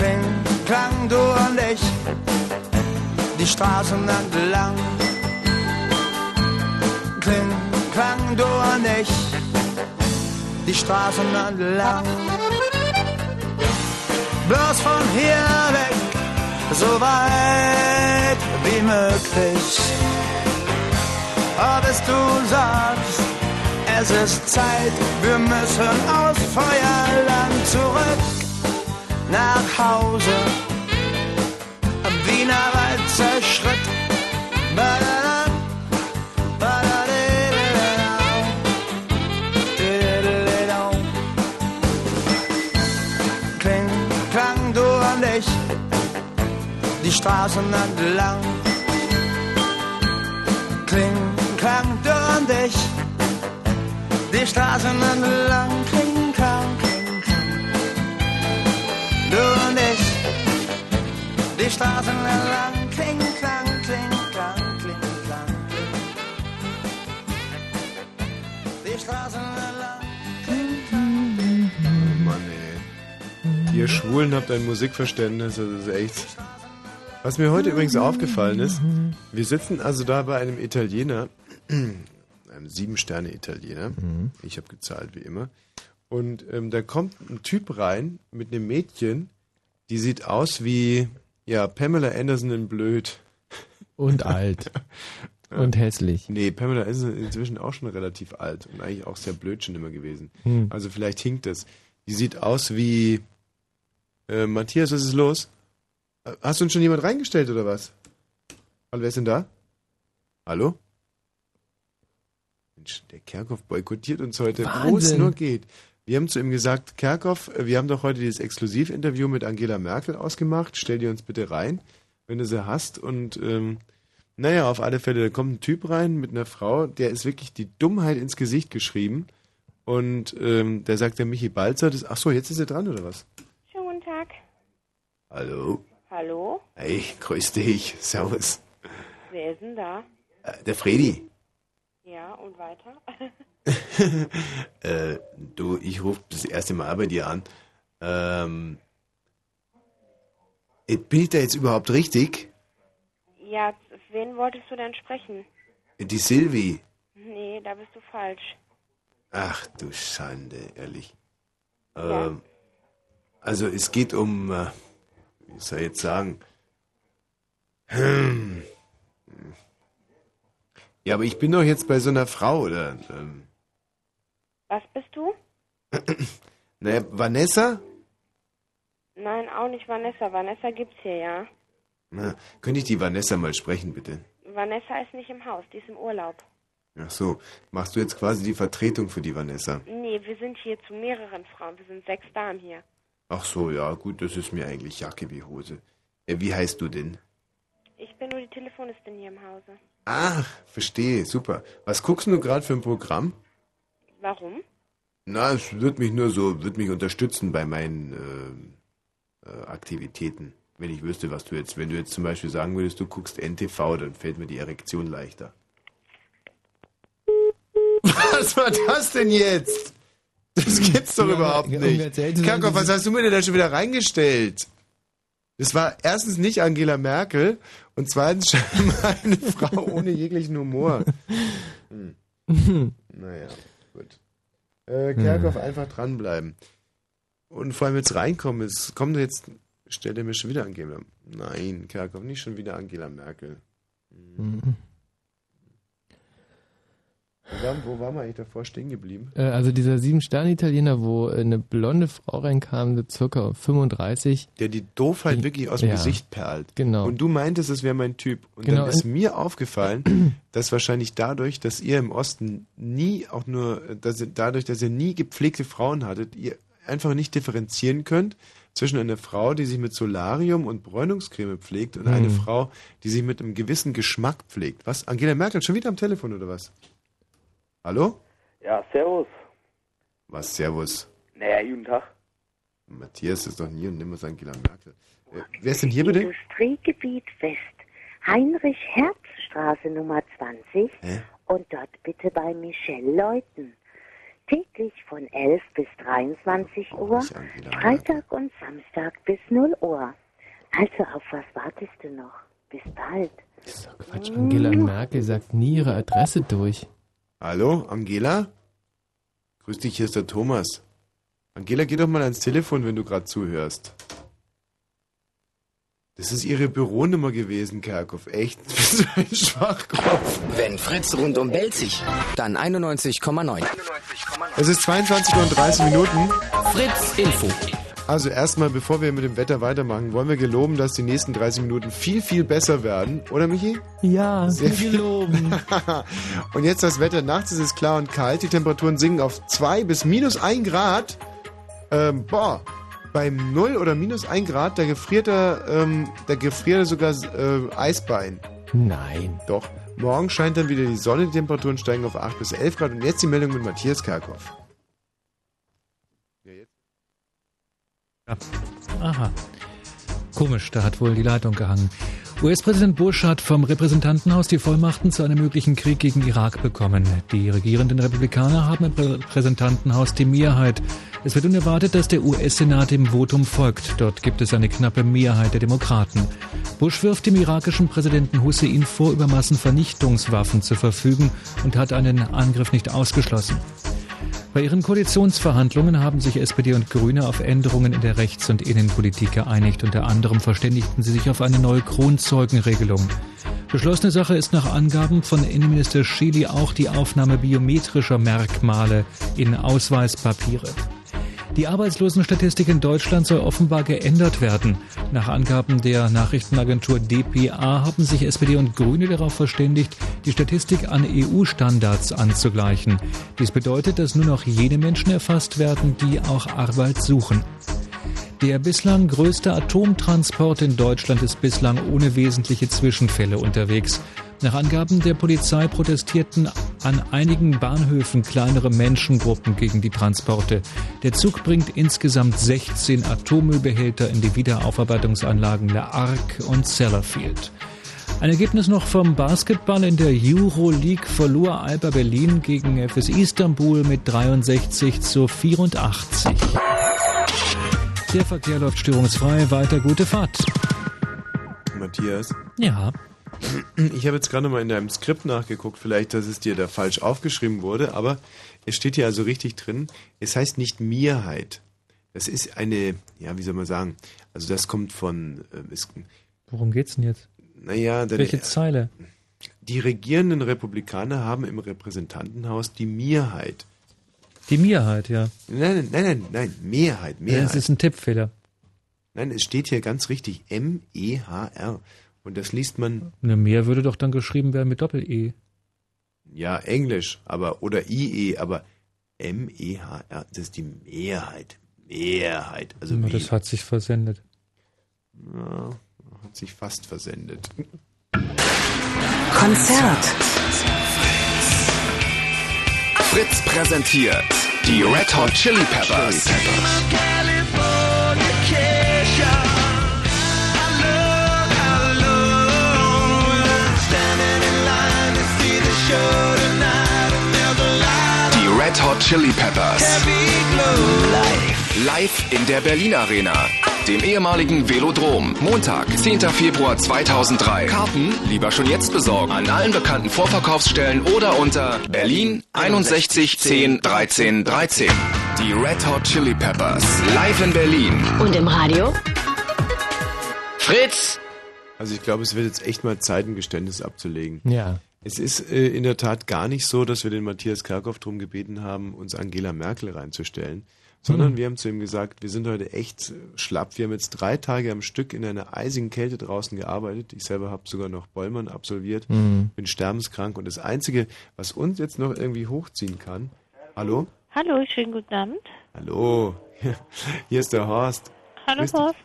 Kling, klang du und ich, die Straßen entlang. Kling, klang du und ich, die Straßen entlang. Bloß von hier weg, so weit wie möglich. Aber bis du sagst, es ist Zeit, wir müssen aus Feuerland zurück nach Hause. Wiener Walzer Schritt. Kling, klang du und ich, die Straßen entlang. Kling, klang du und ich, die Straßen entlang. Kling, Du und ich, die Straßen entlang. Kling, klang, kling, klang, kling, klang, kling. Die Straßen entlang. Kling, klang. Oh Mann, ey. Ihr Schwulen habt ein Musikverständnis, das ist echt. Was mir heute übrigens aufgefallen ist, wir sitzen also da bei einem Italiener, einem Sieben-Sterne-Italiener. Ich habe gezahlt, wie immer. Und ähm, da kommt ein Typ rein mit einem Mädchen, die sieht aus wie, ja, Pamela Anderson in Blöd. Und alt. Und hässlich. Nee, Pamela ist inzwischen auch schon relativ alt und eigentlich auch sehr blöd schon immer gewesen. Hm. Also vielleicht hinkt das. Die sieht aus wie äh, Matthias, was ist los? Äh, Hast du uns schon jemand reingestellt oder was? Hallo, wer ist denn da? Hallo? Mensch, der Kerkhoff boykottiert uns heute, wo es nur geht. Wir haben zu ihm gesagt, Kerkhoff, äh, wir haben doch heute dieses Exklusivinterview mit Angela Merkel ausgemacht. Stell dir uns bitte rein, wenn du sie hast. Und ähm, naja, auf alle Fälle, da kommt ein Typ rein mit einer Frau, der ist wirklich die Dummheit ins Gesicht geschrieben. Und ähm, da sagt der Michi Balzer, das, ach so, jetzt ist er dran oder was? Schönen guten Tag. Hallo. Hallo? Hey, grüß dich. Servus. Wer ist denn da? Äh, der Fredi. Ja, und weiter? Äh, du, ich rufe das erste Mal bei dir an. Ähm, äh, bin ich da jetzt überhaupt richtig? ja, wen wolltest du denn sprechen? Die Silvi. Nee, da bist du falsch. Ach du Schande, ehrlich. Ja. Ähm, also es geht um, äh, wie soll ich jetzt sagen? Hm. Ja, aber ich bin doch jetzt bei so einer Frau, oder? Ähm, Was bist du? naja, Vanessa? Nein, auch nicht Vanessa. Vanessa gibt's hier, ja. Na, könnte ich die Vanessa mal sprechen, bitte? Vanessa ist nicht im Haus, die ist im Urlaub. Ach so, machst du jetzt quasi die Vertretung für die Vanessa? Nee, wir sind hier zu mehreren Frauen. Wir sind sechs Damen hier. Ach so, ja, gut, das ist mir eigentlich Jacke wie Hose. Äh, wie heißt du denn? Ich bin nur die Telefonistin hier im Hause. Ach, verstehe, super. Was guckst du gerade für ein Programm? Warum? Na, es wird mich nur so, wird mich unterstützen bei meinen äh, äh, Aktivitäten. Wenn ich wüsste, was du jetzt, wenn du jetzt zum Beispiel sagen würdest, du guckst NTV, dann fällt mir die Erektion leichter. Was war das denn jetzt? Das gibt's doch Ja, überhaupt nicht. Kerkhoff, was hast du mir denn da schon wieder reingestellt? Das war erstens nicht Angela Merkel und zweitens scheinbar eine Frau ohne jeglichen Humor. Hm. Naja. Äh, Kerkhoff einfach dranbleiben. Und vor allem jetzt reinkommen. Es kommt jetzt, stellt er mir schon wieder Angela. Nein, Kerkhoff, nicht schon wieder Angela Merkel. Mhm. Wo waren, wo waren wir eigentlich davor stehen geblieben? Äh, also dieser Sieben-Sterne-Italiener, wo äh, eine blonde Frau reinkam, so circa 35. Der die Doofheit wirklich aus dem Ja, Gesicht perlt. Genau. Und du meintest, es wäre mein Typ. Und Genau. dann ist mir aufgefallen, dass wahrscheinlich dadurch, dass ihr im Osten nie auch nur, dass ihr, dadurch, dass ihr nie gepflegte Frauen hattet, ihr einfach nicht differenzieren könnt zwischen einer Frau, die sich mit Solarium und Bräunungscreme pflegt und eine Hm. Frau, die sich mit einem gewissen Geschmack pflegt. Was? Angela Merkel schon wieder am Telefon oder was? Hallo? Ja, servus. Was? Servus. Naja, guten Tag. Matthias ist doch nie und nimmer Angela Merkel. Äh, wer ist denn hier bitte? Industriegebiet West, Heinrich-Herz-Straße Nummer 20 Hä? und dort bitte bei Michelle läuten. Täglich von 11 bis 23 Uhr, Freitag und Samstag bis 0 Uhr. Also auf was wartest du noch? Bis bald. Quatsch, Angela Merkel sagt nie ihre Adresse durch. Hallo, Angela? Grüß dich, hier ist der Thomas. Angela, geh doch mal ans Telefon, wenn du gerade zuhörst. Das ist ihre Büronummer gewesen, Kerkhoff. Echt? Bist du ein Schwachkopf? Wenn Fritz rundum belzig, dann 91,9. Es ist 22 Uhr und 30 Minuten. Fritz Info. Also erstmal, bevor wir mit dem Wetter weitermachen, wollen wir geloben, dass die nächsten 30 Minuten viel, viel besser werden. Oder, Michi? Ja, Sehr viel. geloben. und jetzt das Wetter. Nachts ist es klar und kalt. Die Temperaturen sinken auf 2 bis minus 1 Grad. Ähm, boah, beim 0 oder minus 1 Grad, da gefriert er, ähm, da gefriert er sogar äh, Eisbein. Nein. Doch. Morgen scheint dann wieder die Sonne, die Temperaturen steigen auf 8 bis 11 Grad. Und jetzt die Meldung mit Matthias Kerkhoff. Aha. Komisch, da hat wohl die Leitung gehangen. US-Präsident Bush hat vom Repräsentantenhaus die Vollmachten zu einem möglichen Krieg gegen Irak bekommen. Die regierenden Republikaner haben im Repräsentantenhaus die Mehrheit. Es wird unerwartet, dass der US-Senat dem Votum folgt. Dort gibt es eine knappe Mehrheit der Demokraten. Bush wirft dem irakischen Präsidenten Hussein vor, über Massenvernichtungswaffen zu verfügen und hat einen Angriff nicht ausgeschlossen. Bei ihren Koalitionsverhandlungen haben sich SPD und Grüne auf Änderungen in der Rechts- und Innenpolitik geeinigt. Unter anderem verständigten sie sich auf eine neue Kronzeugenregelung. Beschlossene Sache ist nach Angaben von Innenminister Schily auch die Aufnahme biometrischer Merkmale in Ausweispapiere. Die Arbeitslosenstatistik in Deutschland soll offenbar geändert werden. Nach Angaben der Nachrichtenagentur dpa haben sich SPD und Grüne darauf verständigt, die Statistik an EU-Standards anzugleichen. Dies bedeutet, dass nur noch jene Menschen erfasst werden, die auch Arbeit suchen. Der bislang größte Atomtransport in Deutschland ist bislang ohne wesentliche Zwischenfälle unterwegs. Nach Angaben der Polizei protestierten an einigen Bahnhöfen kleinere Menschengruppen gegen die Transporte. Der Zug bringt insgesamt 16 Atommüllbehälter in die Wiederaufarbeitungsanlagen La Arc und Sellafield. Ein Ergebnis noch vom Basketball in der Euroleague verlor Alba Berlin gegen FS Istanbul mit 63 zu 84. Der Verkehr läuft störungsfrei, weiter gute Fahrt. Matthias? Ja. Ich habe jetzt gerade mal in deinem Skript nachgeguckt, vielleicht, dass es dir da falsch aufgeschrieben wurde, aber es steht hier also richtig drin. Es heißt nicht Mehrheit. Das ist eine, ja, wie soll man sagen, also das kommt von, äh, ist, Worum geht's denn jetzt? naja, deine, Welche Zeile? die regierenden Republikaner haben im Repräsentantenhaus die Mehrheit. Die Mehrheit, ja. Nein, nein, nein, nein, Mehrheit, Mehrheit. Das ist ein Tippfehler. Nein, es steht hier ganz richtig M-E-H-R. Und das liest man, Eine Mehr würde doch dann geschrieben werden mit Doppel-E. ja, Englisch, aber, oder I-E, aber M-E-H-R, das ist die Mehrheit. Mehrheit. Also Na, das hat sich versendet. ja, hat sich fast versendet. Konzert. Fritz präsentiert die Red Hot Chili Peppers. Die Red Hot Chili Peppers. Live. Live in der Berlin Arena. Dem ehemaligen Velodrom. Montag, 10. Februar 2003. Karten lieber schon jetzt besorgen. An allen bekannten Vorverkaufsstellen oder unter Berlin 61 10 13 13. Die Red Hot Chili Peppers. Live in Berlin. Und im Radio? Fritz! Also ich glaube, es wird jetzt echt mal Zeit, ein Geständnis abzulegen. Ja. Es ist äh, in der Tat gar nicht so, dass wir den Matthias Kerkhoff darum gebeten haben, uns Angela Merkel reinzustellen, sondern Hm. wir haben zu ihm gesagt, wir sind heute echt äh, schlapp. Wir haben jetzt drei Tage am Stück in einer eisigen Kälte draußen gearbeitet. Ich selber habe sogar noch Bollmann absolviert, Mhm. bin sterbenskrank und das Einzige, was uns jetzt noch irgendwie hochziehen kann, hallo? Hallo, schönen guten Abend. Hallo, hier ist der Horst. Hallo, Grüß dich. Horst.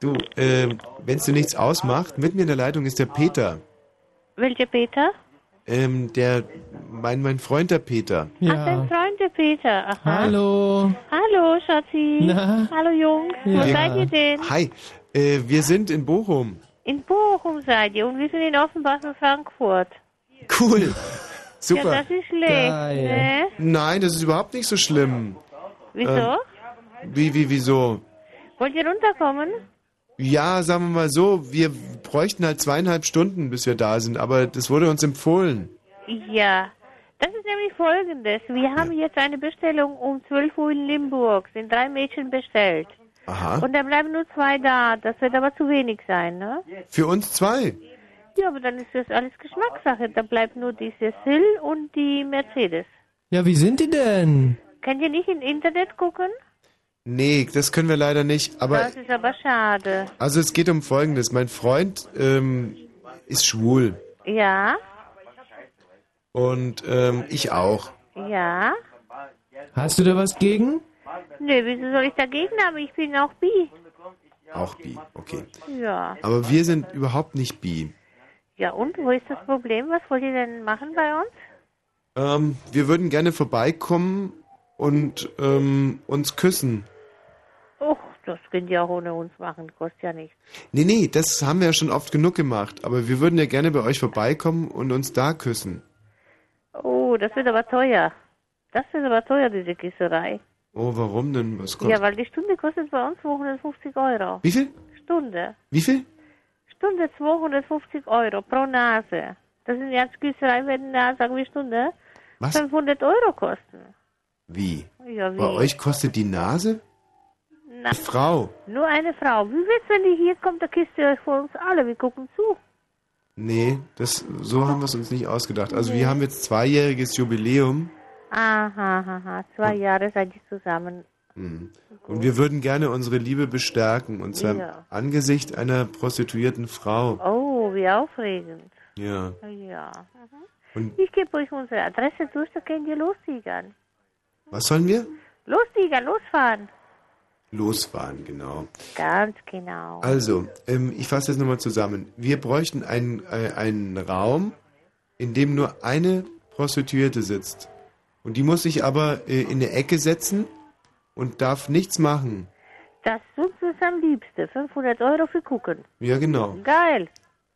Du, ähm, wenn es dir nichts ausmacht, mit mir in der Leitung ist der Peter. Welcher Peter? Ähm, der, mein, mein Freund der Peter. Ach, dein Freund, der Peter. Aha. Hallo. Hallo, Schatzi. Na? Hallo, Jungs. Wo Ja. seid ihr denn? Hi, äh, wir sind in Bochum. In Bochum seid ihr und wir sind in Offenbach und Frankfurt. Cool. Super. Ja, das ist schlecht. Ne? Nein, das ist überhaupt nicht so schlimm. Wieso? Ähm, wie, wie, wieso? Wollt ihr runterkommen? Ja, sagen wir mal so, wir bräuchten halt zweieinhalb Stunden, bis wir da sind, aber das wurde uns empfohlen. Ja. Das ist nämlich folgendes. Wir haben jetzt eine Bestellung um 12 Uhr in Limburg. Sind drei Mädchen bestellt. Aha. Und dann bleiben nur zwei da. Das wird aber zu wenig sein, ne? Für uns zwei? Ja, aber dann ist das alles Geschmackssache. Da bleibt nur die Cecil und die Mercedes. Ja, wie sind die denn? Könnt ihr nicht im Internet gucken? Nee, das können wir leider nicht. Aber das ist aber schade. also es geht um Folgendes. Mein Freund ähm, ist schwul Ja, und ähm, ich auch. ja. Hast du da was gegen? Nee, wieso soll ich dagegen haben? Ich bin auch bi. Auch bi, okay. Ja. Aber wir sind überhaupt nicht bi. Ja, und wo ist das Problem? Was wollt ihr denn machen bei uns? Ähm, wir würden gerne vorbeikommen und ähm, uns küssen. Och, das könnt ihr auch ohne uns machen. Kostet ja nichts. Nee, nee, das haben wir ja schon oft genug gemacht. Aber wir würden ja gerne bei euch vorbeikommen und uns da küssen. Oh, das wird aber teuer. Das wird aber teuer, diese Kisserei. Oh, warum denn? Was kostet? Ja, weil die Stunde kostet bei uns 250 Euro. Wie viel? Stunde. Wie viel? Stunde 250 Euro pro Nase. Das sind jetzt Küsserei, wenn eine, sagen wir Stunde, Was? 500 Euro kosten. Wie? Ja, wie? Bei euch kostet die Nase? Na, Frau. nur eine Frau. Wie wird's, wenn die hier kommt, da küsst ihr euch vor uns alle. Wir gucken zu. Nee, das, so haben wir es uns nicht ausgedacht. Also wir haben jetzt zweijähriges Jubiläum Aha, aha. Zwei Jahre seid ihr zusammen. Mhm. und wir würden gerne unsere Liebe bestärken. Und zwar im Ja. Angesicht einer prostituierten Frau. Oh, wie aufregend. Ja. Ja. Und Ich gebe euch unsere Adresse durch, da könnt ihr lostigern. was sollen wir? Lostigern, losfahren. Losfahren, genau. Ganz genau. Also, ähm, ich fasse jetzt nochmal zusammen. Wir bräuchten einen, äh, einen Raum, in dem nur eine Prostituierte sitzt. Und die muss sich aber äh, in eine Ecke setzen und darf nichts machen. Das ist uns am liebsten. 500 Euro für gucken. Ja, genau. Geil.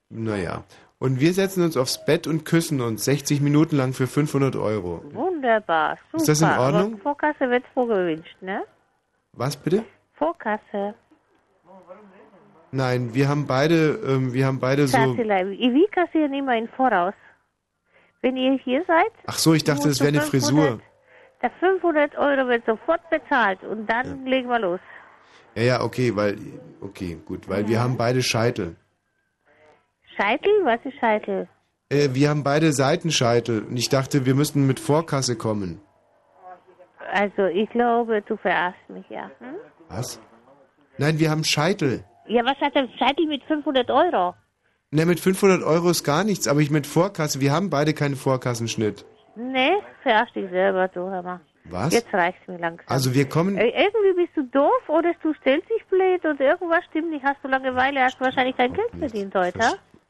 Naja. Und wir setzen uns aufs Bett und küssen uns 60 Minuten lang für 500 Euro. Wunderbar. Super. Ist das in Ordnung? Aber Vorkasse wird vorgewünscht, ne? Was bitte? Vorkasse. Nein, wir haben beide, ähm, wir haben beide so. Wir kassieren immer in Voraus. Wenn ihr hier seid, Ach so, ich dachte, das wäre eine 500 Frisur. der 500 Euro wird sofort bezahlt und dann legen wir los. Ja, ja, okay, weil, okay, gut, weil wir haben beide Scheitel. Scheitel? Was ist Scheitel? Äh, wir haben beide Seitenscheitel und ich dachte, wir müssten mit Vorkasse kommen. Also, ich glaube, du verarschst mich, ja. Hm? Was? Nein, wir haben Scheitel. Ja, was hat der Scheitel mit 500 Euro? Ne, mit 500 Euro ist gar nichts, aber ich mit Vorkasse, wir haben beide keinen Vorkassenschnitt. Nee, verarsch dich selber, du, hör mal. Was? Jetzt reicht's mir langsam. Also wir kommen, Äh, irgendwie bist du doof oder du stellst dich blöd oder irgendwas stimmt nicht. Hast du Langeweile, hast du wahrscheinlich kein Geld verdient heute.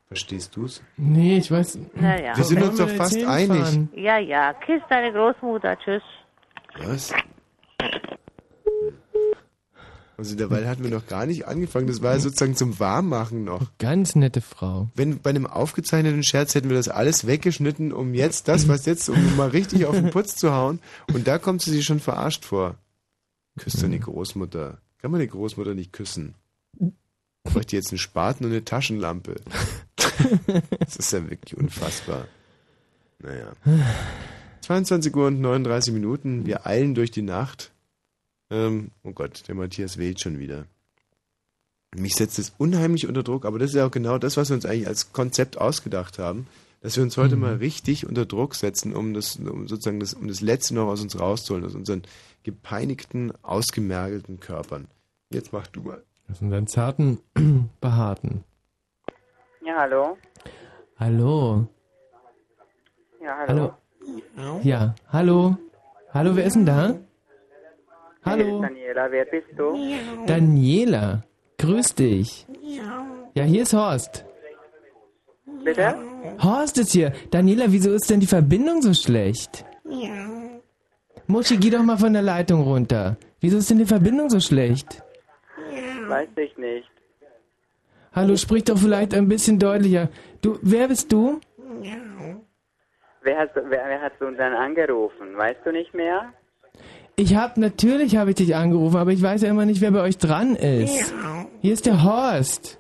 verstehst du's? Nee, ich weiß. Naja. Wir sind uns doch fast einig. Ja, ja, kiss deine Großmutter, tschüss. Was? Also dabei hatten wir noch gar nicht angefangen. Das war ja sozusagen zum Warmmachen noch. Ganz nette Frau. Wenn bei einem aufgezeichneten Scherz hätten wir das alles weggeschnitten, um jetzt das, was jetzt, um mal richtig auf den Putz zu hauen. Und da kommt sie sich schon verarscht vor. Küsst doch die Großmutter. Kann man die Großmutter nicht küssen? Bräuchte jetzt einen Spaten und eine Taschenlampe. Das ist ja wirklich unfassbar. Naja. 22 Uhr und 39 Minuten. Wir eilen durch die Nacht. Ähm, oh Gott, der Matthias wählt schon wieder. Mich setzt es unheimlich unter Druck, aber das ist ja auch genau das, was wir uns eigentlich als Konzept ausgedacht haben, dass wir uns heute mal richtig unter Druck setzen, um das, um sozusagen das, um das Letzte noch aus uns rauszuholen, aus unseren gepeinigten, ausgemergelten Körpern. Jetzt mach du mal. Aus unseren zarten, behaarten. Ja, hallo. Hallo. Ja, hallo. Hallo. Ja, hallo. Hallo, wer ist denn da? Hallo. ist Daniela, wer bist du? Daniela. Grüß dich. Ja, hier ist Horst. Bitte? Horst ist hier. Daniela, wieso ist denn die Verbindung so schlecht? Muschi, geh doch mal von der Leitung runter. Wieso ist denn die Verbindung so schlecht? Weiß ich nicht. Hallo, sprich doch vielleicht ein bisschen deutlicher. Du, wer bist du? Wer hat, wer, wer hat uns dann angerufen? Weißt du nicht mehr? Ich hab, natürlich habe ich dich angerufen, aber ich weiß ja immer nicht, wer bei euch dran ist. Hier ist der Horst.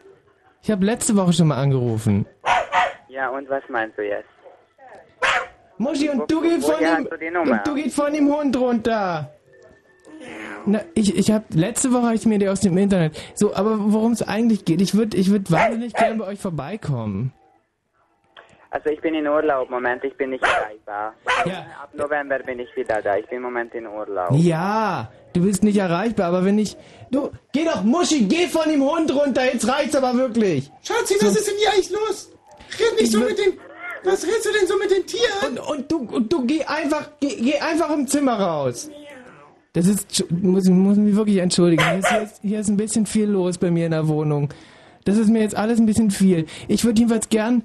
Ich habe letzte Woche schon mal angerufen. Ja, und was meinst du jetzt? Muschi, und du gehst von dem, du und du gehst von dem Hund runter. Na, ich, ich habe letzte Woche habe ich mir die aus dem Internet. So, aber worum es eigentlich geht, ich würde, ich würde wahnsinnig gerne bei euch vorbeikommen. Also ich bin in Urlaub, Moment, ich bin nicht erreichbar. Ab November bin ich wieder da, ich bin im Moment in Urlaub. Ja, du bist nicht erreichbar, aber wenn ich, du, geh doch, Muschi, geh von dem Hund runter. Jetzt reicht's aber wirklich. Schatzi, was ist denn hier eigentlich los? Red nicht Ich so mit den. Was redest du denn so mit den Tieren? Und, und du, und du geh einfach, geh, geh einfach im Zimmer raus. Das ist, muss, muss mich wirklich entschuldigen. Hier ist, hier, ist, hier ist ein bisschen viel los bei mir in der Wohnung. Das ist mir jetzt alles ein bisschen viel. Ich würde jedenfalls gern.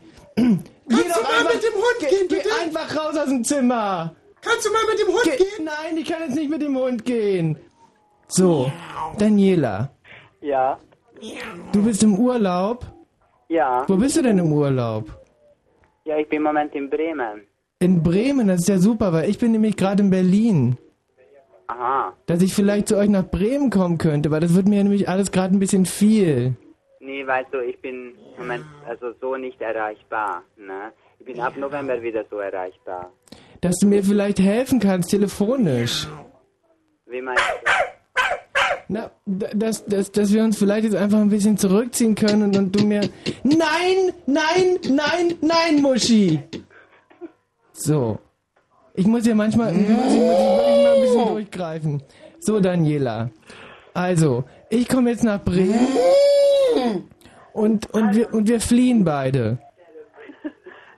Geh Kannst du mal mit dem Hund geh, gehen, geh bitte? einfach raus aus dem Zimmer. Kannst du mal mit dem Hund geh, gehen? Nein, ich kann jetzt nicht mit dem Hund gehen. So, Daniela, Ja, du bist im Urlaub. ja. Wo bist du denn im Urlaub? Ja, ich bin im Moment in Bremen. In Bremen, das ist ja super, weil ich bin nämlich gerade in Berlin. Aha. Dass ich vielleicht zu euch nach Bremen kommen könnte, weil das wird mir nämlich alles gerade ein bisschen viel. Nee, weißt du, ich bin im Moment also so nicht erreichbar. Ne? Ich bin ab November wieder so erreichbar. Dass du mir vielleicht helfen kannst, telefonisch. Wie meinst du? Na, dass, dass, dass wir uns vielleicht jetzt einfach ein bisschen zurückziehen können und, und du mir... Nein, nein, nein, nein, Muschi! So. Ich muss ja manchmal... Ich muss, ich muss wirklich mal ein bisschen durchgreifen. So, Daniela. Also, ich komme jetzt nach Bremen und, und, wir, und wir fliehen beide.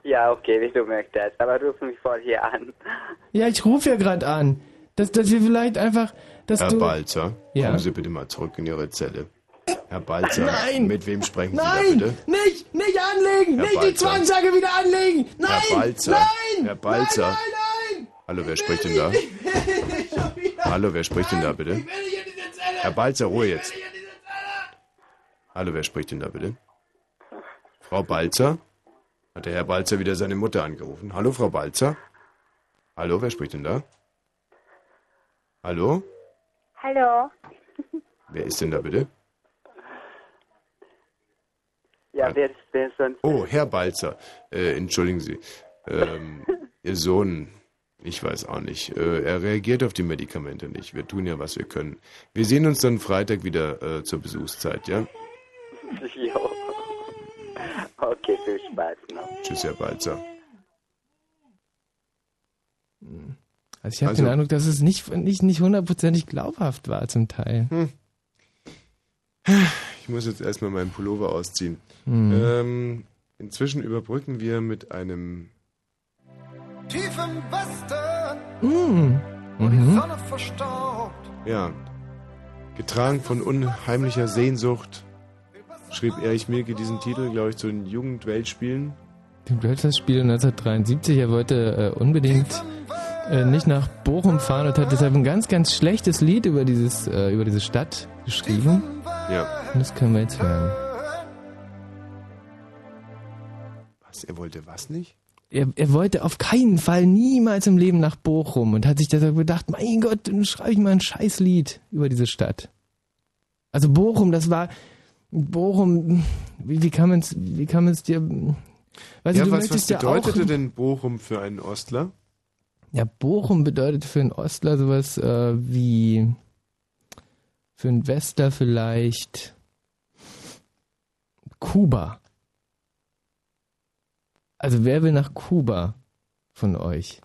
Ja, okay, wie du möchtest. Aber ruf mich vorher an. Ja, ich rufe ja gerade an. Dass, dass wir vielleicht einfach... Dass Herr du, Balzer, Ja. kommen Sie bitte mal zurück in Ihre Zelle. Herr Balzer, Nein! mit wem sprechen Sie Nein! da bitte? Nicht! Nicht anlegen! Herr nicht die Balzer. Zwangssage wieder anlegen! Nein! Herr Balzer, Nein! Herr Balzer. Nein, nein, Hallo, wer spricht denn da? Hallo, wer spricht denn da bitte? Herr Balzer, Ruhe jetzt. Hallo, wer spricht denn da bitte? Frau Balzer? Hat der Herr Balzer wieder seine Mutter angerufen? Hallo, Frau Balzer? Hallo, wer spricht denn da? Hallo? Hallo. Wer ist denn da bitte? Ja, wer ist denn sonst? Oh, Herr Balzer. Äh, entschuldigen Sie. Ähm, Ihr Sohn, ich weiß auch nicht. Äh, er reagiert auf die Medikamente nicht. Wir tun ja, was wir können. Wir sehen uns dann Freitag wieder äh, zur Besuchszeit, ja? Jo. Okay, viel Spaß noch. Tschüss, Herr Balzer. Also ich habe Also- den Eindruck, dass es nicht, nicht, nicht hundertprozentig glaubhaft war zum Teil. Hm. Ich muss jetzt erstmal meinen Pullover ausziehen. Hm. Ähm, inzwischen überbrücken wir mit einem. Tief im Westen, Mm. wo die Mhm. Sonne verstaubt. Ja. Getragen von unheimlicher Sehnsucht schrieb Erich Milke diesen Titel, glaube ich, zu den Jugendweltspielen. Dem Weltfestspiel 1973, er wollte äh, unbedingt äh, nicht nach Bochum fahren und hat deshalb ein ganz, ganz schlechtes Lied über, dieses, äh, über diese Stadt geschrieben. Ja. Und das können wir jetzt hören. Was? Er wollte was nicht? Er, er wollte auf keinen Fall niemals im Leben nach Bochum und hat sich deshalb gedacht, mein Gott, dann schreibe ich mal ein Scheißlied über diese Stadt. Also Bochum, das war Bochum, wie, wie kann man es, wie kann man es dir, weißt ja, was, was ja bedeutete auch, denn Bochum für einen Ostler? Ja, Bochum bedeutet für einen Ostler sowas äh, wie für einen Wester vielleicht Kuba. Also wer will nach Kuba von euch?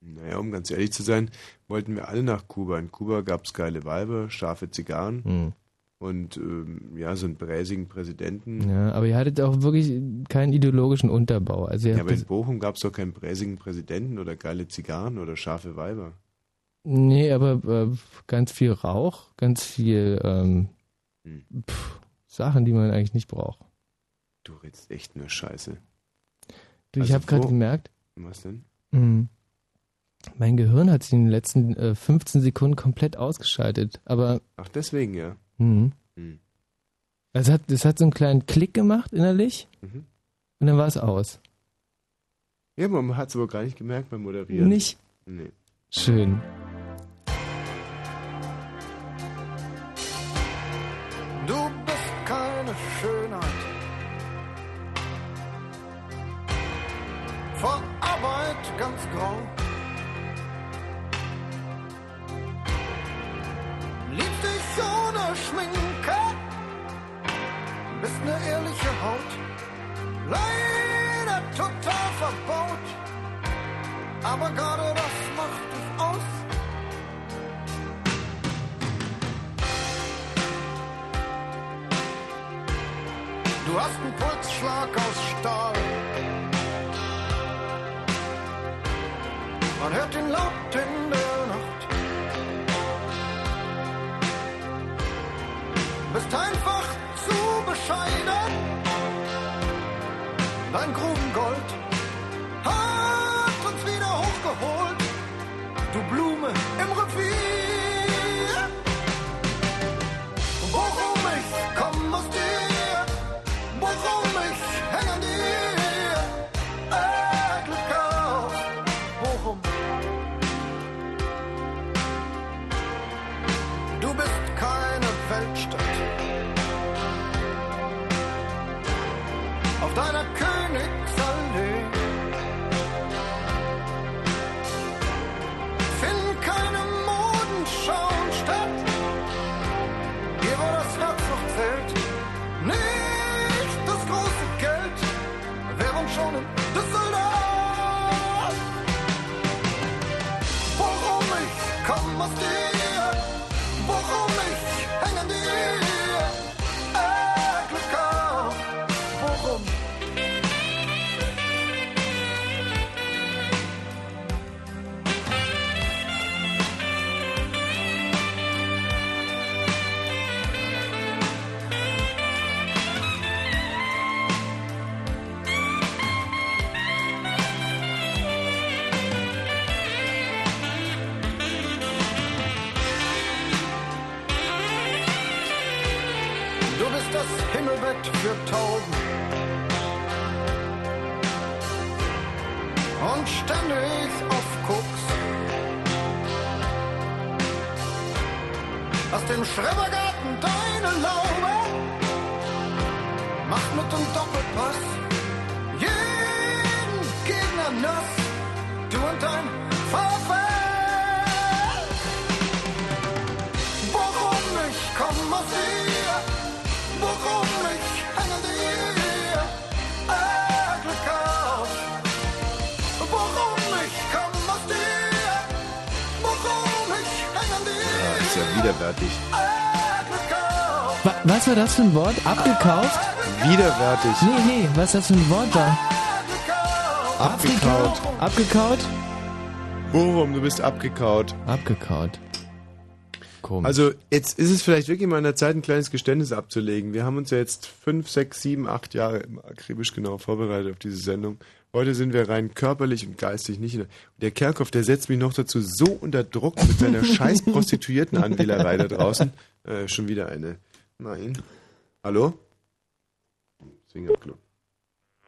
Naja, um ganz ehrlich zu sein, wollten wir alle nach Kuba. In Kuba gab es geile Weiber, scharfe Zigarren Hm. und ähm, ja, so einen bräsigen Präsidenten. Ja, aber ihr hattet auch wirklich keinen ideologischen Unterbau. Also Ja, aber in Bochum gab es doch keinen präsigen Präsidenten oder geile Zigarren oder scharfe Weiber. nee, aber äh, ganz viel Rauch, ganz viel ähm, Hm. pff, Sachen, die man eigentlich nicht braucht. Du redest echt nur Scheiße. Du, ich Also habe gerade gemerkt, Was denn? Mhm. Mein Gehirn hat sich in den letzten äh, 15 Sekunden komplett ausgeschaltet. Aber Ach, deswegen ja. mhm. Hm. es, hat, es hat so einen kleinen Klick gemacht innerlich Mhm. und dann war es aus. Ja, man hat es aber gar nicht gemerkt beim Moderieren. Nicht? Nee. Schön. Haut. Leider total verbaut. Aber gerade das macht dich aus. Du hast einen Pulsschlag aus Stahl. Man hört ihn laut in der Nacht. Bist einfach zu bescheiden. Dein Grubengold das für ein Wort? Abgekauft? Widerwärtig. Nee, nee, was ist das für ein Wort da? Abgekaut. Abgekaut? Bochum, du bist abgekaut. Abgekaut. Komisch. Also jetzt ist es vielleicht wirklich mal an der Zeit, ein kleines Geständnis abzulegen. Wir haben uns ja jetzt fünf, sechs, sieben, acht Jahre akribisch genau vorbereitet auf diese Sendung. Heute sind wir rein körperlich und geistig nicht. in der- Der Kerkhoff, der setzt mich noch dazu so unter Druck mit seiner scheiß Prostituiertenanwählerei da draußen. Äh, schon wieder eine. Nein. Hallo? Swingerclub.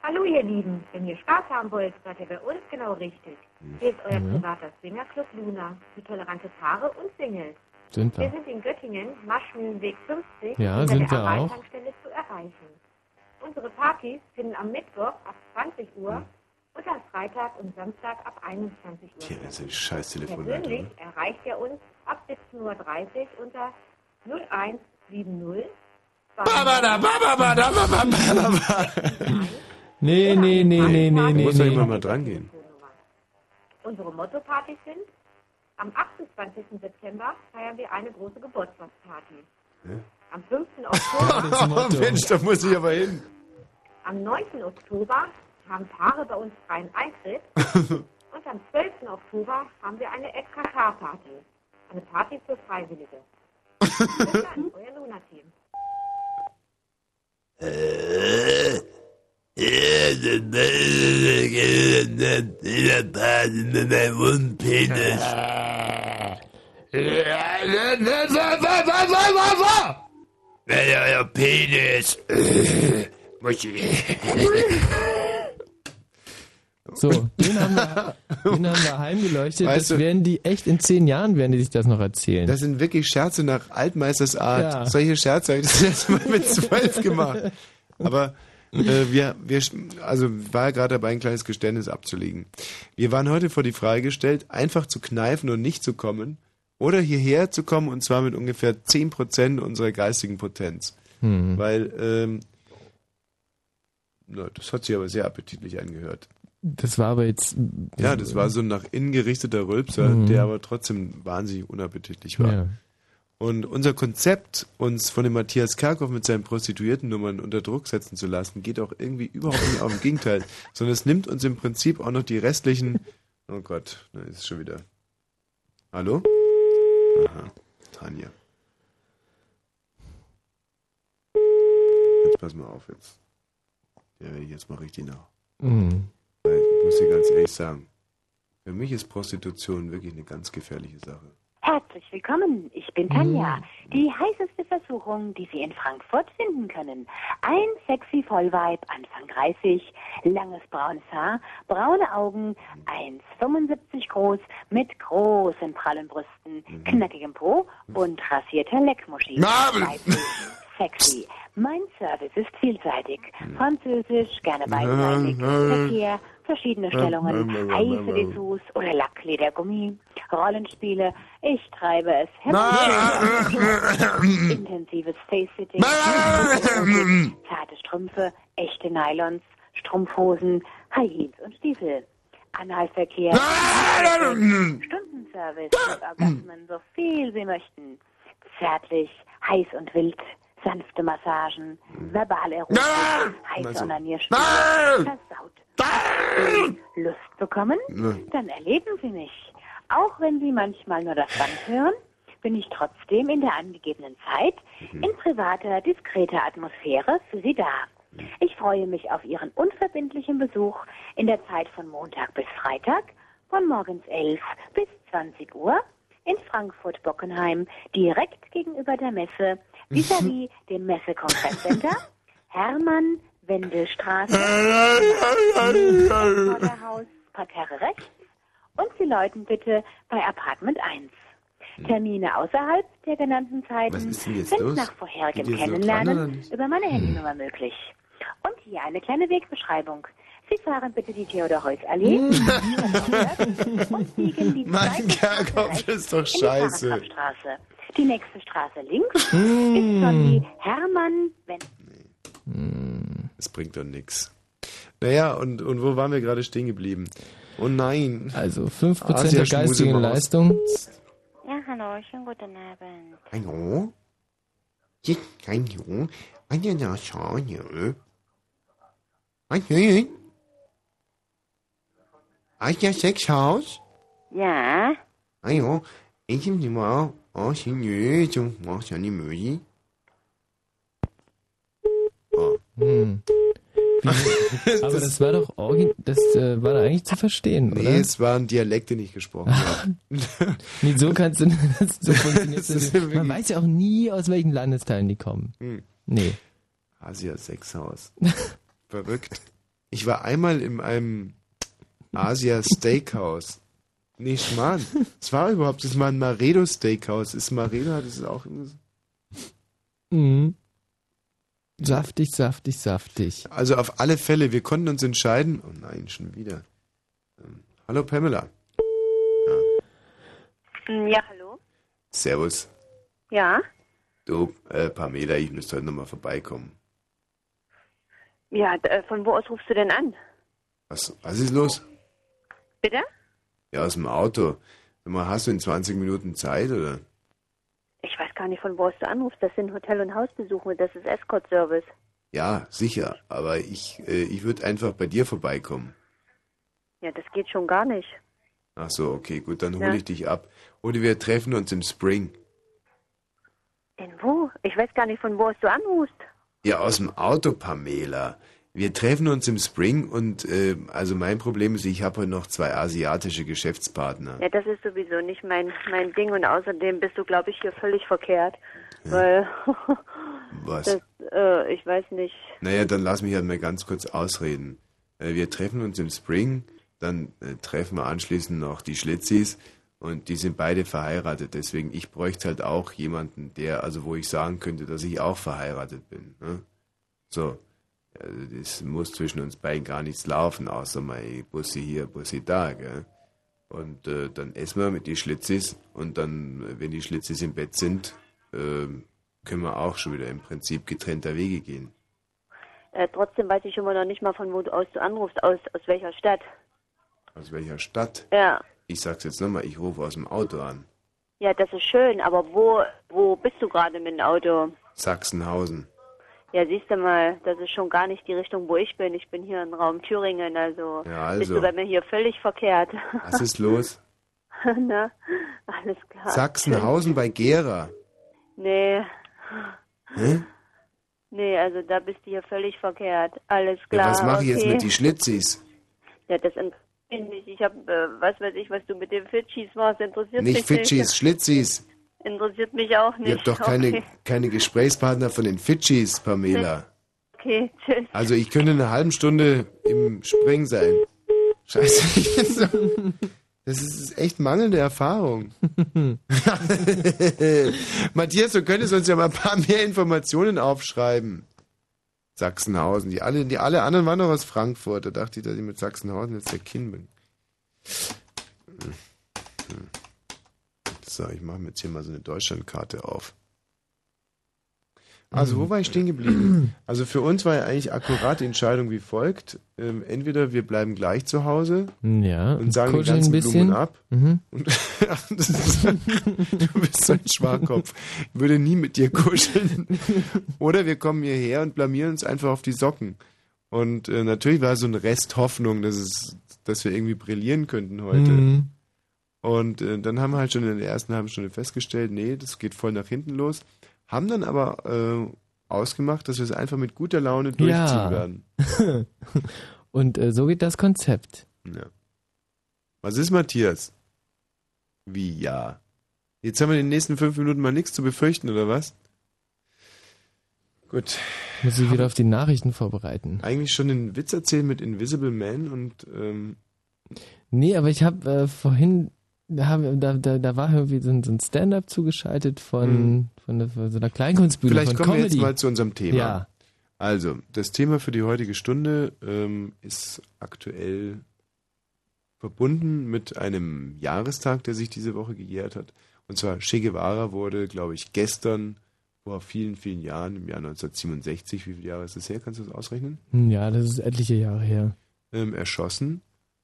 Hallo ihr Lieben, wenn ihr Spaß haben wollt, seid ihr bei uns genau richtig. Hier ist euer Ja. privater Swingerclub Luna für tolerante Paare und Singles. Sind wir. Wir sind in Göttingen, Maschmühlenweg 50, Ja, sind der wir auch. Zu erreichen. Unsere Partys finden am Mittwoch ab 20 Uhr Hm. und am Freitag und Samstag ab 21 Uhr. Hier, das ist eine scheiß Telefonleitung. Persönlich erreicht ihr uns ab 17.30 Uhr unter 0170 Nee, nee, nee, nee, nee, Du nee, musst doch immer nee. mal dran gehen. Unsere Motto-Partys sind, am 28. September feiern wir eine große Geburtstagsparty. Am 5. Oktober, Mensch, da muss ich aber hin. am 9. Oktober haben Paare bei uns freien Eintritt und am 12. Oktober haben wir eine FKK-Party. Eine Party für Freiwillige. Bis dann, euer Luna-Team. Ja, ja, Penis. Muschi. So, den haben wir, den haben wir heimgeleuchtet. Weißt das du- werden die echt in zehn Jahren, werden die sich das noch erzählen. Das sind wirklich Scherze nach Altmeisters Art. Ja. Solche Scherze habe ich das letzte Mal mit zwölf gemacht. Aber äh, wir, wir, also war ja gerade dabei, ein kleines Geständnis abzulegen. Wir waren heute vor die Frage gestellt, einfach zu kneifen und nicht zu kommen oder hierher zu kommen und zwar mit ungefähr 10% unserer geistigen Potenz. Hm. Weil, ähm, na, das hat sich aber sehr appetitlich angehört. Das war aber jetzt. Ja, das war so ein nach innen gerichteter Rülpser, Mhm. der aber trotzdem wahnsinnig unappetitlich war. Ja. Und unser Konzept, uns von dem Matthias Kerkhoff mit seinen Prostituiertennummern unter Druck setzen zu lassen, geht auch irgendwie überhaupt nicht auf. Im Gegenteil, sondern es nimmt uns im Prinzip auch noch die restlichen. Oh Gott, da ist es schon wieder. Hallo? Aha, Tanja. Jetzt pass mal auf jetzt. Ja, jetzt mache ich die nach. Mhm. Ich muss dir ganz ehrlich sagen, für mich ist Prostitution wirklich eine ganz gefährliche Sache. Herzlich willkommen, ich bin Tanja. Die heißeste Versuchung, die Sie in Frankfurt finden können. Ein sexy Vollweib, Anfang 30, langes braunes Haar, braune Augen, 1,75 groß, mit großen prallen Brüsten, knackigem Po und rasierter Leckmuschi. Weiblich, Sexy. Mein Service ist vielseitig. Französisch, gerne beidseitig, Verkehr, verschiedene Stellungen, heiße Dessous oder Lackledergummi, Rollenspiele. Ich treibe es hervorragend. Intensives Face-Sitting, zarte Strümpfe, echte Nylons, Strumpfhosen, High Heels und Stiefel. Analverkehr, Stundenservice. Orgasmen, so viel Sie möchten. Zärtlich, heiß und wild, sanfte Massagen, verbale Erotik, heiße Also. Onanierspiele, versaut. Lust bekommen? Dann erleben Sie mich. Auch wenn Sie manchmal nur das Band hören, bin ich trotzdem in der angegebenen Zeit in privater, diskreter Atmosphäre für Sie da. Ich freue mich auf Ihren unverbindlichen Besuch in der Zeit von Montag bis Freitag von morgens 11 bis 20 Uhr in Frankfurt-Bockenheim, direkt gegenüber der Messe, vis-à-vis dem Messe-Kongresscenter, Hermann-Wendelstraße, Vorderhaus, Parterre rechts und Sie läuten bitte bei Apartment 1. Termine außerhalb der genannten Zeiten sind los? nach vorherigem Kennenlernen über meine Handynummer möglich. Und hier eine kleine Wegbeschreibung. Sie fahren bitte die Theodor-Heuss-Allee und biegen die Mein Kerkhoff ist doch scheiße. Die nächste Straße links ist Mm. schon die hermann wenn Das bringt doch nichts. Naja, und, und wo waren wir gerade stehen geblieben? Oh nein. Also 5% der Asiaschmuse geistigen. Leistung. Ja, hallo, schönen guten Abend. Hallo? Hier, hallo? Lasagne. Hallo? Aja Sexhaus? Ja, Hallo? Ich bin die Mal. Oh, sie nö, so, mach ja nicht. Hm. Wie- Aber das war doch das äh, war da eigentlich zu verstehen, Nee, oder? es war ein Dialekt, den ich gesprochen habe. Nee, so kannst du das, so funktioniert Das Man weiß ja auch nie, aus welchen Landesteilen die kommen. Hm. Nee. Asia Sexhaus. Verrückt. Ich war einmal in einem Asia Steakhouse. Nee, Schmarrn. Es war überhaupt, das war ein Maredo Steakhouse. Ist Maredo, das ist auch immer so. Mhm. Saftig, saftig, saftig. Also auf alle Fälle, wir konnten uns entscheiden. Oh nein, schon wieder. Ähm, hallo Pamela. Hm, ja, hallo. Servus. Ja, Du, äh, Pamela, ich müsste heute nochmal vorbeikommen. ja, äh, von wo aus rufst du denn an? Was, was ist los? Bitte? Ja, aus dem Auto. Sag mal, hast du in 20 Minuten Zeit, oder? Ich weiß gar nicht, von wo aus du anrufst. Das sind Hotel- und Hausbesuche, das ist Escort-Service. Ja, sicher. Aber ich, äh, ich würde einfach bei dir vorbeikommen. Ja, das geht schon gar nicht. Ach so, okay, gut, dann hole Ja. ich dich ab. Oder wir treffen uns im Spring. Denn wo? Ich weiß gar nicht, von wo aus du anrufst. Ja, aus dem Auto, Pamela. Wir treffen uns im Spring und äh, also mein Problem ist, ich habe heute noch zwei asiatische Geschäftspartner. Ja, das ist sowieso nicht mein, mein Ding und außerdem bist du, glaube ich, hier völlig verkehrt. Weil, Was? das, äh, ich weiß nicht. Naja, dann lass mich halt mal ganz kurz ausreden. Äh, wir treffen uns im Spring dann äh, treffen wir anschließend noch die Schlitzis und die sind beide verheiratet. Deswegen, ich bräuchte halt auch jemanden, der, also wo ich sagen könnte, dass ich auch verheiratet bin. Ne? So. Also das muss zwischen uns beiden gar nichts laufen, außer mal Bussi hier, Bussi da, gell? Und äh, dann essen wir mit die Schlitzis und dann, wenn die Schlitzis im Bett sind, äh, können wir auch schon wieder im Prinzip getrennter Wege gehen. Äh, trotzdem weiß ich immer noch nicht mal, von wo du aus du anrufst, aus, aus welcher Stadt. Aus welcher Stadt? Ja. Ich sag's jetzt nochmal, ich rufe aus dem Auto an. Ja, das ist schön, aber wo, wo bist du gerade mit dem Auto? Sachsenhausen. Ja, siehst du mal, das ist schon gar nicht die Richtung, wo ich bin. Ich bin hier im Raum Thüringen, also, Ja, also. bist du bei mir hier völlig verkehrt. Was ist los? Na, alles klar. Sachsenhausen bei Gera. Nee, Hä? nee, also da bist du hier völlig verkehrt. Alles Ja, klar. was mache ich jetzt okay. mit die Schlitzis? Ja, das interessiert mich nicht. Ich habe, äh, was weiß ich, was du mit dem Fitchis machst, interessiert Nicht mich Fitchis, nicht. Schlitzis. Interessiert mich auch nicht. Ihr habt doch keine, Okay, keine Gesprächspartner von den Fitchis, Pamela. okay tschüss. Also ich könnte eine halbe Stunde im Spring sein. Scheiße, ich bin so, das ist echt mangelnde Erfahrung. Matthias, du könntest uns ja mal ein paar mehr Informationen aufschreiben. Sachsenhausen. Die alle, die alle anderen waren noch aus Frankfurt. Da dachte ich, dass ich mit Sachsenhausen jetzt der Kind bin. So, ich mache mir jetzt hier mal so eine Deutschlandkarte auf. Also, wo war ich stehen geblieben? Also, für uns war ja eigentlich akkurat die Entscheidung wie folgt. Ähm, entweder wir bleiben gleich zu Hause Ja, und sagen die ganzen. Blumen ab. Mhm. Und, ist, du bist so ein Schwachkopf. Ich würde nie mit dir kuscheln. Oder wir kommen hierher und blamieren uns einfach auf die Socken. Und äh, natürlich war so ein Rest Hoffnung, dass, es, dass wir irgendwie brillieren könnten heute. Mhm. Und äh, dann haben wir halt schon in der ersten halben Stunde festgestellt, nee, das geht voll nach hinten los. Haben dann aber äh, ausgemacht, dass wir es einfach mit guter Laune durchziehen Ja. werden. Und äh, so geht das Konzept. Ja. Was ist, Matthias? Wie ja? Jetzt haben wir in den nächsten fünf Minuten mal nichts zu befürchten, oder was? Gut. Muss ich wieder auf die Nachrichten vorbereiten. Eigentlich schon den Witz erzählen mit Invisible Man und ähm, Nee, aber ich habe äh, vorhin, da, hab, da, da, da war irgendwie so ein, so ein Stand-up zugeschaltet von, Mhm. von, der, von so einer Kleinkunstbühne. vielleicht kommen wir Comedy. jetzt mal zu unserem Thema. Ja. Also, das Thema für die heutige Stunde ähm, ist aktuell verbunden mit einem Jahrestag, der sich diese Woche gejährt hat. Und zwar Che Guevara wurde, glaube ich, gestern vor vielen, vielen Jahren, im Jahr 1967, wie viele Jahre ist das her? Kannst du das ausrechnen? Hm, Ja, das ist etliche Jahre her. ähm, erschossen.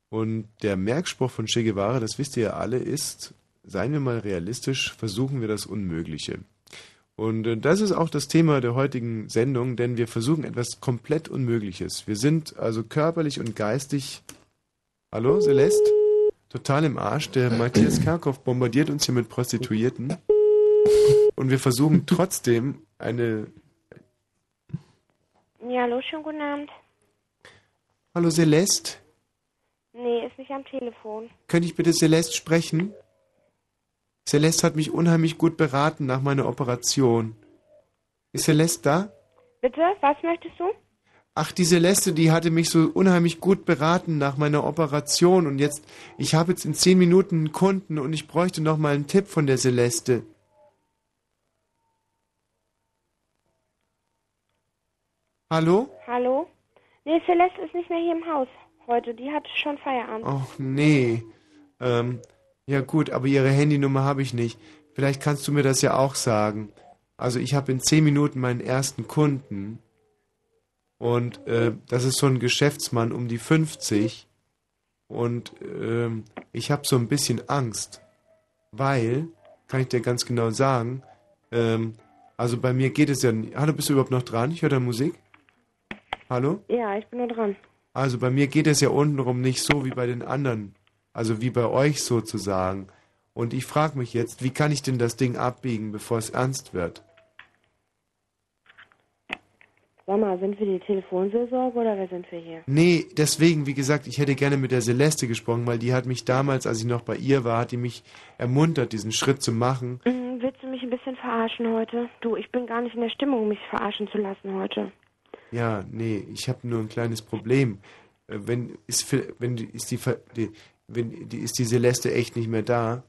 Und der Merkspruch von Che Guevara, das wisst ihr ja alle, ist, seien wir mal realistisch, versuchen wir das Unmögliche. Und äh, das ist auch das Thema der heutigen Sendung, denn wir versuchen etwas komplett Unmögliches. Wir sind also körperlich und geistig, hallo Celeste, total im Arsch. Der Matthias Kerkhoff bombardiert uns hier mit Prostituierten. Und wir versuchen trotzdem eine, Ja, hallo, schönen guten Abend. hallo Celeste, Nee, ist nicht am Telefon. Könnte ich bitte Celeste sprechen? Celeste hat mich unheimlich gut beraten nach meiner Operation. Ist Celeste da? Bitte, was möchtest du? Ach, die Celeste, die hatte mich so unheimlich gut beraten nach meiner Operation und jetzt, ich habe jetzt in zehn Minuten einen Kunden und ich bräuchte noch mal einen Tipp von der Celeste. Hallo? Hallo? Nee, Celeste ist nicht mehr hier im Haus heute. Die hat schon Feierabend. Ach nee. Ähm, ja gut, aber ihre Handynummer habe ich nicht. Vielleicht kannst du mir das ja auch sagen. Also ich habe in zehn Minuten meinen ersten Kunden. Und äh, das ist so ein Geschäftsmann um die 50. Und ähm, ich habe so ein bisschen Angst. Weil, kann ich dir ganz genau sagen, ähm, also bei mir geht es ja... nie- Hallo, bist du überhaupt noch dran? Ich höre da Musik. Hallo? Ja, ich bin nur dran. Also bei mir geht es ja untenrum nicht so wie bei den anderen. Also wie bei euch sozusagen. Und ich frage mich jetzt, wie kann ich denn das Ding abbiegen, bevor es ernst wird? Sag mal, sind wir die Telefonseelsorge oder wer sind wir hier? Nee, deswegen, wie gesagt, ich hätte gerne mit der Celeste gesprochen, weil die hat mich damals, als ich noch bei ihr war, hat die mich ermuntert, diesen Schritt zu machen. Mhm, willst du mich ein bisschen verarschen heute? Du, ich bin gar nicht in der Stimmung, mich verarschen zu lassen heute. Ja, nee, ich habe nur ein kleines Problem. Äh, wenn ist wenn die, ist die, die wenn die ist die Celeste echt nicht mehr da?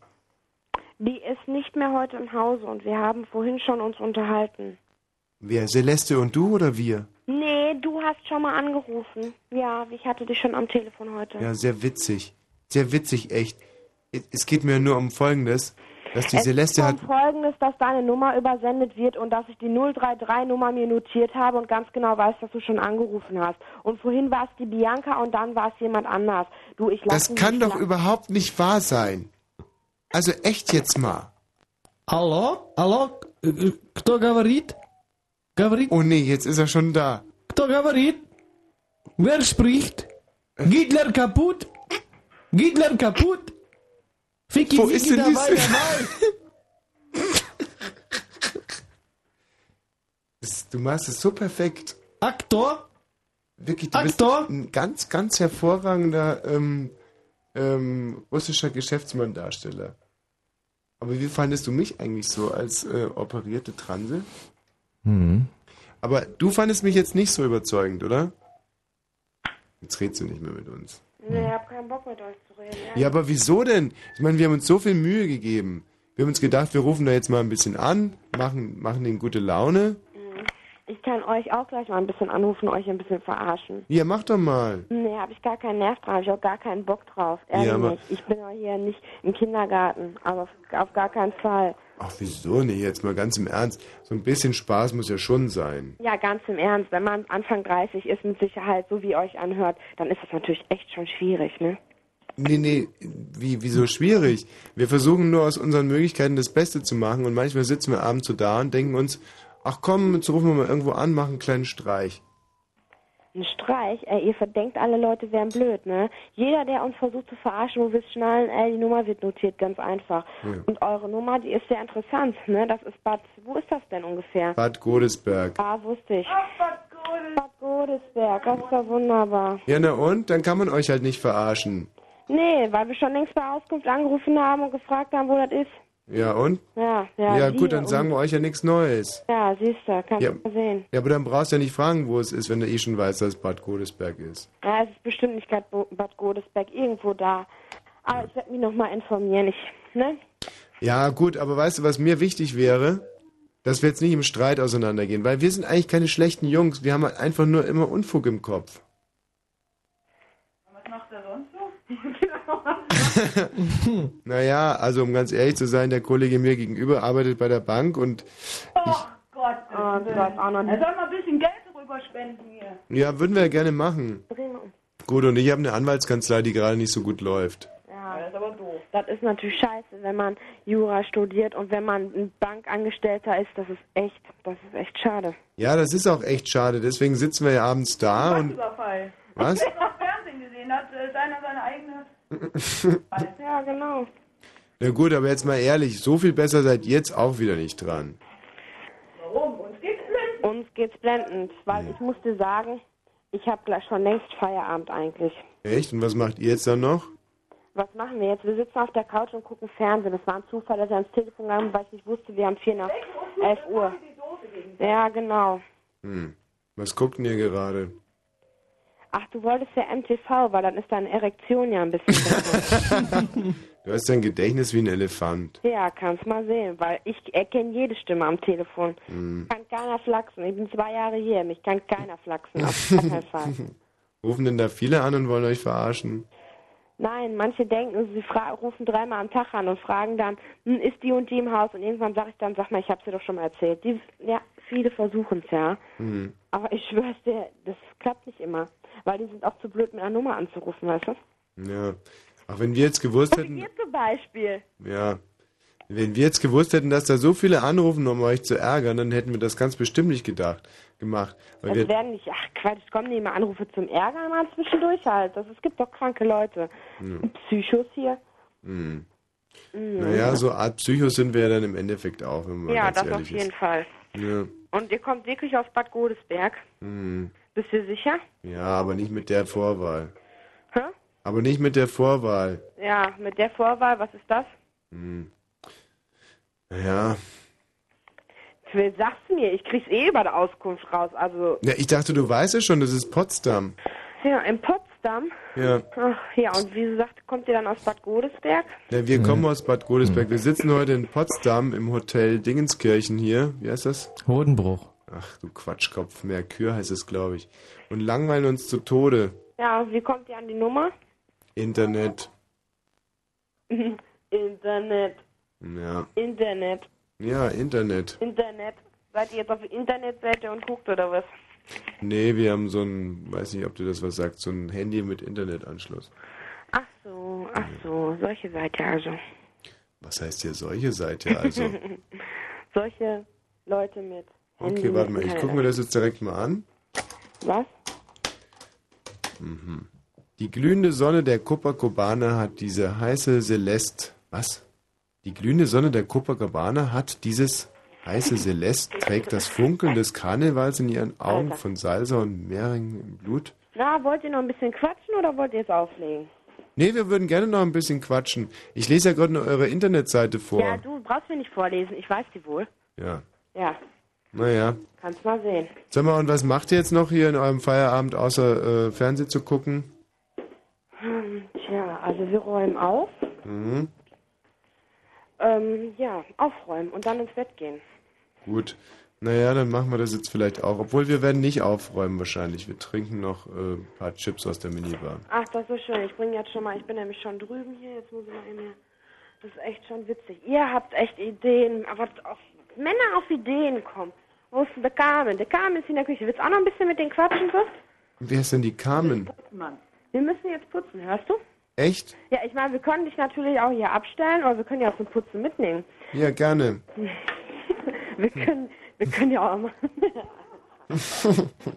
Die ist nicht mehr heute im Hause und wir haben vorhin schon uns unterhalten. Wer Celeste und du oder wir? Nee, du hast schon mal angerufen. Ja, ich hatte dich schon am Telefon heute. Ja, sehr witzig. Sehr witzig, echt. Es geht mir nur um Folgendes, dass die es Celeste ist hat. um Folgendes, dass deine Nummer übersendet wird und dass ich die 033-Nummer mir notiert habe und ganz genau weiß, dass du schon angerufen hast. Und vorhin war es die Bianca und dann war es jemand anders. Du, ich lass Das mich kann nicht doch la- überhaupt nicht wahr sein. Also echt jetzt mal. Алло? Алло? Э, Кто говорит? Говорит? Oh nee, jetzt ist er schon da. Кто говорит? Wer spricht? Hitler kaputt? Hitler kaputt? Ficky, Wo Ficky, ist denn dabei, dabei. Das, du machst es so perfekt. Aktor? Wirklich, du Aktor? bist ein ganz, ganz hervorragender ähm, ähm, russischer Geschäftsmann-Darsteller. Aber wie fandest du mich eigentlich so als äh, operierte Transe? Hm. Aber du fandest mich jetzt nicht so überzeugend, oder? Jetzt redest du nicht mehr mit uns. Nee, ich hab keinen Bock mit euch zu reden. Ja. Ja, aber wieso denn? Ich meine, wir haben uns so viel Mühe gegeben. Wir haben uns gedacht, wir rufen da jetzt mal ein bisschen an, machen, machen denen gute Laune. Ich kann euch auch gleich mal ein bisschen anrufen, euch ein bisschen verarschen. Ja, mach doch mal. Nee, habe ich gar keinen Nerv drauf, ich auch gar keinen Bock drauf. Ehrlich Ja, nicht. Ich bin doch hier nicht im Kindergarten, aber auf, auf gar keinen Fall. Ach, wieso nicht? Jetzt mal ganz im Ernst. So ein bisschen Spaß muss ja schon sein. Ja, ganz im Ernst, wenn man Anfang 30 ist mit Sicherheit, so wie euch anhört, dann ist das natürlich echt schon schwierig, ne? Nee, nee, wie, wieso schwierig? Wir versuchen nur aus unseren Möglichkeiten das Beste zu machen und manchmal sitzen wir abends so da und denken uns, ach komm, jetzt rufen wir mal irgendwo an, machen einen kleinen Streich. Ein Streich, ey, ihr verdenkt alle Leute wären blöd, ne? Jeder, der uns versucht zu verarschen, wo wir es schnallen, ey, die Nummer wird notiert, ganz einfach. Ja. Und eure Nummer, die ist sehr interessant, ne? Das ist Bad, wo ist das denn ungefähr? Bad Godesberg. Ah, wusste ich. Bad Godesberg, das ist doch wunderbar. Ja, na und? Dann kann man euch halt nicht verarschen. Nee, weil wir schon längst bei Auskunft angerufen haben und gefragt haben, wo das ist. Ja, und? Ja, ja. Ja, gut, dann und- sagen wir euch ja nichts Neues. Ja, siehst du, kannst Ja. du mal sehen. Ja, aber dann brauchst du ja nicht fragen, wo es ist, wenn du eh schon weißt, dass es Bad Godesberg ist. Ja, es ist bestimmt nicht Bad Godesberg, irgendwo da. Aber ich werde mich nochmal informieren. Ich, ne? Ja, gut, aber weißt du, was mir wichtig wäre? Dass wir jetzt nicht im Streit auseinandergehen, weil wir sind eigentlich keine schlechten Jungs. Wir haben halt einfach nur immer Unfug im Kopf. Was macht er sonst so? Naja, also um ganz ehrlich zu sein, der Kollege mir gegenüber arbeitet bei der Bank und Oh Gott, oh Gott, auch noch Er soll mal ein bisschen Geld rüber spenden hier. ja, würden wir ja gerne machen. Gut, und ich habe eine Anwaltskanzlei, die gerade nicht so gut läuft. Ja, das ist aber doof. Das ist natürlich scheiße, wenn man Jura studiert und wenn man ein Bankangestellter ist, das ist echt, das ist echt schade. Ja, das ist auch echt schade. Deswegen sitzen wir ja abends da und Überfall. Was? Ich hab Fernsehen gesehen, hat äh, seiner seine eigene. Ja, genau. Na gut, aber jetzt mal ehrlich, so viel besser seid ihr jetzt auch wieder nicht dran. Warum? Uns geht's blendend. Uns geht's blendend, weil ich muss dir sagen, ich habe gleich schon längst Feierabend eigentlich. Echt? Und was macht ihr jetzt dann noch? Was machen wir jetzt? Wir sitzen auf der Couch und gucken Fernsehen. Das war ein Zufall, dass er ans Telefon gegangen ist, weil ich nicht wusste, wir haben vier nach elf Uhr. Ja, genau. Hm. Was guckt denn ihr gerade? Ach, du wolltest ja MTV, weil dann ist deine Erektion ja ein bisschen. Du hast ein Gedächtnis wie ein Elefant. ja, kannst mal sehen, weil ich erkenne jede Stimme am Telefon. Hm. Kann keiner flachsen. Ich bin zwei Jahre hier, mich kann keiner flachsen. Auf. Rufen denn da viele an und wollen euch verarschen? Nein, manche denken, sie rufen dreimal am Tag an und fragen dann, hm, ist die und die im Haus? Und irgendwann sage ich dann, sag mal, ich habe dir doch schon mal erzählt. Die, ja, viele versuchen es ja. Hm. Aber ich schwör's dir, das klappt nicht immer. Weil die sind auch zu blöd, mit einer Nummer anzurufen, weißt du? Ja. Ach, wenn wir jetzt gewusst hätten, Hier zum Beispiel. ja, wenn wir jetzt gewusst hätten, dass da so viele anrufen, um euch zu ärgern, dann hätten wir das ganz bestimmt nicht gedacht, gemacht. Weil Es wir, werden nicht, ach Quatsch, kommen nicht immer Anrufe zum Ärgern, mal zwischendurch halt. Das, es gibt doch kranke Leute. Ja. Psychos hier. hm. Mhm. Naja, so Art Psychos sind wir ja dann im Endeffekt auch, wenn man Ja, das auf jeden ist. Fall. Ja. Und ihr kommt wirklich aus Bad Godesberg. Hm. Bist du sicher? ja, aber nicht mit der Vorwahl. Hä? Aber nicht mit der Vorwahl. Ja, mit der Vorwahl, was ist das? Hm. Sagst du mir? Ich krieg's eh über die Auskunft raus. Also, ja, ich dachte, du weißt ja schon, das ist Potsdam. ja, in Potsdam. Ja. Ach, ja, und wie gesagt, kommt ihr dann aus Bad Godesberg? Ja, wir kommen aus Bad Godesberg. Wir sitzen heute in Potsdam im Hotel Dingenskirchen hier. Wie heißt das? Hodenbruch. Ach du Quatschkopf, Merkur heißt es, glaube ich. Und langweilen uns zu Tode. Ja, wie kommt ihr an die Nummer? Internet. Internet. Ja. Internet. Ja, Internet. Internet. Seid ihr jetzt auf Internetseite und guckt oder was? Nee, wir haben so ein, weiß nicht, ob du das was sagst, so ein Handy mit Internetanschluss. Ach so, ach so, solche Seite also. Was heißt hier solche Seite also? solche Leute mit Handy Okay, warte mal, ich gucke mir das jetzt direkt mal an. Was? Mhm. Die glühende Sonne der Copacabana hat diese heiße Celeste. Was? Die glühende Sonne der Copacabana hat dieses heiße Celeste, trägt das Funkeln des Karnevals in ihren Augen von Salsa und Mehring im Blut. Na, wollt ihr noch ein bisschen quatschen oder wollt ihr jetzt auflegen? Nee, wir würden gerne noch ein bisschen quatschen. Ich lese ja gerade nur eure Internetseite vor. Ja, du brauchst mir nicht vorlesen, ich weiß die wohl. Ja. Ja, Naja. kannst mal sehen. Sag mal, und was macht ihr jetzt noch hier in eurem Feierabend, außer äh, Fernsehen zu gucken? Hm, Tja, also wir räumen auf. Mhm. Ähm, ja, aufräumen und dann ins Bett gehen. Gut. Naja, dann machen wir das jetzt vielleicht auch. Obwohl wir werden nicht aufräumen wahrscheinlich. Wir trinken noch äh, ein paar Chips aus der Minibar. Ach, das ist so schön. Ich bringe jetzt schon mal, ich bin nämlich schon drüben hier. Jetzt muss ich mal eben hier. Das ist echt schon witzig. Ihr habt echt Ideen, aber auch Männer auf Ideen kommen. Wo ist denn der Carmen? Der Carmen ist in der Küche. Willst du auch noch ein bisschen mit den quatschen, so? Wer ist denn die Carmen? Wir müssen jetzt putzen, hörst du? Echt? Ja, ich meine, wir können dich natürlich auch hier abstellen, oder wir können ja auch zum Putzen mitnehmen. Ja, gerne. Wir können, wir können ja auch mal.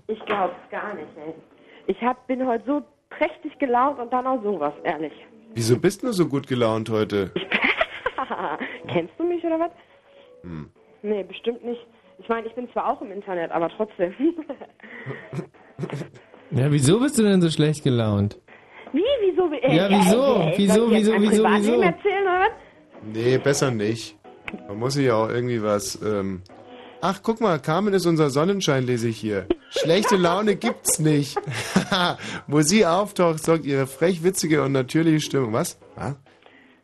ich glaub's gar nicht, ey. Ich hab, bin heute so prächtig gelaunt und dann auch sowas, ehrlich. Wieso bist du so gut gelaunt heute? Kennst du mich oder was? Hm. Nee, bestimmt nicht. Ich meine, ich bin zwar auch im Internet, aber trotzdem. Ja, wieso bist du denn so schlecht gelaunt? Wie, wieso? Äh, Ja, wieso? Äh, äh, Wieso, wieso, wieso, wieso? erzählen oder was? Nee, besser nicht. Man muss sich ja auch irgendwie was. Ähm Ach, guck mal, Carmen ist unser Sonnenschein, lese ich hier. Schlechte Laune gibt's nicht. Wo sie auftaucht, sorgt ihre frech, witzige und natürliche Stimmung. Was? Ah?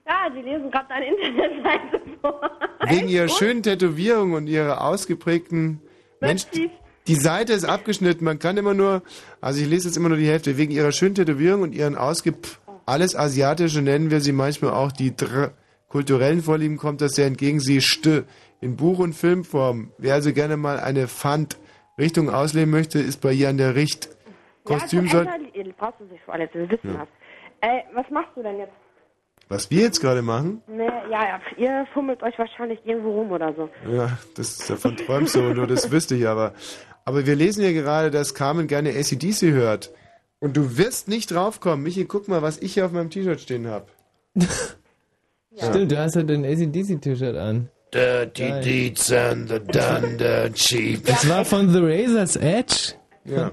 Ja, die lesen gerade deine Internetseite vor. Wegen ihrer schönen Tätowierung und ihrer ausgeprägten. Mensch, die Seite ist abgeschnitten. Man kann immer nur. Also ich lese jetzt immer nur die Hälfte. Wegen ihrer schönen Tätowierung und ihren ausgep. Alles Asiatische nennen wir sie manchmal auch die Dr. Kulturellen Vorlieben kommt das sehr entgegen. Sie st. In Buch- und Filmform. Wer also gerne mal eine Pfand-Richtung ausleben möchte, ist bei ihr an der Richt. Kostüm ja, soll. also, ihr brauchst du sich vorlesen, wir wissen Ja. das. Ey, was machst du denn jetzt? Was wir jetzt gerade machen? Nee, ja, ja, ihr fummelt euch wahrscheinlich irgendwo rum oder so. Ja, das davon träumst du, nur das wüsste ich aber. Aber wir lesen ja gerade, dass Carmen gerne ACDC hört. Und du wirst nicht draufkommen. Michi, guck mal, was ich hier auf meinem T-Shirt stehen habe. Stimmt, du hast ja dein ACDC-T-Shirt an. Dirty Geil. Deeds and the Dunder Cheap. Das war von The Razor's Edge? Ja.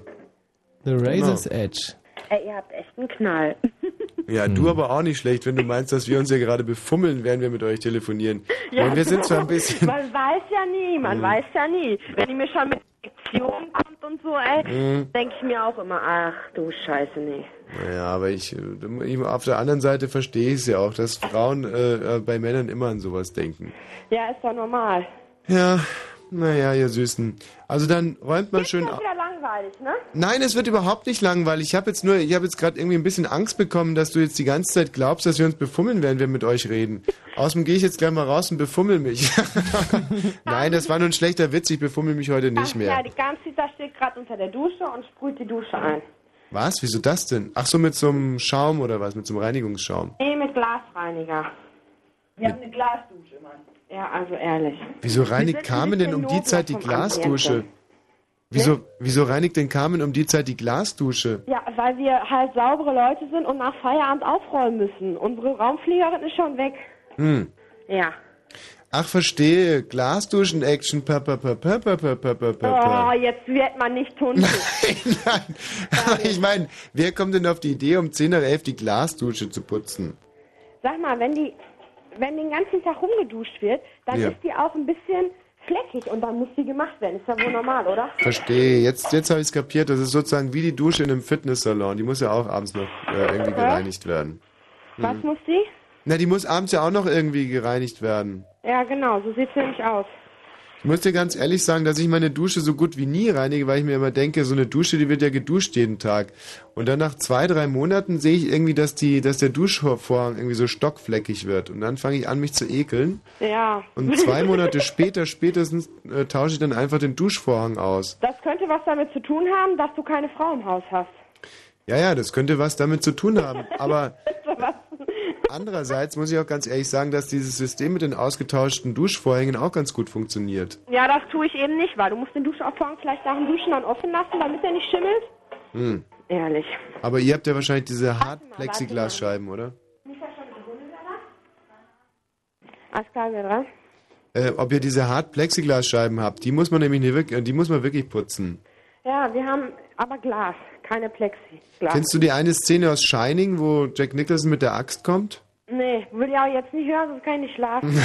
The Razor's Genau. Edge. Ey, ihr habt echt einen Knall. Ja, du aber auch nicht schlecht, wenn du meinst, dass wir uns ja gerade befummeln, während wir mit euch telefonieren. Ja, Und wir sind zwar ein bisschen. Man weiß ja nie, man Mhm. weiß ja nie. Wenn die mir schon mit Fiktion kommt und so, ey, Mhm. denke ich mir auch immer, ach du Scheiße, nee. Naja, aber ich, ich- auf der anderen Seite verstehe ich es ja auch, dass Frauen äh, bei Männern immer an sowas denken. Ja, ist doch normal. Ja, naja, ihr Süßen. Also dann räumt mal schön Ist auf. doch wieder langweilig, ne? Nein, es wird überhaupt nicht langweilig. Ich habe jetzt nur, ich habe jetzt gerade irgendwie ein bisschen Angst bekommen, dass du jetzt die ganze Zeit glaubst, dass wir uns befummeln, während wir mit euch reden. Außerdem gehe ich jetzt gleich mal raus und befummel mich. Nein, das war nur ein schlechter Witz. Ich befummel mich heute nicht Ach, Ja, mehr. die ganze Zeit steht gerade unter der Dusche und sprüht die Dusche ein. Was? Wieso das denn? Ach so, mit so einem Schaum oder was? Mit so einem Reinigungsschaum. Nee, mit Glasreiniger. Wir haben eine Glasdusche, Mann. Ja, also ehrlich. Wieso reinigt Carmen denn um die Zeit die Glasdusche? Wieso, wieso reinigt denn Carmen um die Zeit die Glasdusche? Ja, weil wir halt saubere Leute sind und nach Feierabend aufräumen müssen. Unsere Raumfliegerin ist schon weg. Hm. Ja. Ach, verstehe. Glasduschen-Action. Pa, pa, pa, pa, pa, pa, pa, pa, Oh, pa. jetzt wird man nicht tuntig. Aber ich meine, wer kommt denn auf die Idee, um 10 nach 11 die Glasdusche zu putzen? Sag mal, wenn die, wenn den ganzen Tag rumgeduscht wird, dann Ja. ist die auch ein bisschen fleckig und dann muss die gemacht werden. Ist ja wohl normal, oder? Verstehe. Jetzt, jetzt habe ich es kapiert. Das ist sozusagen wie die Dusche in einem Fitnesssalon. Die muss ja auch abends noch äh, irgendwie gereinigt werden. Was Hm. muss die? Na, die muss abends ja auch noch irgendwie gereinigt werden. Ja, genau, so sieht's nämlich aus. Ich muss dir ganz ehrlich sagen, dass ich meine Dusche so gut wie nie reinige, weil ich mir immer denke, so eine Dusche, die wird ja geduscht jeden Tag. Und dann nach zwei, drei Monaten sehe ich irgendwie, dass die, dass der Duschvorhang irgendwie so stockfleckig wird. Und dann fange ich an, mich zu ekeln. Ja. Und zwei Monate später, spätestens, äh, tausche ich dann einfach den Duschvorhang aus. Das könnte was damit zu tun haben, dass du keine Frau im Haus hast. Ja, ja, das könnte was damit zu tun haben. Aber andererseits muss ich auch ganz ehrlich sagen, dass dieses System mit den ausgetauschten Duschvorhängen auch ganz gut funktioniert. Ja, das tue ich eben nicht, weil du musst den Duschaufhang vielleicht nach dem Duschen dann offen lassen, damit er nicht schimmelt. Hm. Ehrlich. Aber ihr habt ja wahrscheinlich diese Hartplexiglasscheiben, oder? Alles klar, dran. Äh, ob ihr diese Hartplexiglasscheiben habt, die muss man nämlich nicht wirklich, die muss man wirklich putzen. Ja, wir haben aber Glas, keine Plexiglas. Kennst du die eine Szene aus Shining, wo Jack Nicholson mit der Axt kommt? Nee, will ich auch jetzt nicht hören, sonst kann ich nicht schlafen.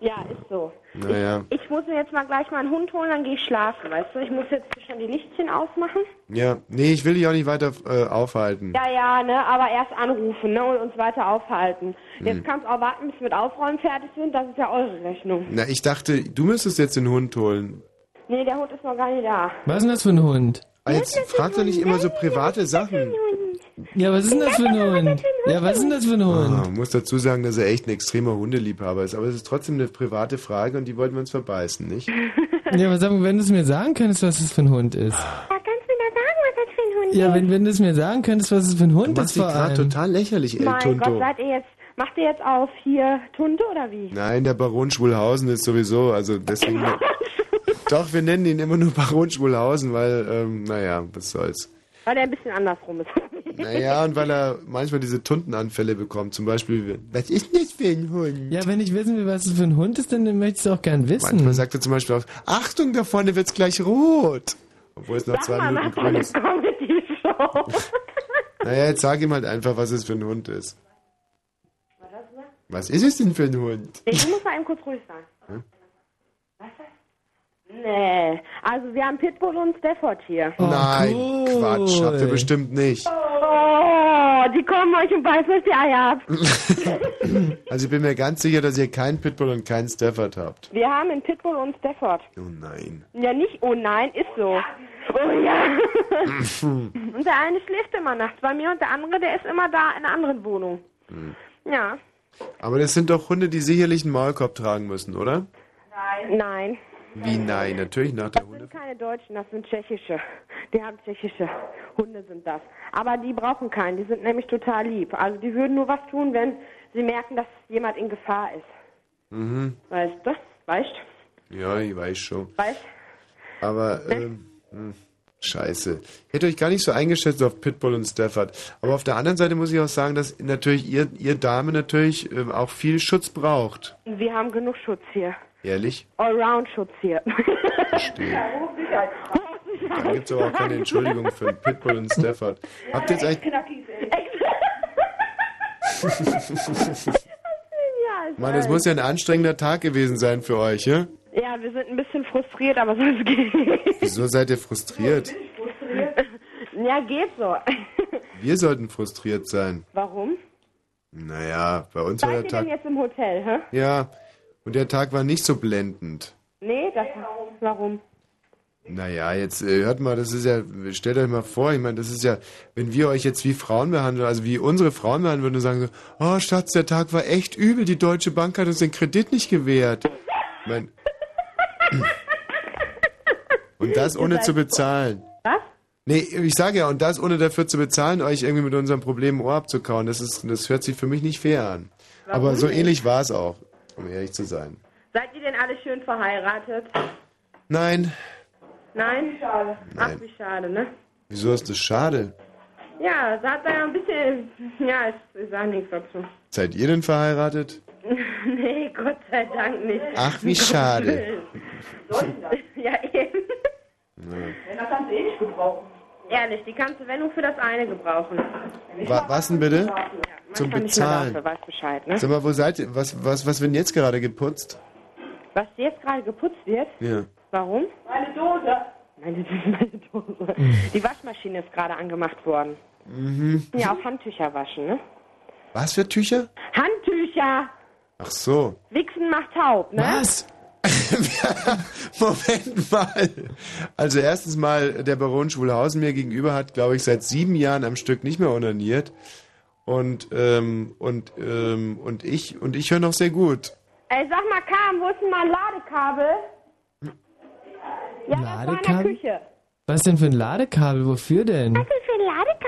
ja, ist so. Naja. Ich muss mir jetzt mal gleich mal einen Hund holen, dann gehe ich schlafen, weißt du? Ich muss jetzt schon die Lichtchen ausmachen. Ja, nee, ich will dich auch nicht weiter äh, aufhalten. Ja, ja, ne, aber erst anrufen, ne, und uns weiter aufhalten. Jetzt Hm. kannst du auch warten, bis wir mit Aufräumen fertig sind, das ist ja eure Rechnung. Na, ich dachte, du müsstest jetzt den Hund holen. Nee, der Hund ist noch gar nicht da. Was ist denn das für ein Hund? Ah, jetzt frag doch nicht immer so private Sachen. Ja, was ist denn das für ein Hund? Ja, was ist denn das für ein Ah, Hund? man muss dazu sagen, dass er echt ein extremer Hundeliebhaber ist. Aber es ist trotzdem eine private Frage und die wollten wir uns verbeißen, nicht? Ja, aber sag mal, wenn du es mir sagen könntest, was es für ein Hund ist. Ja, kannst du mir sagen, was das für ein Hund Ja, wenn, wenn du es mir sagen könntest, was es für ein Hund Du ist vor allem. total lächerlich, El Mein Tunto. Gott, seid ihr jetzt, macht ihr jetzt auf hier Tunte oder wie? Nein, der Baron Schwulhausen ist sowieso, also deswegen. Doch, wir nennen ihn immer nur Baron Schwulhausen, weil, ähm, naja, was soll's. Weil der ein bisschen andersrum ist. Naja, und weil er manchmal diese Tuntenanfälle bekommt. Zum Beispiel, was ist denn das für ein Hund? Ja, wenn ich wissen will, was es für ein Hund ist, dann möchte ich es auch gern wissen. Manchmal sagt er zum Beispiel auch, Achtung, da vorne wird's gleich rot. Obwohl es nach Sag zwei mal, Minuten grün eine ist. Comedy-Show. Naja, jetzt sag ihm halt einfach, was es für ein Hund ist. Was ist es denn für ein Hund? Ich muss mal eben kurz ruhig sein. Hm? Nee, also wir haben Pitbull und Stafford hier. Nein, cool. Quatsch, habt ihr bestimmt nicht. Oh, die kommen euch und beißen euch die Eier ab. Also ich bin mir ganz sicher, dass ihr keinen Pitbull und keinen Stafford habt. Wir haben einen Pitbull und Stafford. Oh nein. Ja, nicht, oh nein, ist so. Oh ja. und der eine schläft immer nachts bei mir und der andere, der ist immer da in einer anderen Wohnung. Hm. Ja. Aber das sind doch Hunde, die sicherlich einen Maulkorb tragen müssen, oder? Nein. Nein. Wie nein? Natürlich nach der Das Hunde. sind keine Deutschen, das sind tschechische. Die haben tschechische Hunde sind das. Aber die brauchen keinen, die sind nämlich total lieb. Also die würden nur was tun, wenn sie merken, dass jemand in Gefahr ist. Mhm. Weißt du? Weißt Ja, ich weiß schon. Weißt Aber, ähm, hm, scheiße. Ich hätte euch gar nicht so eingeschätzt auf Pitbull und Stafford. Aber auf der anderen Seite muss ich auch sagen, dass natürlich ihr, ihr Dame natürlich ähm, auch viel Schutz braucht. Wir haben genug Schutz hier. Ehrlich? Allround-Schutz hier. Verstehe. Dann gibt es aber auch keine Entschuldigung für einen Pitbull und Stafford. Habt ihr jetzt eigentlich... Mann, es weiß. muss ja ein anstrengender Tag gewesen sein für euch, ja? ja, wir sind ein bisschen frustriert, aber sonst geht Wieso seid ihr frustriert? Ja, geht so. Wir sollten frustriert sein. Warum? Naja, bei uns war der Seid ihr denn Tag... jetzt im Hotel, hä? Ja, und der Tag war nicht so blendend. Nee, das warum? Naja, jetzt äh, hört mal, das ist ja, stellt euch mal vor, ich meine, das ist ja, wenn wir euch jetzt wie Frauen behandeln, also wie unsere Frauen behandeln würden und sagen so, oh Schatz, der Tag war echt übel, die Deutsche Bank hat uns den Kredit nicht gewährt. Ich mein, und das ohne zu bezahlen. Was? Nee, ich sage ja, und das ohne dafür zu bezahlen, euch irgendwie mit unserem Problem im Ohr abzukauen, das ist, das hört sich für mich nicht fair an. Warum Aber so ähnlich war es auch, um ehrlich zu sein. Seid ihr denn alle schön verheiratet? Nein, Nein? Schade. Ach, Nein. wie schade, ne? wieso ist das schade? Ja, sagt er ja ein bisschen. Ja, ich, ich sag nichts dazu. Seid ihr denn verheiratet? nee, Gott sei Dank nicht. Ach, wie Um Gottes schade. Willen. ja, eben. Ja. Das kannst du eh nicht gebrauchen. Ehrlich, die kannst du, wenn nur für das eine gebrauchen. Wa was denn bitte? Zum nicht mehr Bezahlen. dafür, weißt Bescheid, ne? Sag mal, wo seid ihr? Was, was, was wird denn jetzt gerade geputzt? Was jetzt gerade geputzt wird? Ja. Warum? Meine Dose. Meine, meine Dose. Die Waschmaschine ist gerade angemacht worden. Mhm. Ja, auf Handtücher waschen, ne? Was für Tücher? Handtücher! Ach so. Wichsen macht taub, ne? Was? Moment mal. Also erstens mal, der Baron Schwulhausen mir gegenüber hat, glaube ich, seit sieben Jahren am Stück nicht mehr onaniert. Und, ähm, und, ähm, und ich, und ich höre noch sehr gut. Ey, sag mal, Kam, wo ist denn mein Ladekabel? Ja, das war in der Ladekabel? Küche. Was denn für ein Ladekabel? Wofür denn? Was ist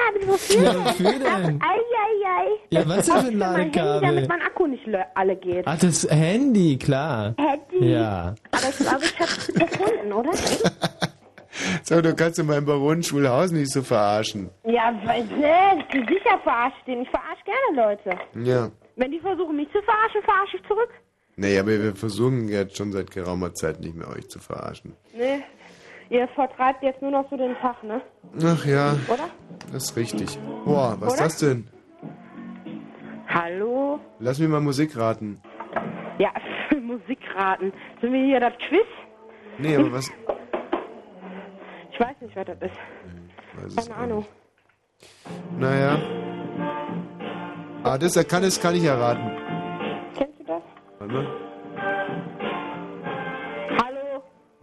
Ladekabel? Wofür Ja, wofür denn? Ei, ei, ei. Ja, was denn für ein mein Handy, Ladekabel? damit mein Akku nicht alle geht. Ach, das Handy, klar. Handy. Ja. Aber ich glaube, ich hab's gefunden, oder? Sag, du kannst doch meinen Baron Schwulhausen nicht so verarschen. Ja, weil, ne, ich bin sicher verarscht den. Ich verarsche gerne Leute. Ja. Wenn die versuchen, mich zu verarschen, verarsche ich zurück. Nee, aber wir versuchen jetzt schon seit geraumer Zeit nicht mehr euch zu verarschen. Ne, ihr vertreibt jetzt nur noch so den Tag, ne? Ach ja, Oder? das ist richtig. Boah, was ist das denn? Hallo? Lass mich mal Musik raten. Ja, Musikraten. Sind wir hier das Quiz? Nee, aber was? Ich weiß nicht, was das ist. Es Keine Ahnung. nicht. Naja. Ah, das kann, das kann ich erraten. Kennst du das? Warte mal.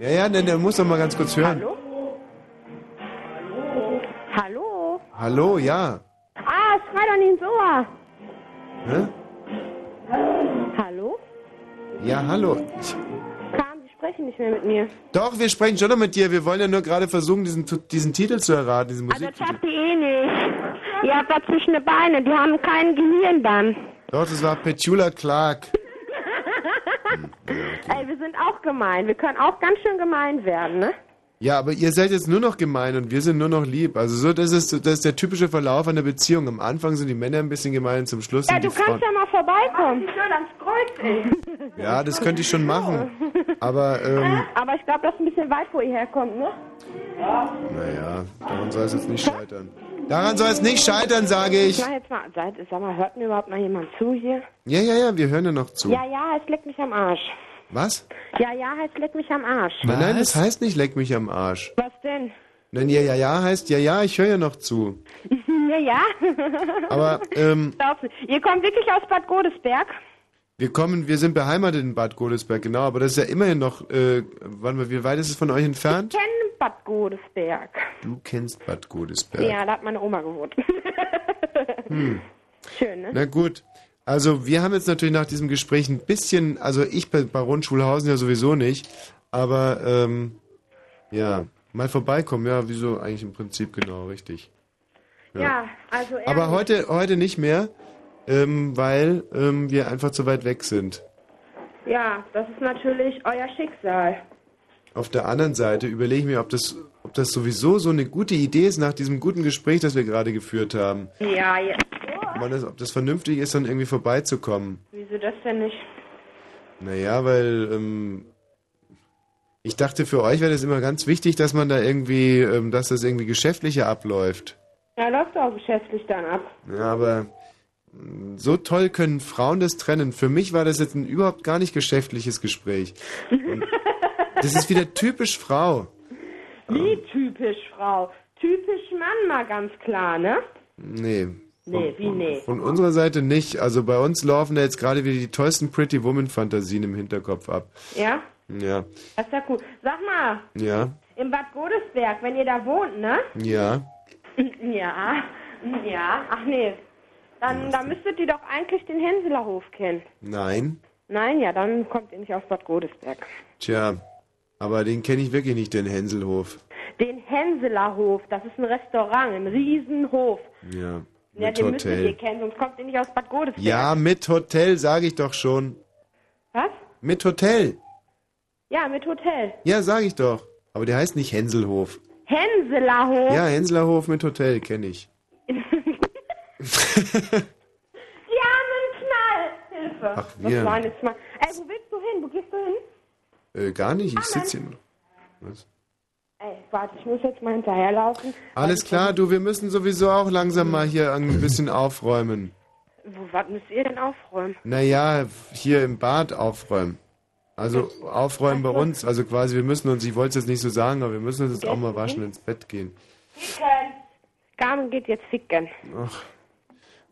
Ja, ja, ne, der muss doch mal ganz kurz hören. Hallo? Hallo? Hallo, ja. Ah, schrei doch nicht so. Hä? Hallo? Ja, hallo. Kam, Sie sprechen nicht mehr mit mir. doch, wir sprechen schon noch mit dir. Wir wollen ja nur gerade versuchen, diesen, diesen Titel zu erraten, diesen Also das Musiktitel. habt ihr eh nicht. Ihr habt was zwischen den Beinen. Die haben kein Gehirn dann. Doch, das war Petula Clark. Ey, wir sind auch gemein. Wir können auch ganz schön gemein werden, ne? Ja, aber ihr seid jetzt nur noch gemein und wir sind nur noch lieb. Also so, das ist, das ist der typische Verlauf einer Beziehung. Am Anfang sind die Männer ein bisschen gemein, zum Schluss Ja, sind die du Frauen. kannst ja mal vorbeikommen. Schön ans Kreuz, ey. Ja, das könnte ich schon machen. Aber, ähm, Aber ich glaube, das ist ein bisschen weit, wo ihr herkommt, ne? naja, daran soll es jetzt nicht scheitern. Daran soll es nicht scheitern, sage ich. Ich jetzt mal, seid, sag mal, hört mir überhaupt noch jemand zu hier? Ja, ja, ja, wir hören ja noch zu. Ja, ja, heißt leck mich am Arsch. Was? Ja, ja, heißt leck mich am Arsch. Nein, nein, das heißt nicht leck mich am Arsch. Was denn? Nein, ja, ja, ja heißt ja, ja, ich höre ja noch zu. ja, ja. Aber, ähm, Ihr kommt wirklich aus Bad Godesberg? wir kommen, wir sind beheimatet in Bad Godesberg, genau, aber das ist ja immerhin noch, äh, mal, wie weit ist es von euch entfernt? Ich kenne Bad Godesberg. Du kennst Bad Godesberg. Ja, da hat meine Oma gewohnt. Hm. Schön, ne? Na gut. Also wir haben jetzt natürlich nach diesem Gespräch ein bisschen, also ich bei Baron Schulhausen ja sowieso nicht, aber ähm, ja, mal vorbeikommen, ja, wieso eigentlich im Prinzip genau, richtig. Ja, also ehrlich. Aber heute, heute nicht mehr, ähm, weil ähm, wir einfach zu weit weg sind. Ja, das ist natürlich euer Schicksal. Auf der anderen Seite überlege ich mir, ob das, ob das sowieso so eine gute Idee ist nach diesem guten Gespräch, das wir gerade geführt haben. Ja, ja. Ob, das, ob das vernünftig ist, dann irgendwie vorbeizukommen. Wieso das denn nicht? Naja, weil ähm, ich dachte, für euch wäre das immer ganz wichtig, dass man da irgendwie, ähm, dass das irgendwie geschäftlicher abläuft. Ja, läuft auch geschäftlich dann ab. Ja, aber mh, so toll können Frauen das trennen. Für mich war das jetzt ein überhaupt gar nicht geschäftliches Gespräch. Und das ist wieder typisch Frau. Wie typisch Frau. Typisch Mann mal ganz klar, ne? Nee. Nee, wie nee? Von unserer Seite nicht. Also bei uns laufen da jetzt gerade wieder die tollsten Pretty Woman Fantasien im Hinterkopf ab. Ja? Ja, Das ist ja cool. Sag mal, ja, im Bad Godesberg, wenn ihr da wohnt, ne? ja. Ja, ja. Ach nee. Dann, dann müsstet ihr doch eigentlich den Hänselerhof kennen. Nein. Nein, ja, dann kommt ihr nicht aus Bad Godesberg. Tja, aber den kenne ich wirklich nicht, den Hänselhof. Den Hänselerhof, das ist ein Restaurant, ein Riesenhof. Ja, Ja, mit den müsstet ihr Hotel. kennen, sonst kommt ihr nicht aus Bad Godesberg. Ja, mit Hotel, sage ich doch schon. Was? Mit Hotel. Ja, mit Hotel. Ja, sage ich doch. Aber der heißt nicht Hänselhof. Hänselerhof. Ja, Hänselerhof mit Hotel kenne ich. Die armen Knall! Hilfe. Ach, wir. Das war jetzt mal. Ey, wo willst du hin? Wo gehst du hin? Äh, gar nicht, ich sitze hier. noch. Was? Ey, warte, ich muss jetzt mal hinterherlaufen. Alles klar, du, wir müssen sowieso auch langsam mal hier ein bisschen aufräumen. Wo, was müsst ihr denn aufräumen? Naja, hier im Bad aufräumen. Also aufräumen bei uns, also quasi, wir müssen uns, ich wollte es jetzt nicht so sagen, aber wir müssen uns jetzt auch mal waschen ins Bett gehen. Ficken. Carmen geht jetzt ficken. Ach.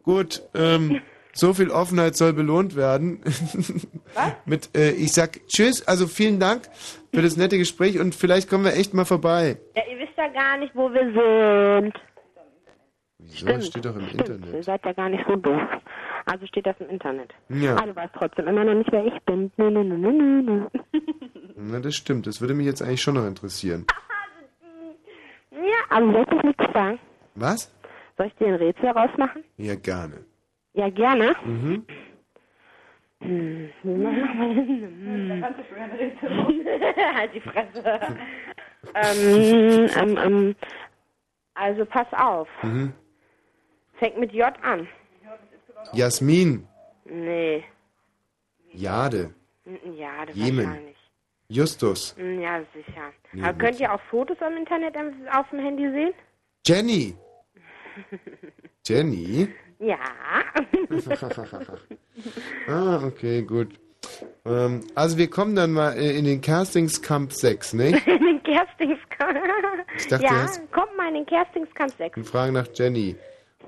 Gut, ähm, so viel Offenheit soll belohnt werden. Was? Mit, äh, ich sag Tschüss, also vielen Dank für das nette Gespräch und vielleicht kommen wir echt mal vorbei. Ja, ihr wisst ja gar nicht, wo wir sind. Wieso? Das steht doch im Stimmt, Internet. ihr seid ja gar nicht so doof. Also steht das im Internet. Ja. Aber du weißt trotzdem immer noch nicht, wer ich bin. Nö, nö, nö, nö, nö. Na, das stimmt. Das würde mich jetzt eigentlich schon noch interessieren. Ja, aber soll ich nichts sagen? Was? Soll ich dir ein Rätsel rausmachen? Ja, gerne. Ja, gerne. Mhm. Hm? Hm. halt die Fresse. ähm, ähm, ähm, also pass auf. Mhm. Fängt mit J an. Jasmin. Nee. Jade. Mm, Ja, das Jemen. wahrscheinlich. Justus. Mm, Ja, sicher. Ja, Aber könnt ihr auch Fotos am Internet auf dem Handy sehen? Jenny. Jenny? Ja. ah, okay, gut. Ähm, also wir kommen dann mal äh, in den Castingskampf 6, nicht? in den Kerstingskampf. Ich dachte, ja, hast- kommt mal in den Kerstingskampf 6. Und fragen nach Jenny.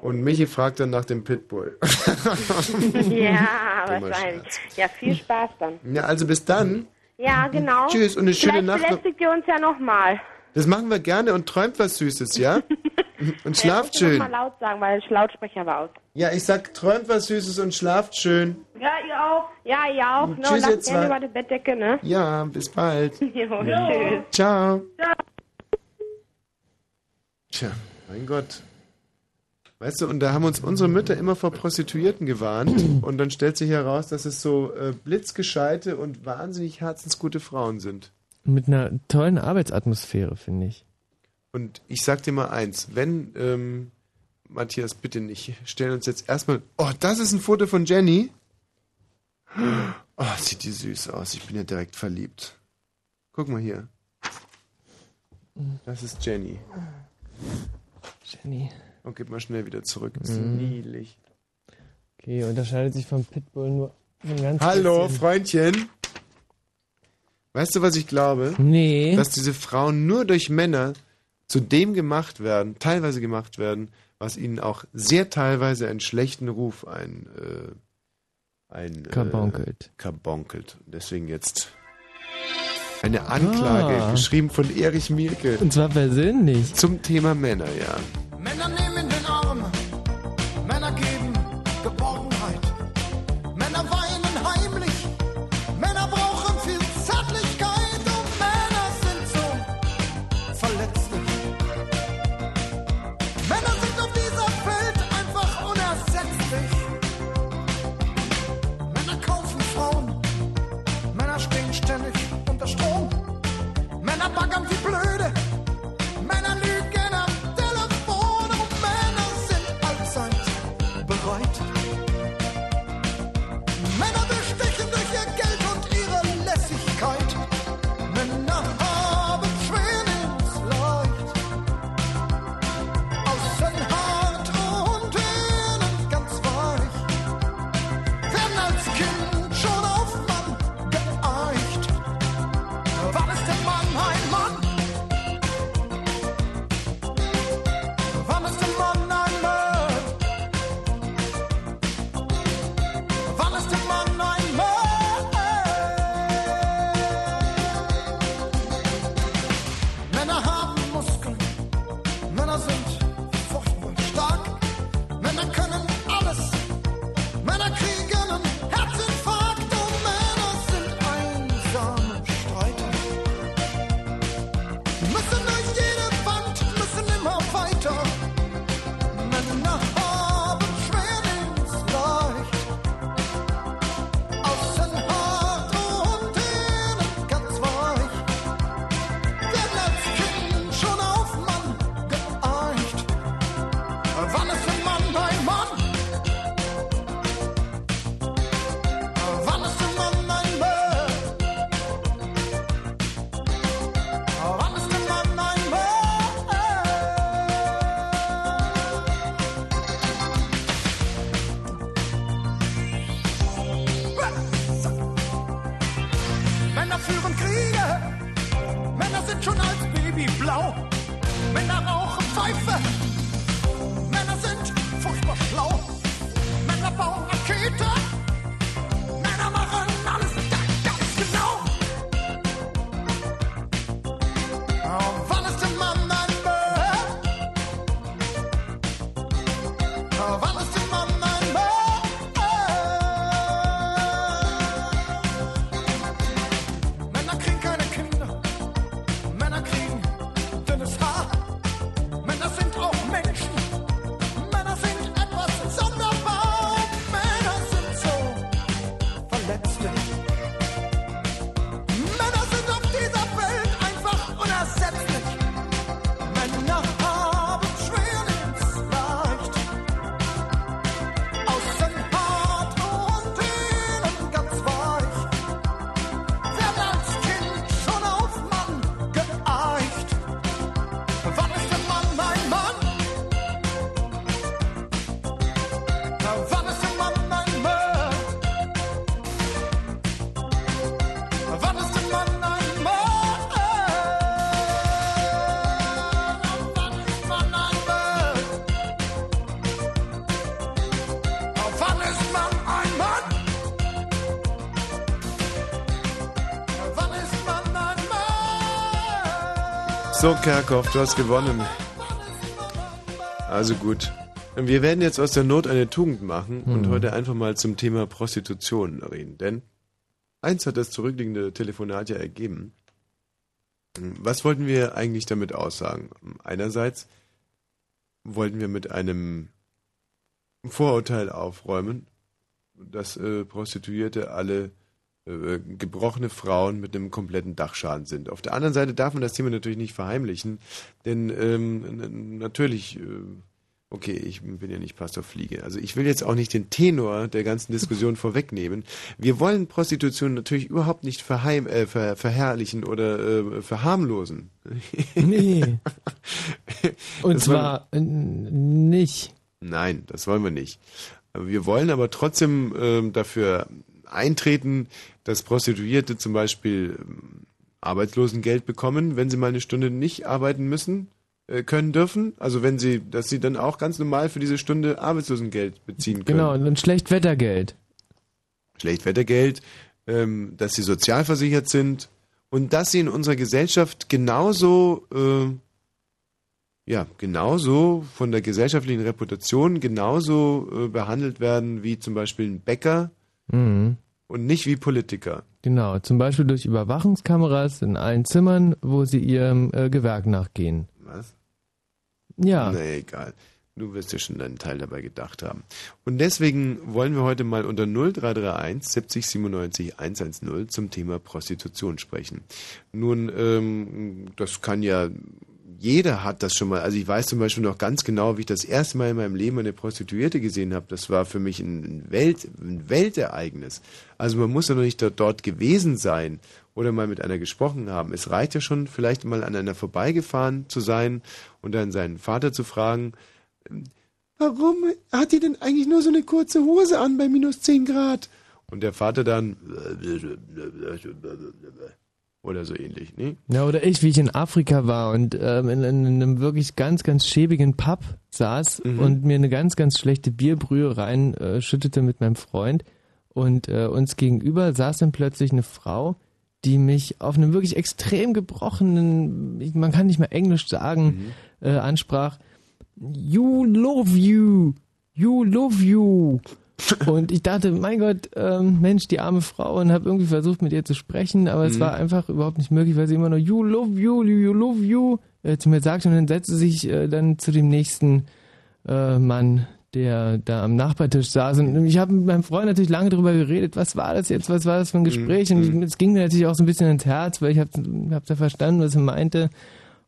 Und Michi fragt dann nach dem Pitbull. ja, wahrscheinlich. Ja, viel Spaß dann. Ja, also bis dann. Ja, genau. Tschüss und eine schöne Vielleicht Nacht noch. belästigt ihr uns ja nochmal. Das machen wir gerne und träumt was Süßes, ja? Und schlaft schön. mal laut sagen, weil der Lautsprecher war aus. Ja, ich sag, träumt was Süßes und schlaft schön. Ja, ihr auch. Ja, ihr auch. Ne? Tschüss, Und ihr lasst zwei. gerne über die Bettdecke, ne? Ja, bis bald. Jo, tschüss. Ciao. Tja, mein Gott. Weißt du, und da haben uns unsere Mütter immer vor Prostituierten gewarnt. Und dann stellt sich heraus, dass es so äh, blitzgescheite und wahnsinnig herzensgute Frauen sind. Mit einer tollen Arbeitsatmosphäre, finde ich. Und ich sag dir mal eins, wenn, ähm, Matthias, bitte nicht, stellen uns jetzt erstmal, oh, das ist ein Foto von Jenny. Oh, sieht die süß aus, ich bin ja direkt verliebt. Guck mal hier. Das ist Jenny. Jenny. Und gib mal schnell wieder zurück. Ist Mhm. niedlich. Okay, unterscheidet sich vom Pitbull nur ein ganz Hallo, bisschen. Freundchen. Weißt du, was ich glaube? Nee. Dass diese Frauen nur durch Männer zu dem gemacht werden, teilweise gemacht werden, was ihnen auch sehr teilweise einen schlechten Ruf ein, äh, ein Karbonkelt. Äh, karbonkelt. Deswegen jetzt eine Anklage, Ah. geschrieben von Erich Mielke. Und zwar persönlich. Zum Thema Männer, ja. Männer nehmen So, Kerkhoff, du hast gewonnen. Also gut. Wir werden jetzt aus der Not eine Tugend machen und Hm. heute einfach mal zum Thema Prostitution reden. Denn eins hat das zurückliegende Telefonat ja ergeben. Was wollten wir eigentlich damit aussagen? Einerseits wollten wir mit einem Vorurteil aufräumen, dass äh, Prostituierte alle äh, gebrochene Frauen mit einem kompletten Dachschaden sind. Auf der anderen Seite darf man das Thema natürlich nicht verheimlichen, denn ähm, natürlich, äh, okay, ich bin ja nicht Pastor Fliege, also ich will jetzt auch nicht den Tenor der ganzen Diskussion vorwegnehmen. Wir wollen Prostitution natürlich überhaupt nicht verheim, äh, ver, verherrlichen oder äh, verharmlosen. Nee. Und Das zwar äh, nicht. Nein, das wollen wir nicht. Wir wollen aber trotzdem ähm, dafür eintreten, dass Prostituierte zum Beispiel ähm, Arbeitslosengeld bekommen, wenn sie mal eine Stunde nicht arbeiten müssen, äh, können dürfen. Also wenn sie, dass sie dann auch ganz normal für diese Stunde Arbeitslosengeld beziehen können. Genau, und Schlechtwettergeld. Schlechtwettergeld, ähm, dass sie sozialversichert sind und dass sie in unserer Gesellschaft genauso, äh, ja, genauso von der gesellschaftlichen Reputation genauso äh, behandelt werden wie zum Beispiel ein Bäcker Mhm. Und nicht wie Politiker. Genau, zum Beispiel durch Überwachungskameras in allen Zimmern, wo sie ihrem äh, Gewerk nachgehen. Was? Ja. Nee, egal. Du wirst ja schon deinen Teil dabei gedacht haben. Und deswegen wollen wir heute mal unter 0331 70 97 110 zum Thema Prostitution sprechen. Nun, ähm, das kann ja, jeder hat das schon mal. Also ich weiß zum Beispiel noch ganz genau, wie ich das erste Mal in meinem Leben eine Prostituierte gesehen habe. Das war für mich ein, Welt, ein Weltereignis. Also man muss ja noch nicht dort, dort gewesen sein oder mal mit einer gesprochen haben. Es reicht ja schon, vielleicht mal an einer vorbeigefahren zu sein und dann seinen Vater zu fragen, warum hat die denn eigentlich nur so eine kurze Hose an bei minus 10 Grad? Und der Vater dann oder so ähnlich, ne? Ja, oder ich, wie ich in Afrika war und ähm, in, in einem wirklich ganz, ganz schäbigen Pub saß Mhm. und mir eine ganz, ganz schlechte Bierbrühe reinschüttete äh, schüttete mit meinem Freund. Und äh, uns gegenüber saß dann plötzlich eine Frau, die mich auf einem wirklich extrem gebrochenen, man kann nicht mehr Englisch sagen, Mhm. äh, ansprach. You love you, you love you. Und ich dachte, mein Gott, ähm, Mensch, die arme Frau und habe irgendwie versucht mit ihr zu sprechen, aber es Mhm. war einfach überhaupt nicht möglich, weil sie immer nur You love you, you love you äh, zu mir sagte und dann setzte sich äh, dann zu dem nächsten äh, Mann, der da am Nachbartisch saß. Und ich habe mit meinem Freund natürlich lange darüber geredet, was war das jetzt, was war das für ein Gespräch? Mhm. Und es ging mir natürlich auch so ein bisschen ins Herz, weil ich habe hab da verstanden, was er meinte.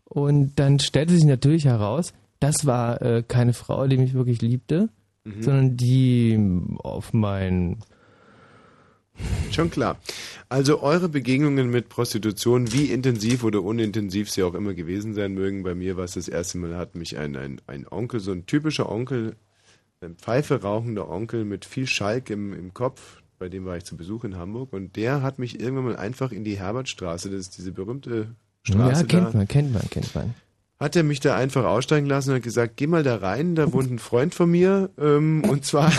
Und dann stellte sich natürlich heraus, das war äh, keine Frau, die mich wirklich liebte, Mhm. sondern die auf mein Schon klar. Also eure Begegnungen mit Prostitution, wie intensiv oder unintensiv sie auch immer gewesen sein mögen, bei mir war es das erste Mal, hat mich ein, ein, ein Onkel, so ein typischer Onkel, ein Pfeife rauchender Onkel mit viel Schalk im, im Kopf, bei dem war ich zu Besuch in Hamburg und der hat mich irgendwann mal einfach in die Herbertstraße, das ist diese berühmte Straße Ja, kennt da, man, kennt man, kennt man. hat er mich da einfach aussteigen lassen und hat gesagt, geh mal da rein, da wohnt ein Freund von mir, ähm, und zwar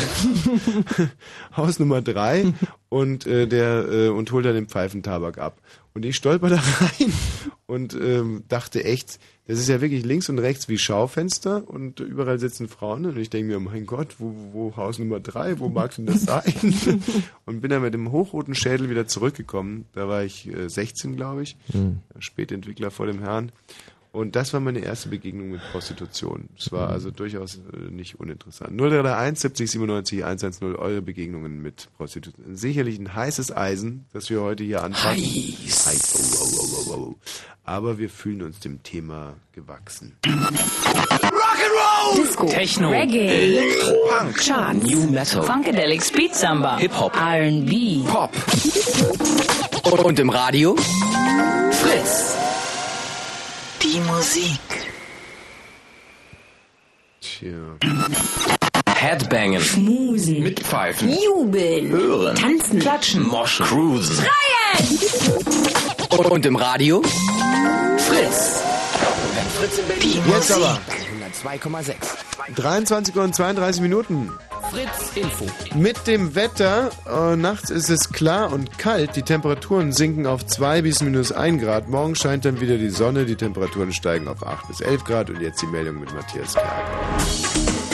Haus Nummer drei und äh, der äh, und holt dann den Pfeifentabak ab. Und ich stolper da rein und ähm, dachte echt, das ist ja wirklich links und rechts wie Schaufenster und überall sitzen Frauen und ich denke mir, mein Gott, wo, wo Haus Nummer drei, wo mag denn das sein? und bin dann mit dem hochroten Schädel wieder zurückgekommen. Da war ich äh, 16, glaube ich, Hm. Spätentwickler vor dem Herrn. Und das war meine erste Begegnung mit Prostitution. Es war also durchaus äh, nicht uninteressant. 0331 70 97 110 eure Begegnungen mit Prostitution. Sicherlich ein heißes Eisen, das wir heute hier anfangen. Heiß. Heiß. Aber wir fühlen uns dem Thema gewachsen. Rock'n'Roll! Disco, Techno, Reggae, Elektro, Punk, Charts, New Metal, Funkadelic, Speed Samba, Hip-Hop, R&B, Pop. Und im Radio? Fritz. Die Musik. Tja. Headbangen, Schmusen. Mitpfeifen, Jubeln. Hören, Tanzen. Klatschen, Moschen, Cruisen. Schreien. Und im Radio? Fritz. Fritz in Berlin. Die Jetzt aber. 102,6. 23 Uhr und 32 Minuten. Fritz Info. Mit dem Wetter, äh, nachts ist es klar und kalt, die Temperaturen sinken auf 2 bis minus 1 Grad. Morgen scheint dann wieder die Sonne, die Temperaturen steigen auf 8 bis 11 Grad und jetzt die Meldung mit Matthias Kerk.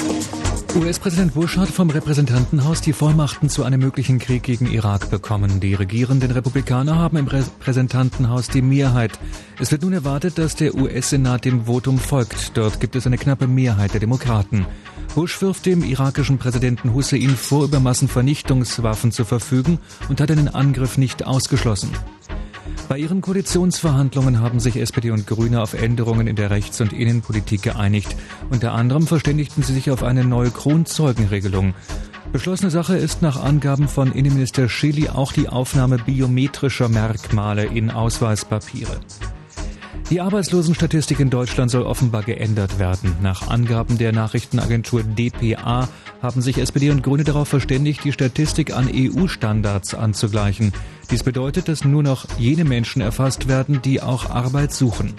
US-Präsident Bush hat vom Repräsentantenhaus die Vollmachten zu einem möglichen Krieg gegen Irak bekommen. Die regierenden Republikaner haben im Repräsentantenhaus die Mehrheit. Es wird nun erwartet, dass der US-Senat dem Votum folgt. Dort gibt es eine knappe Mehrheit der Demokraten. Bush wirft dem irakischen Präsidenten Hussein vor, über Massenvernichtungswaffen zu verfügen und hat einen Angriff nicht ausgeschlossen. Bei ihren Koalitionsverhandlungen haben sich SPD und Grüne auf Änderungen in der Rechts- und Innenpolitik geeinigt. Unter anderem verständigten sie sich auf eine neue Kronzeugenregelung. Beschlossene Sache ist nach Angaben von Innenminister Schily auch die Aufnahme biometrischer Merkmale in Ausweispapiere. Die Arbeitslosenstatistik in Deutschland soll offenbar geändert werden. Nach Angaben der Nachrichtenagentur dpa haben sich SPD und Grüne darauf verständigt, die Statistik an EU-Standards anzugleichen. Dies bedeutet, dass nur noch jene Menschen erfasst werden, die auch Arbeit suchen.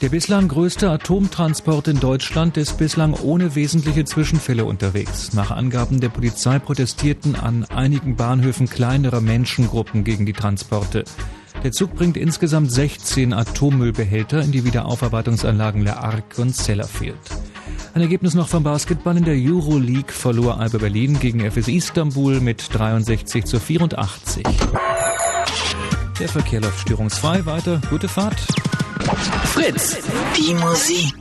Der bislang größte Atomtransport in Deutschland ist bislang ohne wesentliche Zwischenfälle unterwegs. Nach Angaben der Polizei protestierten an einigen Bahnhöfen kleinere Menschengruppen gegen die Transporte. Der Zug bringt insgesamt 16 Atommüllbehälter in die Wiederaufarbeitungsanlagen Le Arc und Sellafield. Ein Ergebnis noch vom Basketball in der Euroleague verlor Alba Berlin gegen FS Istanbul mit 63 zu 84. Der Verkehr läuft störungsfrei weiter. Gute Fahrt. Fritz. Die Musik.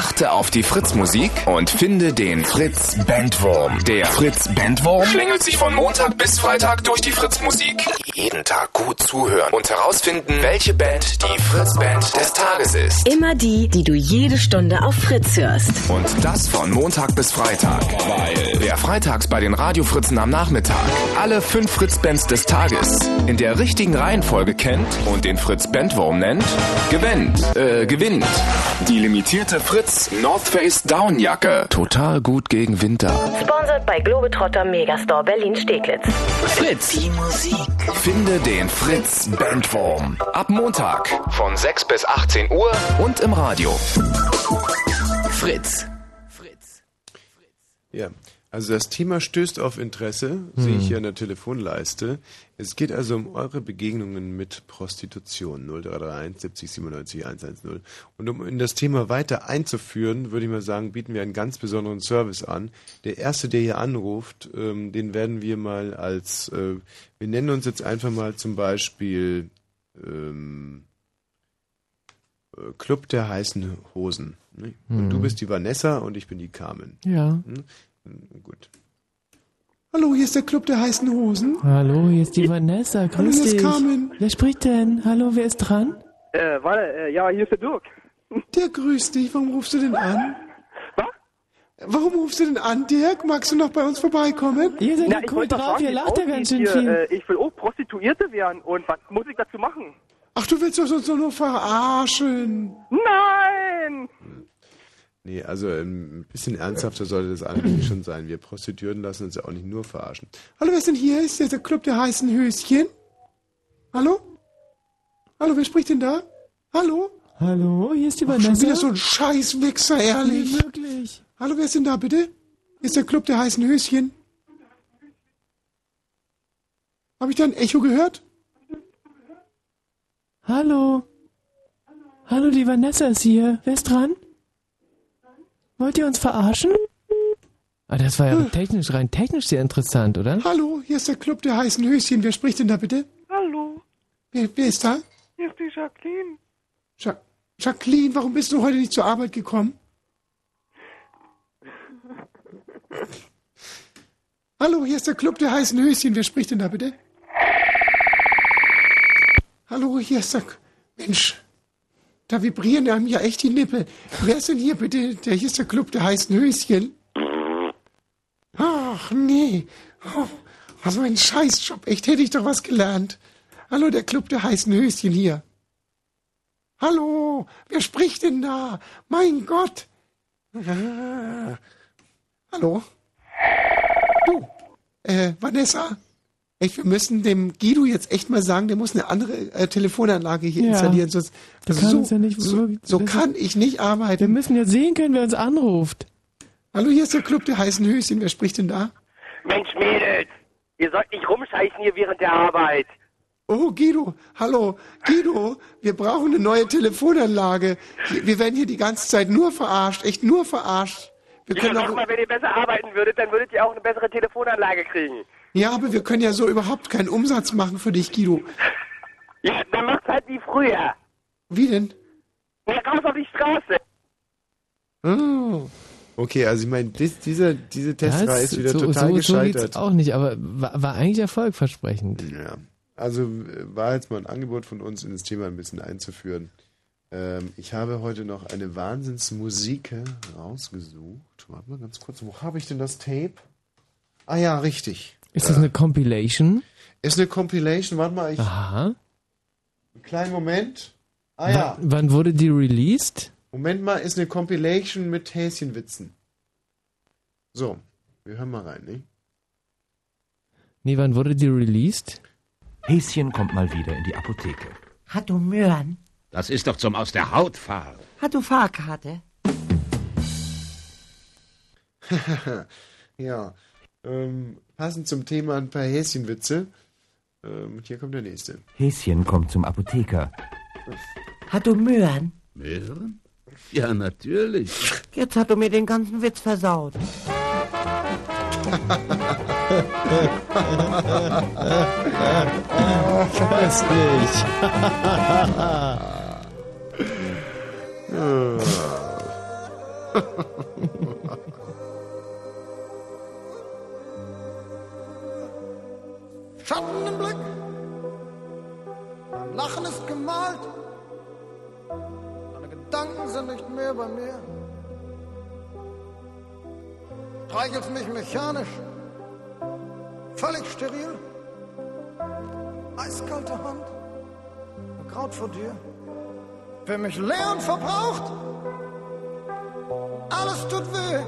Achte auf die Fritz-Musik und finde den Fritz Bandwurm. Der Fritz Bandwurm schlängelt sich von Montag bis Freitag durch die Fritz-Musik. Jeden Tag gut zuhören und herausfinden, welche Band die Fritz-Band des Tages ist. Immer die, die du jede Stunde auf Fritz hörst. Und das von Montag bis Freitag. Weil wer freitags bei den Radiofritzen am Nachmittag alle fünf Fritz-Bands des Tages in der richtigen Reihenfolge kennt und den Fritz-Bandwurm nennt, gewinnt, äh, gewinnt. Die limitierte Fritz North Face Downjacke. Total gut gegen Winter. Sponsored bei Globetrotter Megastore Berlin Steglitz. Fritz. Die Musik. Finde den Fritz Bandwurm. Ab Montag von 6 bis 18 Uhr und im Radio. Fritz. Ja, also das Thema stößt auf Interesse, sehe ich hier an der Telefonleiste. Es geht also um eure Begegnungen mit Prostitution 0331 70 97 110. Und um in das Thema weiter einzuführen, würde ich mal sagen, bieten wir einen ganz besonderen Service an. Der erste, der hier anruft, ähm, den werden wir mal als, äh, wir nennen uns jetzt einfach mal zum Beispiel ähm, äh, Club der heißen Hosen. Ne? Und Hm. du bist die Vanessa und ich bin die Carmen. Ja. Gut. Hallo, hier ist der Club der heißen Hosen. Hallo, hier ist die Vanessa. Grüß Hallo, hier ist dich. Carmen. Wer spricht denn? Hallo, wer ist dran? Äh, warte, äh, ja, hier ist der Dirk. Der grüßt dich. Warum rufst du denn an? Was? Warum rufst du denn an, Dirk? Magst du noch bei uns vorbeikommen? Ihr seid Na, ja ich cool drauf, fragen, ihr wie lacht ja ganz schön viel. Äh, ich will auch Prostituierte werden und was muss ich dazu machen? Ach, du willst uns doch nur verarschen. Nein! Nee, also ähm, ein bisschen ernsthafter sollte das eigentlich schon sein. Wir Prostituierten lassen uns ja auch nicht nur verarschen. Hallo, wer ist denn hier? Ist das der Club der heißen Höschen? Hallo? Hallo, wer spricht denn da? Hallo? Hallo, hier ist die Ach, Vanessa. Schon wieder so ein Scheißwichser, ehrlich. Nee, wirklich. Hallo, wer ist denn da bitte? Ist der Club der heißen Höschen. Habe ich da ein Echo gehört? Hallo. Hallo, die Vanessa ist hier. Wer ist dran? Wollt ihr uns verarschen? Ah, das war ja technisch, rein technisch sehr interessant, oder? Hallo, hier ist der Club der heißen Höschen. Wer spricht denn da bitte? Hallo, Wer, wer ist da? hier ist die Jacqueline. Ja Jacqueline, warum bist du heute nicht zur Arbeit gekommen? Hallo, hier ist der Club der heißen Höschen. Wer spricht denn da bitte? Hallo, hier ist der... Mensch, da vibrieren einem ja echt die Nippel. Wer ist denn hier bitte? Der, hier ist der Club der heißen Höschen. Ach, nee. Oh, was für ein Scheißjob. Echt, hätte ich doch was gelernt. Hallo, der Club der heißen Höschen hier. Hallo, wer spricht denn da? Mein Gott. Ah. Hallo? Du, äh, Vanessa? Echt, wir müssen dem Guido jetzt echt mal sagen, der muss eine andere äh, Telefonanlage hier Ja. installieren. Sonst, also kann so, ja nicht so, so kann ich nicht arbeiten. Wir müssen ja sehen können, wer uns anruft. Hallo, hier ist der Club der heißen Höschen. Wer spricht denn da? Mensch, Mädels, ihr sollt nicht rumscheißen hier während der Arbeit. Oh, Guido, hallo. Guido, wir brauchen eine neue Telefonanlage. Wir werden hier die ganze Zeit nur verarscht, echt nur verarscht. Wir Ja, können sag doch, mal, wenn ihr besser arbeiten würdet, dann würdet ihr auch eine bessere Telefonanlage kriegen. Ja, aber wir können ja so überhaupt keinen Umsatz machen für dich, Guido. Ja, dann macht's halt wie früher. Wie denn? Ja, raus auf die Straße. Oh. Okay, also ich meine, dies, dieser, diese Testreihe ist wieder so, total so, so gescheitert. geht's auch nicht, aber war, war eigentlich erfolgversprechend. Ja. Also äh, war jetzt mal ein Angebot von uns, in das Thema ein bisschen einzuführen. Ähm, ich habe heute noch eine Wahnsinnsmusik rausgesucht. Warte mal ganz kurz, wo habe ich denn das Tape? Ah ja, richtig. Ist das eine Compilation? Ist eine Compilation, warte mal, ich. Aha. Einen kleinen Moment. Ah ja. W wann wurde die released? Moment mal, ist eine Compilation mit Häschenwitzen. So, wir hören mal rein, ne? Nee, wann wurde die released? Häschen kommt mal wieder in die Apotheke. Hat du Möhren? Das ist doch zum Aus der Haut fahren. Hat du Fahrkarte? ja. Ähm, passend zum Thema ein paar Häschenwitze. Ähm, und hier kommt der nächste. Häschen kommt zum Apotheker. Hat du Möhren? Möhren? Ja, natürlich. Jetzt hat du mir den ganzen Witz versaut. Köstlich. Schatten im Blick, dein Lachen ist gemalt, deine Gedanken sind nicht mehr bei mir. Streichelst mich mechanisch, völlig steril, eiskalte Hand, ein Kraut vor dir. Für mich leer und verbraucht, alles tut weh,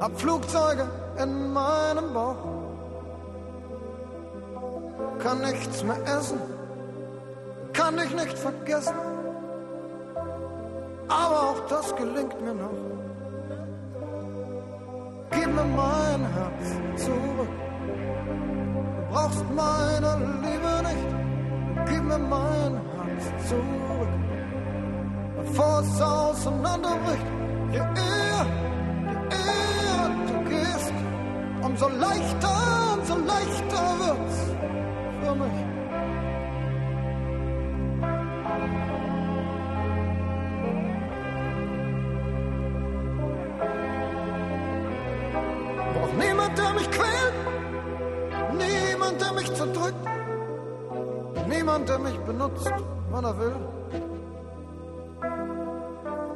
hab Flugzeuge in meinem Bauch kann nichts mehr essen, kann dich nicht vergessen. Aber auch das gelingt mir noch. Gib mir mein Herz zurück. Du brauchst meine Liebe nicht. Gib mir mein Herz zurück. Bevor es auseinanderbricht, je eher, je eher du gehst, umso leichter, umso leichter wird's für mich. Brauch niemand, der mich quält, niemand, der mich zerdrückt, niemand, der mich benutzt, wann er will.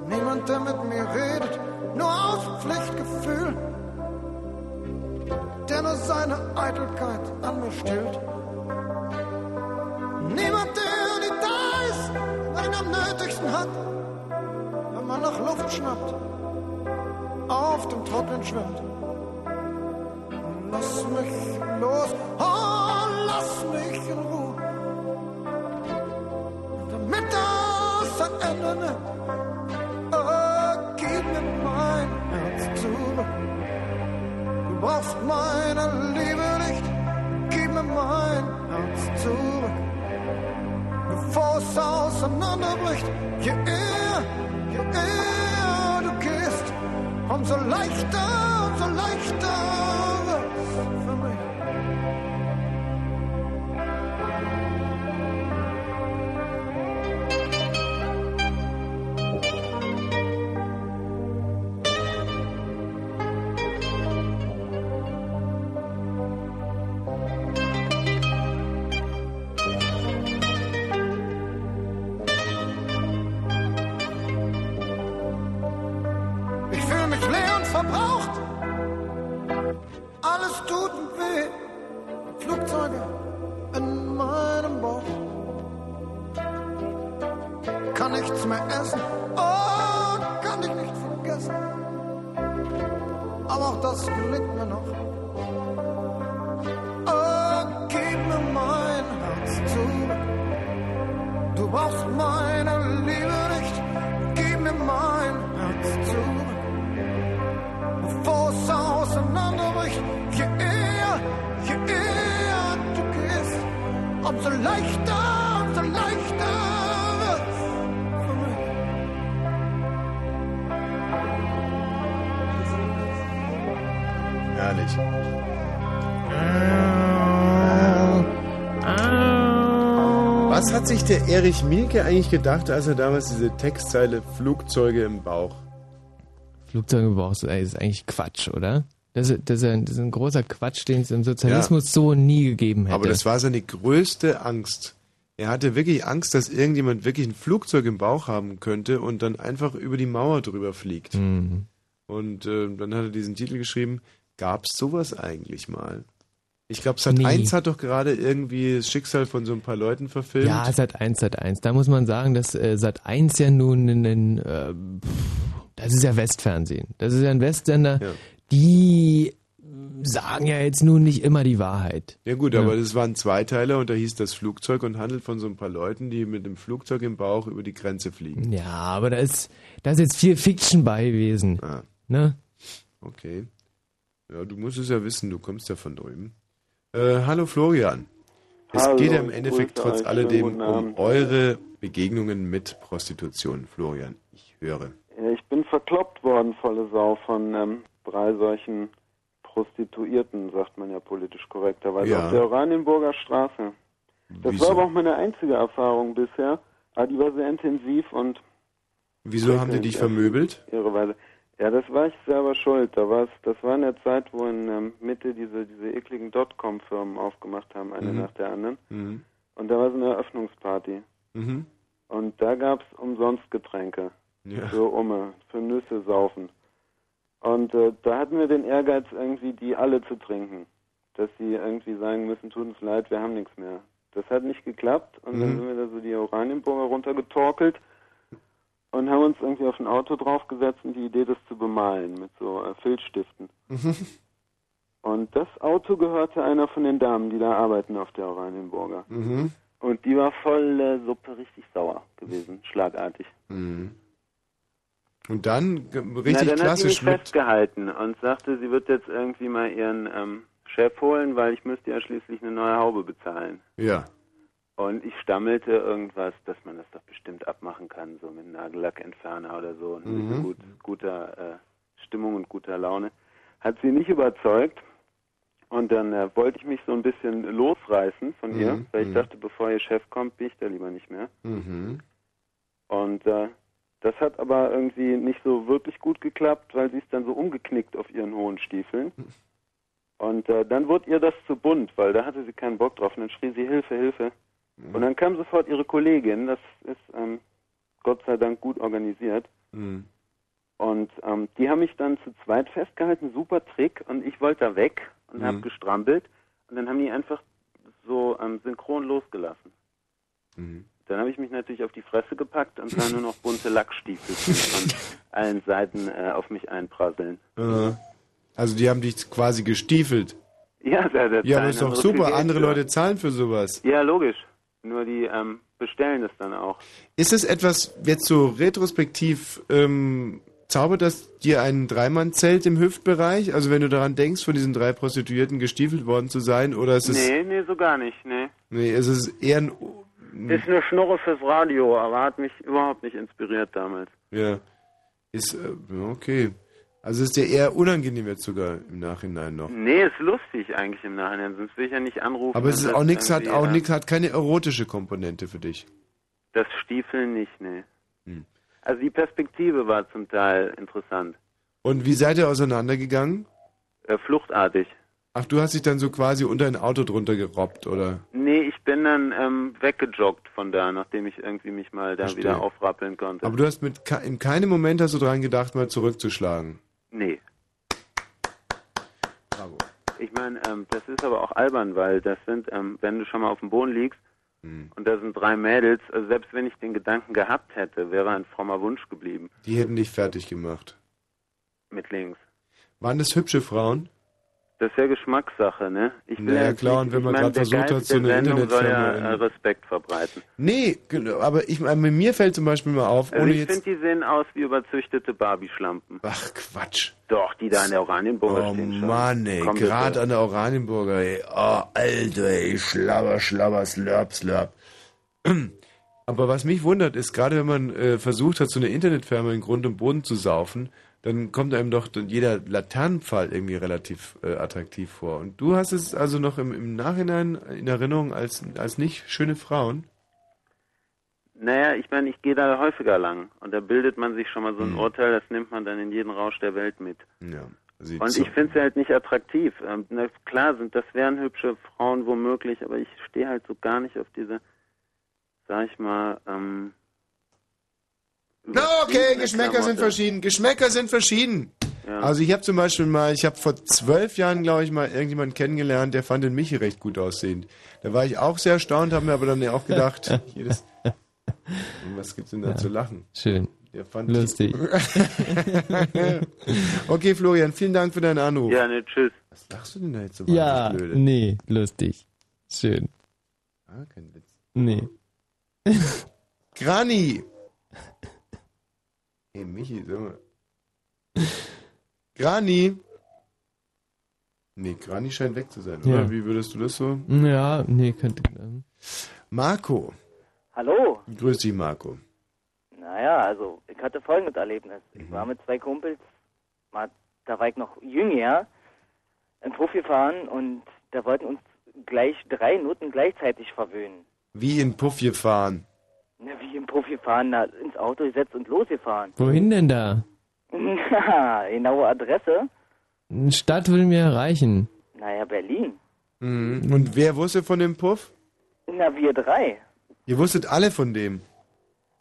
Niemand, der mit mir redet, nur aus Pflichtgefühl, der nur seine Eitelkeit an mir stillt. Niemand, der nie da ist, wenn ihn am nötigsten hat, wenn man nach Luft schnappt, auf dem Trocknen schwimmt. Lass mich los, oh, lass mich in Ruhe, damit das ein Ende nimmt. Oh, gib mir mein Herz zurück. Du brauchst meine Liebe nicht, gib mir mein Herz zurück. Bevor es auseinanderbricht, je eher, je eher du gehst, umso leichter, umso leichter Was hat sich der Erich Mielke eigentlich gedacht, als er damals diese Textzeile Flugzeuge im Bauch? Flugzeuge im Bauch ist ist eigentlich Quatsch, oder? Das, ist- das, ist ein- das ist ein großer Quatsch, den es im Sozialismus so nie gegeben hätte. Aber das war seine größte Angst. Er hatte wirklich Angst, dass irgendjemand wirklich ein Flugzeug im Bauch haben könnte und dann einfach über die Mauer drüber fliegt. Mhm. Und äh, dann hat er diesen Titel geschrieben, gab es sowas eigentlich mal? Ich glaube, Sat Nee. 1 hat doch gerade irgendwie das Schicksal von so ein paar Leuten verfilmt. Ja, Sat 1, Sat 1. Da muss man sagen, dass äh, Sat 1 ja nun ein, äh, das ist ja Westfernsehen. Das ist ja ein Westsender. Die sagen ja jetzt nun nicht immer die Wahrheit. Ja gut, Ja. aber das waren Zweiteiler und da hieß das Flugzeug und handelt von so ein paar Leuten, die mit dem Flugzeug im Bauch über die Grenze fliegen. Ja, aber da ist, da ist jetzt viel Fiction bei gewesen. Ah. Ne? Okay. Ja, du musst es ja wissen, du kommst ja von drüben. Äh, hallo Florian. Es Hallo, geht ja im Endeffekt trotz alledem um eure Begegnungen mit Prostitution, Florian. Ich höre. Ich bin verkloppt worden, volle Sau, von ähm, drei solchen Prostituierten, sagt man ja politisch korrekterweise, Ja. auf der Oranienburger Straße. Das Wieso? war aber auch meine einzige Erfahrung bisher, aber die war sehr intensiv und Wieso haben die dich vermöbelt? Irreweise. Ja, das war ich selber schuld. Da war's, das war in der Zeit, wo in ähm, Mitte diese, diese ekligen Dotcom-Firmen aufgemacht haben, eine Mhm. nach der anderen. Mhm. Und da war so eine Eröffnungsparty. Mhm. Und da gab's umsonst Getränke. Ja. Für Umme, für Nüsse saufen. Und äh, da hatten wir den Ehrgeiz, irgendwie die alle zu trinken. Dass sie irgendwie sagen müssen, tut uns leid, wir haben nichts mehr. Das hat nicht geklappt und dann Mhm. sind wir da so die Oranienburger runtergetorkelt und haben uns irgendwie auf ein Auto draufgesetzt und die Idee, das zu bemalen mit so äh, Filzstiften. Mhm. Und das Auto gehörte einer von den Damen, die da arbeiten auf der Oranienburger. Mhm. Und die war voll äh, Suppe richtig sauer gewesen, schlagartig. Mhm. Und dann g- Na, richtig dann hat sie klassisch mich festgehalten und sagte, sie wird jetzt irgendwie mal ihren ähm, Chef holen, weil ich müsste ja schließlich eine neue Haube bezahlen. Ja. Und ich stammelte irgendwas, dass man das doch bestimmt abmachen kann, so mit Nagellackentferner oder so und mit Mhm. so gut, guter äh, Stimmung und guter Laune. Hat sie nicht überzeugt. Und dann äh, wollte ich mich so ein bisschen losreißen von ihr, Mhm, weil ich mhm. dachte, bevor ihr Chef kommt, bin ich da lieber nicht mehr. Mhm. Und äh, das hat aber irgendwie nicht so wirklich gut geklappt, weil sie ist dann so umgeknickt auf ihren hohen Stiefeln. Und äh, dann wurde ihr das zu bunt, weil da hatte sie keinen Bock drauf. Und dann schrie sie Hilfe, Hilfe. Und dann kam sofort ihre Kollegin, das ist ähm, Gott sei Dank gut organisiert. Mhm. Und ähm, die haben mich dann zu zweit festgehalten, super Trick. Und ich wollte da weg und Mhm. habe gestrampelt. Und dann haben die einfach so ähm, synchron losgelassen. Mhm. Dann habe ich mich natürlich auf die Fresse gepackt und sah nur noch bunte Lackstiefel von allen Seiten äh, auf mich einprasseln. Äh, Also die haben dich quasi gestiefelt. Ja, da, da Ja, aber ist doch super. Andere. Leute zahlen für sowas. Ja, logisch. Nur die ähm, bestellen es dann auch. Ist es etwas jetzt so retrospektiv, ähm, zaubert das dir ein Dreimann-Zelt im Hüftbereich? Also wenn du daran denkst, von diesen drei Prostituierten gestiefelt worden zu sein, oder ist es... nee, nee, so gar nicht, nee. Nee, es ist eher ein... Ist eine Schnurre fürs Radio, aber hat mich überhaupt nicht inspiriert damals. Ja. Ist, äh, okay. Also ist dir eher unangenehm jetzt sogar im Nachhinein noch. Nee, ist lustig eigentlich im Nachhinein, sonst will ich ja nicht anrufen. Aber es ist auch nichts, hat auch nichts, hat keine erotische Komponente für dich. Das Stiefeln nicht, nee. Hm. Also die Perspektive war zum Teil interessant. Und wie seid ihr auseinandergegangen? Äh, fluchtartig. Ach, du hast dich dann so quasi unter ein Auto drunter gerobbt, oder? Nee, ich bin dann ähm, weggejoggt von da, nachdem ich irgendwie mich mal da Verstehe. wieder aufrappeln konnte. Aber du hast mit in keinem Moment hast du dran gedacht, mal zurückzuschlagen. Nee. Bravo. Ich meine, ähm, das ist aber auch albern, weil das sind, ähm, wenn du schon mal auf dem Boden liegst Hm. und da sind drei Mädels, also selbst wenn ich den Gedanken gehabt hätte, wäre ein frommer Wunsch geblieben Die hätten dich fertig gemacht. mit links. Waren das hübsche Frauen? Das ist ja Geschmackssache, ne? Ich will Naja, jetzt klar, und wenn ich man gerade versucht hat, so eine Sendung soll ja Internetfirma äh, Respekt verbreiten. Nee, genau, aber ich, mir fällt zum Beispiel mal auf, Also ohne ich jetzt... finde, die sehen aus wie überzüchtete Barbie-Schlampen. Ach, Quatsch. Doch, die da in der Oranienburger Oh stehen schon. Mann, ey, gerade an der Oranienburger, ey. Oh, Alter, ey, schlabber, schlabber, slurp, slurp. Aber was mich wundert, ist, gerade wenn man äh, versucht hat, so eine Internetfirma in Grund und Boden zu saufen, dann kommt einem doch jeder Laternenpfahl irgendwie relativ äh, attraktiv vor. Und du hast es also noch im, im Nachhinein in Erinnerung als, als nicht schöne Frauen? Naja, ich meine, ich gehe da häufiger lang und da bildet man sich schon mal so ein Hm. Urteil, das nimmt man dann in jeden Rausch der Welt mit. Ja. Und so- ich finde sie halt nicht attraktiv. Ähm, na, klar sind, das wären hübsche Frauen womöglich, aber ich stehe halt so gar nicht auf diese, sag ich mal, ähm, Na, okay, Geschmäcker sind verschieden. Geschmäcker sind verschieden. Ja. Also ich habe zum Beispiel mal, ich habe vor zwölf Jahren, glaube ich, mal irgendjemanden kennengelernt, der fand den Michi recht gut aussehend. Da war ich auch sehr erstaunt, habe mir aber dann ja auch gedacht, jedes, was gibt's denn da Ja. zu lachen? Schön. Der fand Lustig. okay, Florian, vielen Dank für deinen Anruf. Ja, ne, tschüss. Was lachst du denn da jetzt so Ja, blöde? nee, lustig. Schön. Ah, kein Witz. Nee. Grani! Hey, Michi, sag mal. Grani! Nee, Grani scheint weg zu sein, oder? Ja. Wie würdest du das so? Ja, nee, könnte. ähm, Marco. Hallo. Grüß dich, Marco. Naja, also ich hatte folgendes Erlebnis. Mhm. Ich war mit zwei Kumpels, mal, da war ich noch jünger, im Puff gefahren und da wollten uns gleich drei Noten gleichzeitig verwöhnen. Wie in Puff gefahren. Na, wie im Puff gefahren, na, ins Auto gesetzt und losgefahren. Wohin denn da? Na, genaue Adresse? Eine Stadt will mir erreichen. Naja, Berlin. Mhm. Und wer wusste von dem Puff? Na, wir drei. Ihr wusstet alle von dem.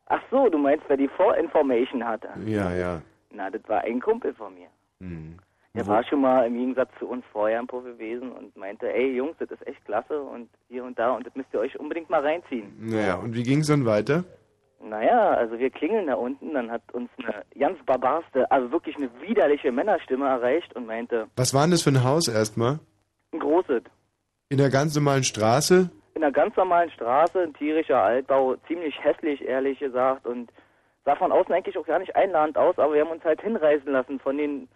Ach so, du meinst, wer die Vorinformation hatte? Ja, ja. Na, das war ein Kumpel von mir. Mhm. Der Wo- war schon mal im Gegensatz zu uns vorher im Puff gewesen und meinte, ey Jungs, das ist echt klasse und hier und da und das müsst ihr euch unbedingt mal reinziehen. Naja, und wie ging's dann weiter? Naja, also wir klingeln da unten, dann hat uns eine ganz barbarste, also wirklich eine widerliche Männerstimme erreicht und meinte, Was war denn das für ein Haus erstmal? ein großes, In der ganz normalen Straße? in einer ganz normalen Straße, ein tierischer Altbau, ziemlich hässlich, ehrlich gesagt und sah von außen eigentlich auch gar nicht einladend aus, aber wir haben uns halt hinreißen lassen von den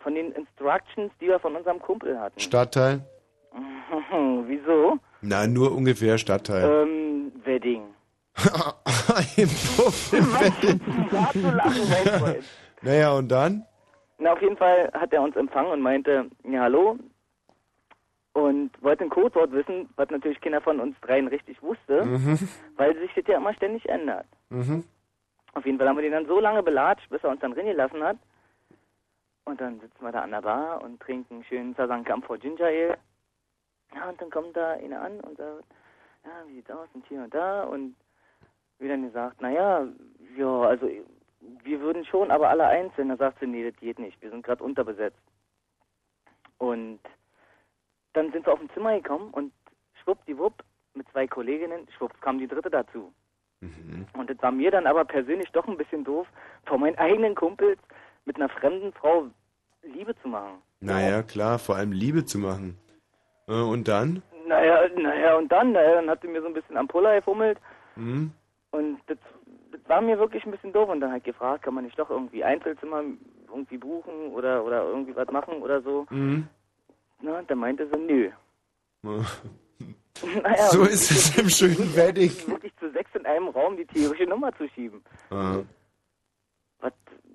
von den Instructions, die wir von unserem Kumpel hatten. Stadtteil? Wieso? Na, nur ungefähr Stadtteil. Ähm, Wedding. Im Puff. Naja, und dann? Na, auf jeden Fall hat er uns empfangen und meinte, ja, hallo. Und wollte ein Codewort wissen, was natürlich keiner von uns dreien richtig wusste, Mhm. weil sich das ja immer ständig ändert. Mhm. Auf jeden Fall haben wir den dann so lange belatscht, bis er uns dann reingelassen hat. Und dann sitzen wir da an der Bar und trinken schön Sasan Camphor Ginger Ale. Ja, und dann kommt da einer an und sagt, ja, wie sieht's aus und hier und da. Und wir dann gesagt, naja, ja, also wir würden schon, aber alle einzeln. Da sagt sie, nee, das geht nicht, wir sind gerade unterbesetzt. Und dann sind wir auf dem Zimmer gekommen und schwuppdiwupp mit zwei Kolleginnen, schwupps kam die dritte dazu. Und das war mir dann aber persönlich doch ein bisschen doof, vor meinen eigenen Kumpels mit einer fremden Frau Liebe zu machen. Naja, klar, vor allem Liebe zu machen. Äh, Und dann? Naja, naja, und dann, naja, dann hat sie mir so ein bisschen am Puller gefummelt Hm? Und das, das war mir wirklich ein bisschen doof und dann halt gefragt, kann man nicht doch irgendwie Einzelzimmer irgendwie buchen oder oder irgendwie was machen oder so. Mhm. Na, und dann meinte sie, nö. Ja. Naja, so ist es im schönen Wedding. Wirklich zu sechs in einem Raum die tierische Nummer zu schieben. Ah.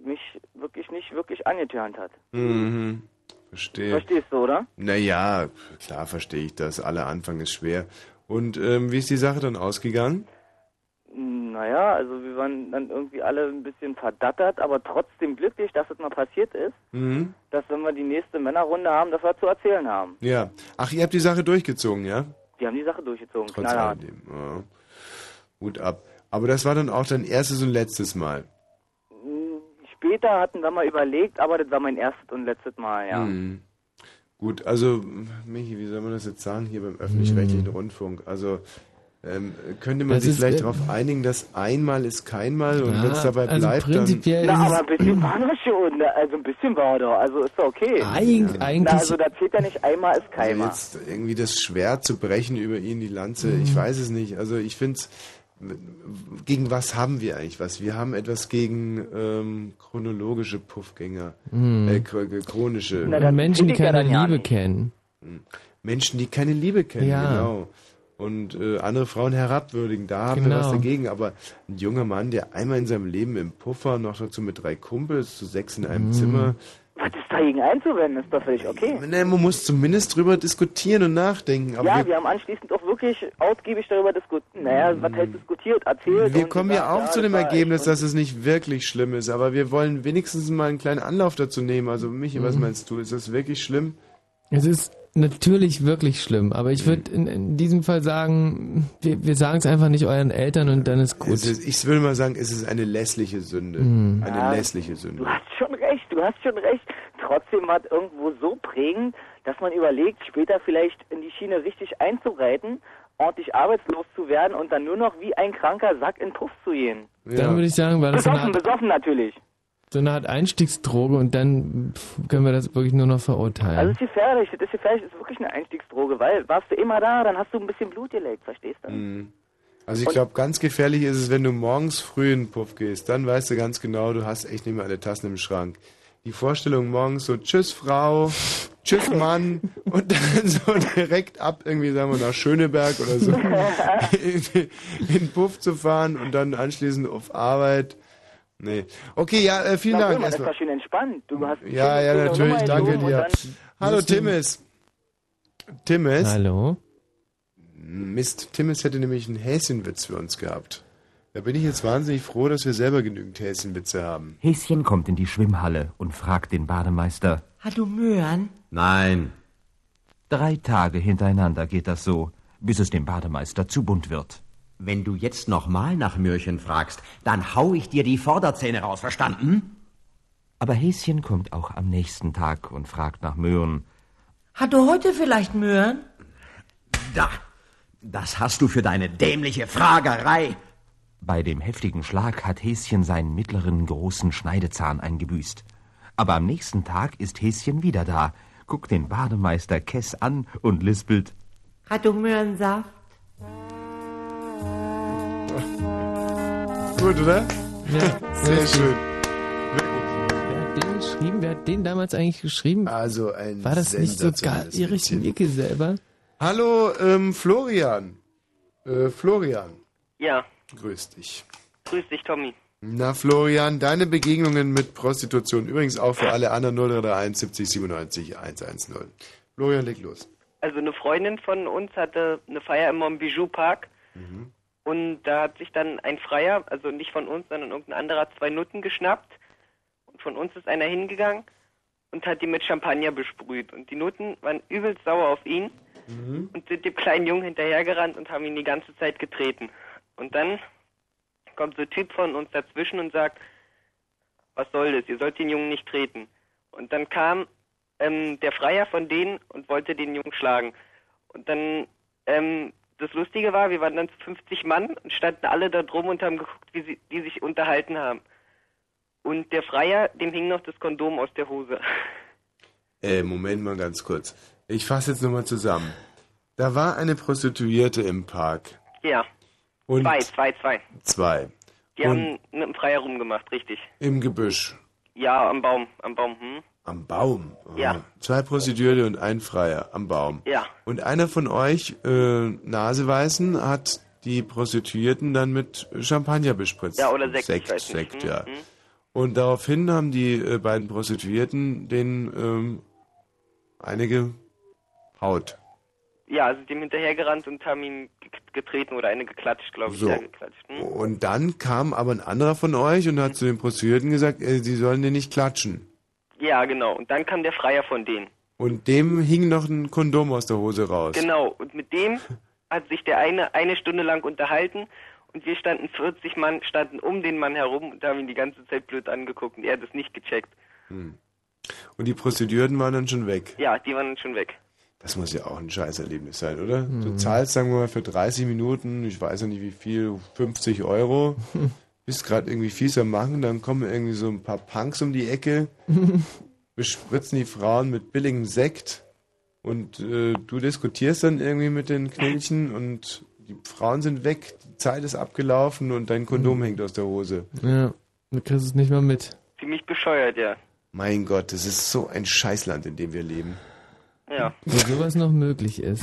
Mich wirklich nicht wirklich angetörnt hat. Mhm. Verstehe. Verstehst du, oder? Naja, klar verstehe ich das. Aller Anfang ist schwer. Und ähm, wie ist die Sache dann ausgegangen? Naja, also wir waren dann irgendwie alle ein bisschen verdattert, aber trotzdem glücklich, dass es mal passiert ist, Mhm. dass wenn wir die nächste Männerrunde haben, dass wir zu erzählen haben. Ja. Ach, ihr habt die Sache durchgezogen, ja? Die haben die Sache durchgezogen, Trotz knallhart. alledem. Ja. Hut ab. Aber das war dann auch dein erstes und letztes Mal. Später hatten wir mal überlegt, aber das war mein erstes und letztes Mal, ja. Mhm. Gut, also, Michi, wie soll man das jetzt sagen hier beim öffentlich-rechtlichen Mhm. Rundfunk? Also, ähm, könnte man Das sich vielleicht äh, darauf einigen, dass einmal ist keinmal und Ja, wenn es dabei also bleibt, prinzipiell dann... Na, aber ein bisschen war doch schon, ne? also ein bisschen war doch, also ist doch okay. Eig eigentlich- Na, also da zählt ja nicht einmal ist Also keinmal. jetzt irgendwie das Schwert zu brechen über ihn, die Lanze, ich weiß es nicht. Also ich finde gegen was haben wir eigentlich was? Wir haben etwas gegen ähm, chronologische Puffgänger, Mhm. äh, chro- chronische Und Menschen, die keine Liebe kennen. Menschen, die keine Liebe kennen, Ja. genau. Und äh, andere Frauen herabwürdigen, da haben wir Genau. was dagegen. Aber ein junger Mann, der einmal in seinem Leben im Puffer, noch dazu mit drei Kumpels, zu sechs in einem Mhm. Zimmer, Was ist dagegen einzuwenden, ist doch völlig okay. Ne, man muss zumindest drüber diskutieren und nachdenken. Aber ja, wir, wir haben anschließend auch wirklich ausgiebig darüber diskutiert. Naja, was heißt diskutiert, erzählt. wir kommen ja auch zu dem Ergebnis, dass es nicht wirklich schlimm ist. Aber wir wollen wenigstens mal einen kleinen Anlauf dazu nehmen. Also Michi, was Mhm. meinst du? Ist das wirklich schlimm? Es ist natürlich wirklich schlimm, aber Mhm. ich würde in, in diesem Fall sagen, wir, wir sagen es einfach nicht euren Eltern und dann ist gut. Es ist, ich würde mal sagen, es ist eine lässliche Sünde. Mhm. Eine Ja, lässliche Sünde. Du hast schon recht, du hast schon recht. Trotzdem war es irgendwo so prägend, dass man überlegt, später vielleicht in die Schiene richtig einzureiten, ordentlich arbeitslos zu werden und dann nur noch wie ein kranker Sack in Puff zu gehen. Dann würde ich sagen, war das so Besoffen, Art, besoffen natürlich. so eine Art Einstiegsdroge und dann können wir das wirklich nur noch Also verurteilen. ist gefährlich, das ist gefährlich, das ist wirklich eine Einstiegsdroge, weil warst du immer da, dann hast du ein bisschen Blut geleckt, verstehst du? Mhm. Also ich glaube, ganz gefährlich ist es, wenn du morgens früh in den Puff gehst. Dann weißt du ganz genau, du hast echt nicht mehr alle Tassen im Schrank. Die Vorstellung morgens so, tschüss Frau, tschüss Mann und dann so direkt ab irgendwie, sagen wir, nach Schöneberg oder so in, den Puff zu fahren und dann anschließend auf Arbeit. Nee. Okay, ja, äh, vielen Na, Dank mal, das war schön entspannt. Du hast Ja, ja, natürlich, danke dir. Hallo Timmis. Timmis? Hallo? Mist, Timmis hätte nämlich einen Häschenwitz für uns gehabt. Da bin ich jetzt wahnsinnig froh, dass wir selber genügend Häschenwitze haben. Häschen kommt in die Schwimmhalle und fragt den Bademeister. Hast du Möhren? Nein. Drei Tage hintereinander geht das so, bis es dem Bademeister zu bunt wird. Wenn du jetzt nochmal nach Möhrchen fragst, dann hau ich dir die Vorderzähne raus, verstanden? Aber Häschen kommt auch am nächsten Tag und fragt nach Möhren. Hast du heute vielleicht Möhren? Da, das hast du für deine dämliche Fragerei. Bei dem heftigen Schlag hat Häschen seinen mittleren großen Schneidezahn eingebüßt. Aber am nächsten Tag ist Häschen wieder da, guckt den Bademeister Kess an und lispelt. Hast du Möhrensaft? Gut, oder? Ja, Sehr schön. Wer hat den geschrieben? Wer hat den damals eigentlich geschrieben? Also ein War das nicht sogar Erich. Mielke selber? Hallo, ähm, Florian. Äh, Florian, Ja, grüß dich. grüß dich, Tommy. Na, Florian, deine Begegnungen mit Prostitution, übrigens auch für alle anderen 0331 70 97 110. Florian, leg los. Also eine Freundin von uns hatte eine Feier im Montbijou Park und da hat sich dann ein Freier, also nicht von uns, sondern irgendein anderer, zwei Nutten geschnappt. Und von uns ist einer hingegangen und hat die mit Champagner besprüht. Und die Nutten waren übelst sauer auf ihn und sind dem kleinen Jungen hinterhergerannt und haben ihn die ganze Zeit getreten. Und dann kommt so ein Typ von uns dazwischen und sagt, was soll das, ihr sollt den Jungen nicht treten. Und dann kam ähm, der Freier von denen und wollte den Jungen schlagen. Und dann, ähm, das Lustige war, wir waren dann zu 50 Mann und standen alle da drum und haben geguckt, wie sie die sich unterhalten haben. Und der Freier, dem hing noch das Kondom aus der Hose. Äh, Moment mal ganz kurz. Ich fasse jetzt nochmal zusammen. Da war eine Prostituierte im Park. Ja. Und Zwei, zwei, zwei. zwei. Die Und haben mit dem Freier rumgemacht, richtig. im Gebüsch. Ja, am Baum, am Baum, hm? Am Baum. Ah. Ja. Zwei Prostituierte und ein Freier am Baum. Ja. Und einer von euch, äh, Naseweißen, hat die Prostituierten dann mit Champagner bespritzt. Ja, oder Sekt, Sekt, nicht. Sekt Hm, ja. hm. Und daraufhin haben die äh, beiden Prostituierten den ähm, einige Haut. Ja, sind dem hinterhergerannt und haben ihn ge- getreten oder eine geklatscht, glaube ich. So. Geklatscht. Hm? Und dann kam aber ein anderer von euch und hat zu den Prostituierten gesagt, äh, sie sollen den nicht klatschen. Ja, genau. Und dann kam der Freier von denen. Und dem hing noch ein Kondom aus der Hose raus. Genau. Und mit dem hat sich der eine eine Stunde lang unterhalten und wir standen 40 Mann, standen um den Mann herum und haben ihn die ganze Zeit blöd angeguckt und er hat es nicht gecheckt. Hm. Und die Prostituierten waren dann schon weg. Ja, die waren dann schon weg. Das muss ja auch ein Scheißerlebnis sein, oder? Du zahlst, sagen wir mal, für 30 Minuten, ich weiß ja nicht wie viel, 50 Euro. Bist gerade irgendwie fies am Machen, dann kommen irgendwie so ein paar Punks um die Ecke, bespritzen die Frauen mit billigem Sekt und äh, du diskutierst dann irgendwie mit den Knilchen und die Frauen sind weg, die Zeit ist abgelaufen und dein Kondom hängt aus der Hose. Ja, du kriegst es nicht mal mit. Ziemlich bescheuert, ja. Mein Gott, das ist so ein Scheißland, in dem wir leben. Ja. Wo sowas noch möglich ist.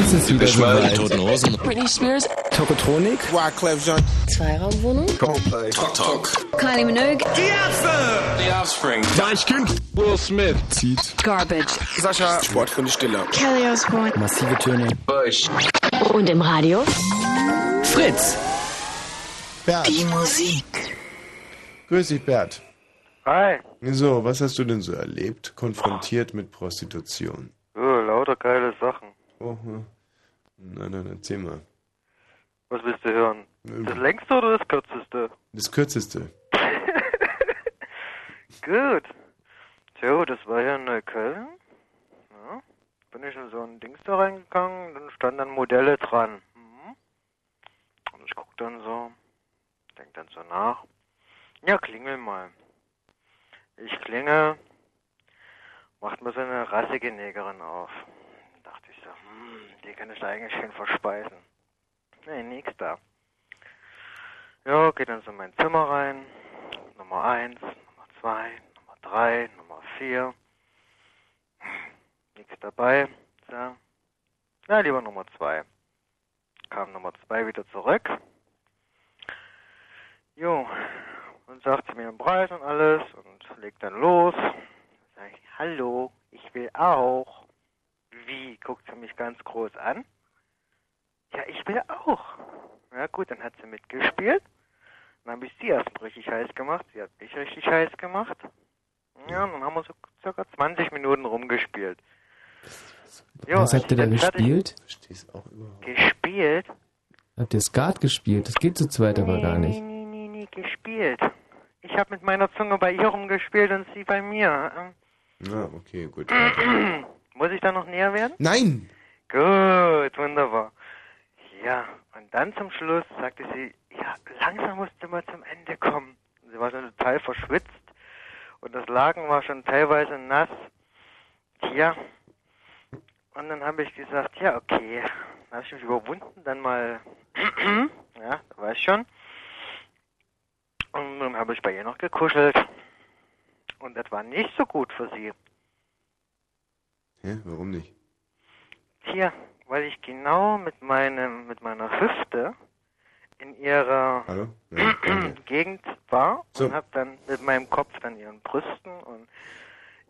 Ist es wieder die soweit. Toten Hosen. Britney Spears. Tokotronik. Wyclef Jean. Zweiraumwohnung. Coldplay. Talk Talk. Kylie Minogue. Die Ärzte. The Offspring. Deichkind. Will Smith. Zieht. Garbage. Sascha. Sportkunde Stiller. Kelly Osbourne. Massive Töne. Bush. Und im Radio? Fritz. Bert. Die Musik. Grüß dich, Bert. Hi. So, was hast du denn so erlebt, konfrontiert mit Prostitution? Oh, lauter geile Sachen. Oh, na, dann erzähl mal. Was willst du hören? Das längste oder das kürzeste? Das kürzeste. Gut. Tja, das war ja in Neukölln. Ja. Bin ich in so ein Dings da reingegangen, dann standen dann Modelle dran. Mhm. Und ich guck dann so, denk dann so nach. Ja, klingel mal. Ich klinge, macht mir so eine rassige Negerin auf. Dachte ich so, hm, die kann ich eigentlich schön verspeisen. Nee, nix da. Ja, geht dann so in mein Zimmer rein. Nummer eins, Nummer zwei, Nummer drei, Nummer vier. Nichts dabei. So. Na, lieber Nummer zwei. Kam Nummer zwei wieder zurück. Jo, und sagte mir den Preis und alles und legt dann los. Sag ich, hallo, ich will auch. Wie? Guckt sie mich ganz groß an. Ja, ich will auch. Ja gut, dann hat sie mitgespielt. Dann habe ich sie erst richtig heiß gemacht. Sie hat mich richtig heiß gemacht. Ja, und dann haben wir so circa 20 Minuten rumgespielt. Jo, Was habt ihr da ich fertig- gespielt? Versteh's auch überhaupt. Gespielt? Habt ihr Skat gespielt? Das geht zu zweit aber gar nicht. Nee, gespielt. Ich habe mit meiner Zunge bei ihr rumgespielt und sie bei mir. Na, okay, gut. Muss ich da noch näher werden? Nein! Gut, wunderbar. Ja, und dann zum Schluss sagte sie, ja, langsam musst du mal zum Ende kommen. Sie war schon total verschwitzt und das Laken war schon teilweise nass. Tja, und dann habe ich gesagt, ja, okay. Dann habe ich mich überwunden, dann mal, ja, du weißt schon. Dann habe ich bei ihr noch gekuschelt. Und das war nicht so gut für sie. Hä, warum nicht? Tja, weil ich genau mit meinem, mit meiner Hüfte in ihrer Hallo? Ja. Gegend war So. und habe dann mit meinem Kopf dann ihren Brüsten und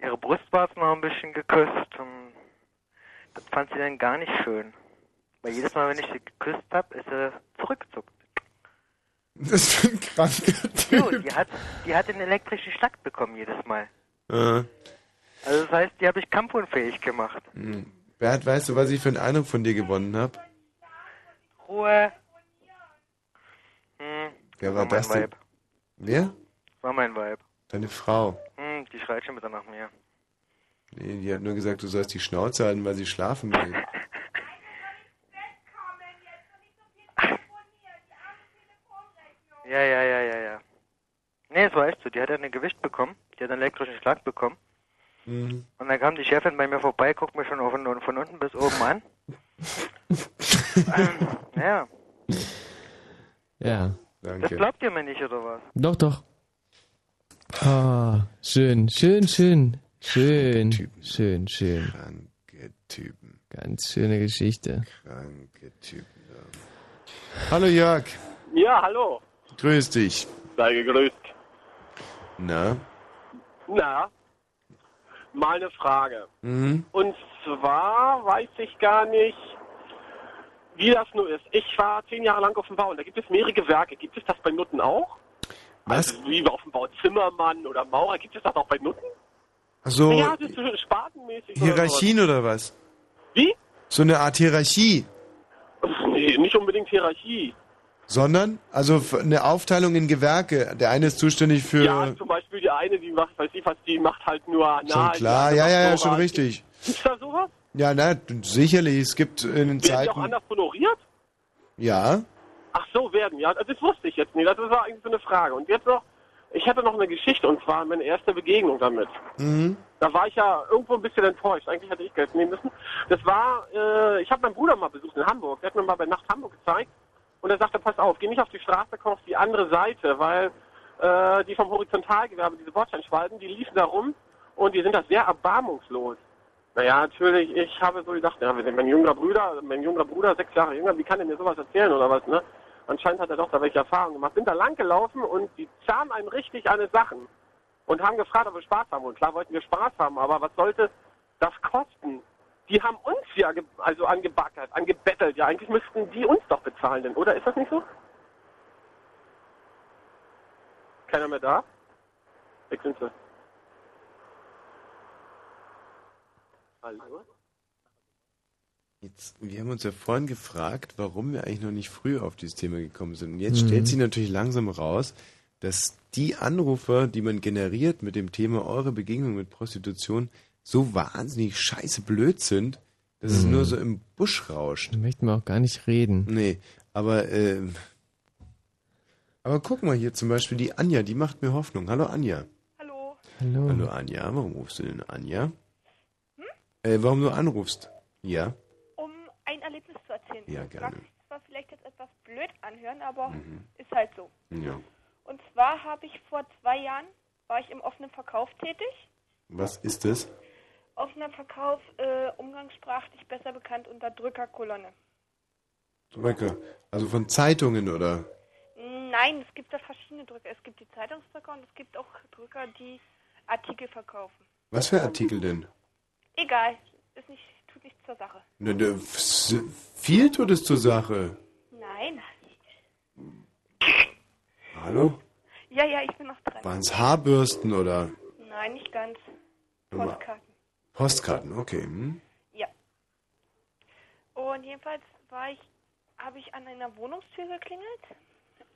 ihre Brustwarzen noch ein bisschen geküsst und das fand sie dann gar nicht schön. Weil jedes Mal, wenn ich sie geküsst habe, ist sie zurückgezuckt. Das ist ein kranker Jo, Typ. die hat, die hat den elektrischen Schlag bekommen jedes Mal. Äh, Also das heißt, die habe ich kampfunfähig gemacht. hm. Bert, weißt du, was ich für einen Eindruck von dir gewonnen habe? Ruhe. Hm, Wer war war mein das denn? Weib. Wer? war mein Weib. Deine Frau. Hm, die schreit schon wieder nach mir. Nee, die hat nur gesagt, du sollst die Schnauze halten, weil sie schlafen will. Ja, ja, ja, ja, ja. Nee, es war echt so. Die hat ja ein Gewicht bekommen. Die hat einen elektrischen Schlag bekommen. Mhm. Und dann kam die Chefin bei mir vorbei, guckt mir schon von, von unten bis oben an. ähm, ja. Ja. Das Danke. glaubt ihr mir nicht, oder was? Doch, doch. Ah, schön, schön, schön. Schön, schön, schön. Kranke Typen. Ganz schöne Geschichte. Kranke Typen. Hallo Jörg, Ja, hallo. Grüß dich. Sei gegrüßt. Na? Na, mal eine Frage. Mhm. Und zwar weiß ich gar nicht, wie das nur ist. Ich war zehn Jahre lang auf dem Bau und da gibt es mehrere Gewerke. Gibt es das bei Nutten auch? Was? Also wie auf dem Bau Zimmermann oder Maurer. Gibt es das auch bei Nutten? Also ja, das ist so spartenmäßig. oder Hierarchien oder was? Wie? So eine Art Hierarchie. Nee, nicht unbedingt Hierarchie. Sondern, also eine Aufteilung in Gewerke. Der eine ist zuständig für. Ja, zum Beispiel die eine, die macht, weiß ich was, die macht halt nur schon Anal, die klar, ja, ja, ja, schon richtig. Gibt's da sowas? Ja, na, sicherlich. Es gibt in den Werden die auch Zeiten. anders honoriert? Ja. Ach so, werden, ja. Das wusste ich jetzt nicht. Das war eigentlich so eine Frage. Und jetzt noch, ich hatte noch eine Geschichte und zwar meine erste Begegnung damit. Mhm. Da war ich ja irgendwo ein bisschen enttäuscht. Eigentlich hätte ich Geld nehmen müssen. Das war, äh, ich habe meinen Bruder mal besucht in Hamburg. Der hat mir mal bei Nacht Hamburg gezeigt. Und er sagte, pass auf, geh nicht auf die Straße, komm auf die andere Seite, weil äh, die vom Horizontalgewerbe, diese Bordsteinschwalben, die liefen da rum und die sind da sehr erbarmungslos. Naja, natürlich, ich habe so gedacht, ja, mein jüngerer Bruder, mein jüngerer Bruder, sechs Jahre jünger, wie kann er mir sowas erzählen oder was, ne? Anscheinend hat er doch da welche Erfahrungen gemacht. Sind da lang gelaufen und die zahlen einem richtig eine Sachen und haben gefragt, ob wir Spaß haben. Und klar wollten wir Spaß haben, aber was sollte das kosten? Die haben uns ja ge also angebackert, angebettelt. Ja, eigentlich müssten die uns doch bezahlen, denn, oder? Ist das nicht so? Keiner mehr da? Weg sind sie. Hallo? Jetzt, wir haben uns ja vorhin gefragt, warum wir eigentlich noch nicht früher auf dieses Thema gekommen sind. Und jetzt Mhm. stellt sich natürlich langsam raus, dass die Anrufer, die man generiert mit dem Thema eure Begegnung mit Prostitution, so wahnsinnig scheiße blöd sind, dass es Mhm. nur so im Busch rauscht. Da möchten wir auch gar nicht reden. Nee, aber, ähm, aber guck mal hier zum Beispiel die Anja, die macht mir Hoffnung. Hallo Anja. Hallo. Hallo Anja, warum rufst du denn Anja? Äh, warum du anrufst? Ja. um ein Erlebnis zu erzählen. Ja, Das gerne. mag sich zwar vielleicht jetzt etwas blöd anhören, aber Mhm. ist halt so. Ja. Und zwar habe ich vor zwei Jahren, war ich im offenen Verkauf tätig. Was ist das? Offener Verkauf, äh, umgangssprachlich besser bekannt unter Drückerkolonne. Drücker. Also von Zeitungen oder? Nein, es gibt da verschiedene Drücker. Es gibt die Zeitungsdrücker und es gibt auch Drücker, die Artikel verkaufen. Was für Artikel denn? Egal, ist nicht, tut nichts zur Sache. Ne, ne, viel tut es zur Sache. Nein. Hallo? Ja, ja, ich bin noch dran. Waren es Haarbürsten oder Nein, nicht ganz. Postkarten. Postkarten? Okay. Hm? Ja. Und jedenfalls war ich, habe ich an einer Wohnungstür geklingelt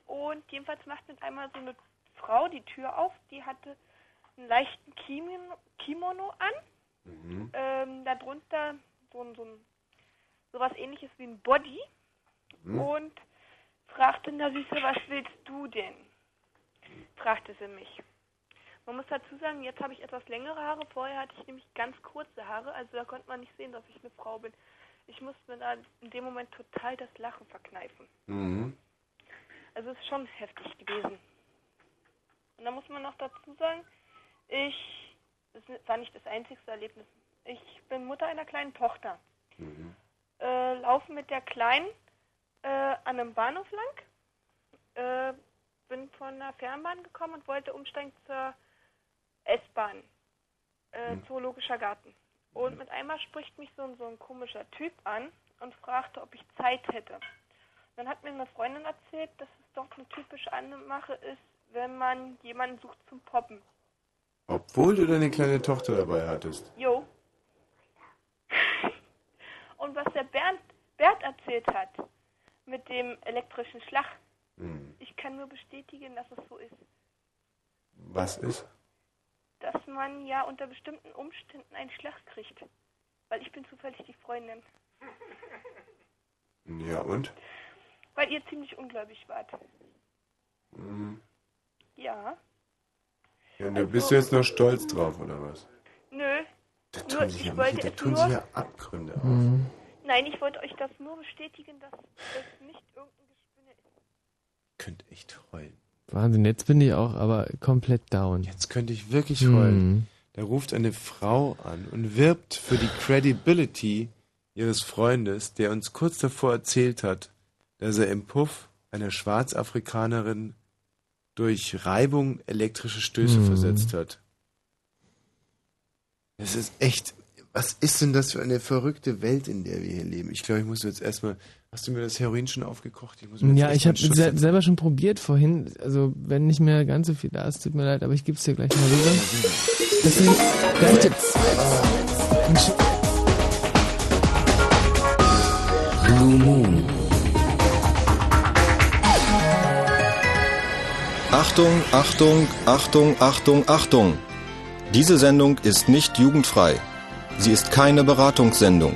und jedenfalls macht mit einmal so eine Frau die Tür auf, die hatte einen leichten Kimono, an, Mhm. ähm, darunter so ein, so ein sowas ähnliches wie ein Body Mhm. und fragte, na Süße, was willst du denn? fragte sie mich. Man muss dazu sagen, jetzt habe ich etwas längere Haare. Vorher hatte ich nämlich ganz kurze Haare, also da konnte man nicht sehen, dass ich eine Frau bin. Ich musste mir da in dem Moment total das Lachen verkneifen. Mhm. Also es ist schon heftig gewesen. Und da muss man noch dazu sagen, ich, das war nicht das einzigste Erlebnis. Ich bin Mutter einer kleinen Tochter. Mhm. Äh, laufe mit der Kleinen äh, an einem Bahnhof lang. Äh, bin von der Fernbahn gekommen und wollte umsteigen zur S-Bahn. Äh, Zoologischer Garten. Und mit einmal spricht mich so, ein- so ein komischer Typ an und fragte, ob ich Zeit hätte. Dann hat mir eine Freundin erzählt, dass es doch eine typische Anmache ist, wenn man jemanden sucht zum Poppen. Obwohl du deine kleine Tochter dabei hattest. Jo. Und was der Bernd, Bert erzählt hat mit dem elektrischen Schlag, Hm. ich kann nur bestätigen, dass es so ist. Was ist? Dass man ja unter bestimmten Umständen einen Schlag kriegt. Weil ich bin zufällig die Freundin. Ja, und? Weil ihr ziemlich ungläubig wart. Mhm. Ja. Ja, und da bist du jetzt noch stolz drauf, oder was? Nö. Da Nur, tun sich ich ja, wollte Michi, da tun nur, sich ja Abgründe auf. Nein, ich wollte euch das nur bestätigen, dass es nicht irgendein Gespinne ist. könnte echt heulen. Wahnsinn, jetzt bin ich auch aber komplett down. Jetzt könnte ich wirklich heulen. Da ruft eine Frau an und wirbt für die Credibility ihres Freundes, der uns kurz davor erzählt hat, dass er im Puff einer Schwarzafrikanerin durch Reibung elektrische Stöße Hm. versetzt hat. Das ist echt. Was ist denn das für eine verrückte Welt, in der wir hier leben? Ich glaube, ich muss jetzt erstmal. Hast du mir das Heroin schon aufgekocht? Ich muss mir jetzt Ja, ich habe se selber schon probiert vorhin. Also, wenn nicht mehr ganz so viel da ist, tut mir leid, aber ich gebe es dir gleich mal rüber. Gleich jetzt. Ein Sch- Blue Moon. Achtung, Achtung, Achtung, Achtung, Achtung. Diese Sendung ist nicht jugendfrei. Sie ist keine Beratungssendung.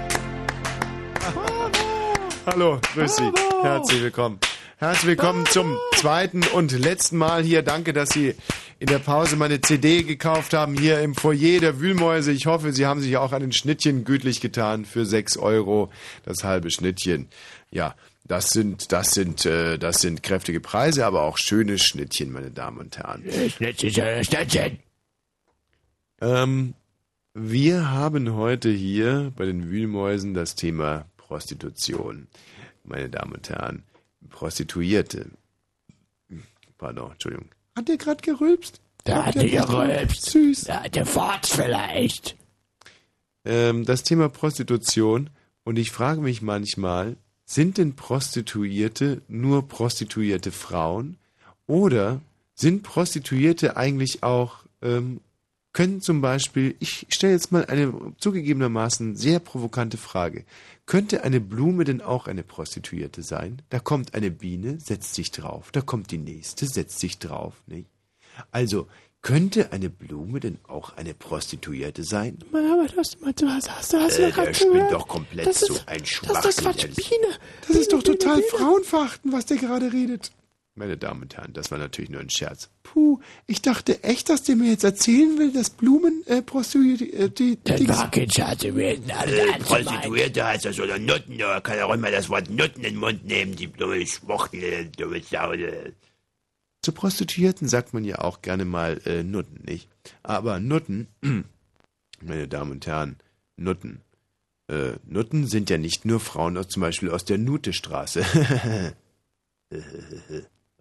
Hallo, grüß Sie. Herzlich willkommen. Herzlich willkommen zum zweiten und letzten Mal hier. Danke, dass Sie in der Pause meine CD gekauft haben, hier im Foyer der Wühlmäuse. Ich hoffe, Sie haben sich auch an den Schnittchen gütlich getan für 6 Euro, das halbe Schnittchen. Ja, das sind, das sind, äh, das sind kräftige Preise, aber auch schöne Schnittchen, meine Damen und Herren. Schnittchen, Schnittchen. Ähm, wir haben heute hier bei den Wühlmäusen das Thema Prostitution. Meine Damen und Herren, Prostituierte. Pardon, Entschuldigung. Hat der gerade gerülpst? Der hat der hat gerülpst. Süß. Der hatte Fahrt vielleicht. Ähm, das Thema Prostitution und ich frage mich manchmal, sind denn Prostituierte nur prostituierte Frauen oder sind Prostituierte eigentlich auch, ähm, können zum Beispiel, ich stelle jetzt mal eine zugegebenermaßen sehr provokante Frage, könnte eine Blume denn auch eine Prostituierte sein? Da kommt eine Biene, setzt sich drauf, da kommt die nächste, setzt sich drauf, nicht? Also, könnte eine Blume denn auch eine Prostituierte sein? Mann, aber du hast, du hast, hast, hast Äh, der spinnt doch komplett das so ist, ein Das ist Schwachsinn, doch Quatsch. Biene. Das ist doch Biene, total Biene, Biene. Frauenverachten, was der gerade redet. Meine Damen und Herren, das war natürlich nur ein Scherz. Puh, ich dachte echt, dass der mir jetzt erzählen will, dass Blumen äh, Prostituierte... Äh, die, Der die, Wackelschatze werden alle Äh, Prostituierte heißt das oder Nutten, da kann er auch immer das Wort Nutten in den Mund nehmen, die dumme Schwuchtel, dumme Saude. Zu Prostituierten sagt man ja auch gerne mal äh, Nutten, nicht? Aber Nutten, meine Damen und Herren, Nutten. Äh, Nutten sind ja nicht nur Frauen aus, zum Beispiel aus der Nutestraße.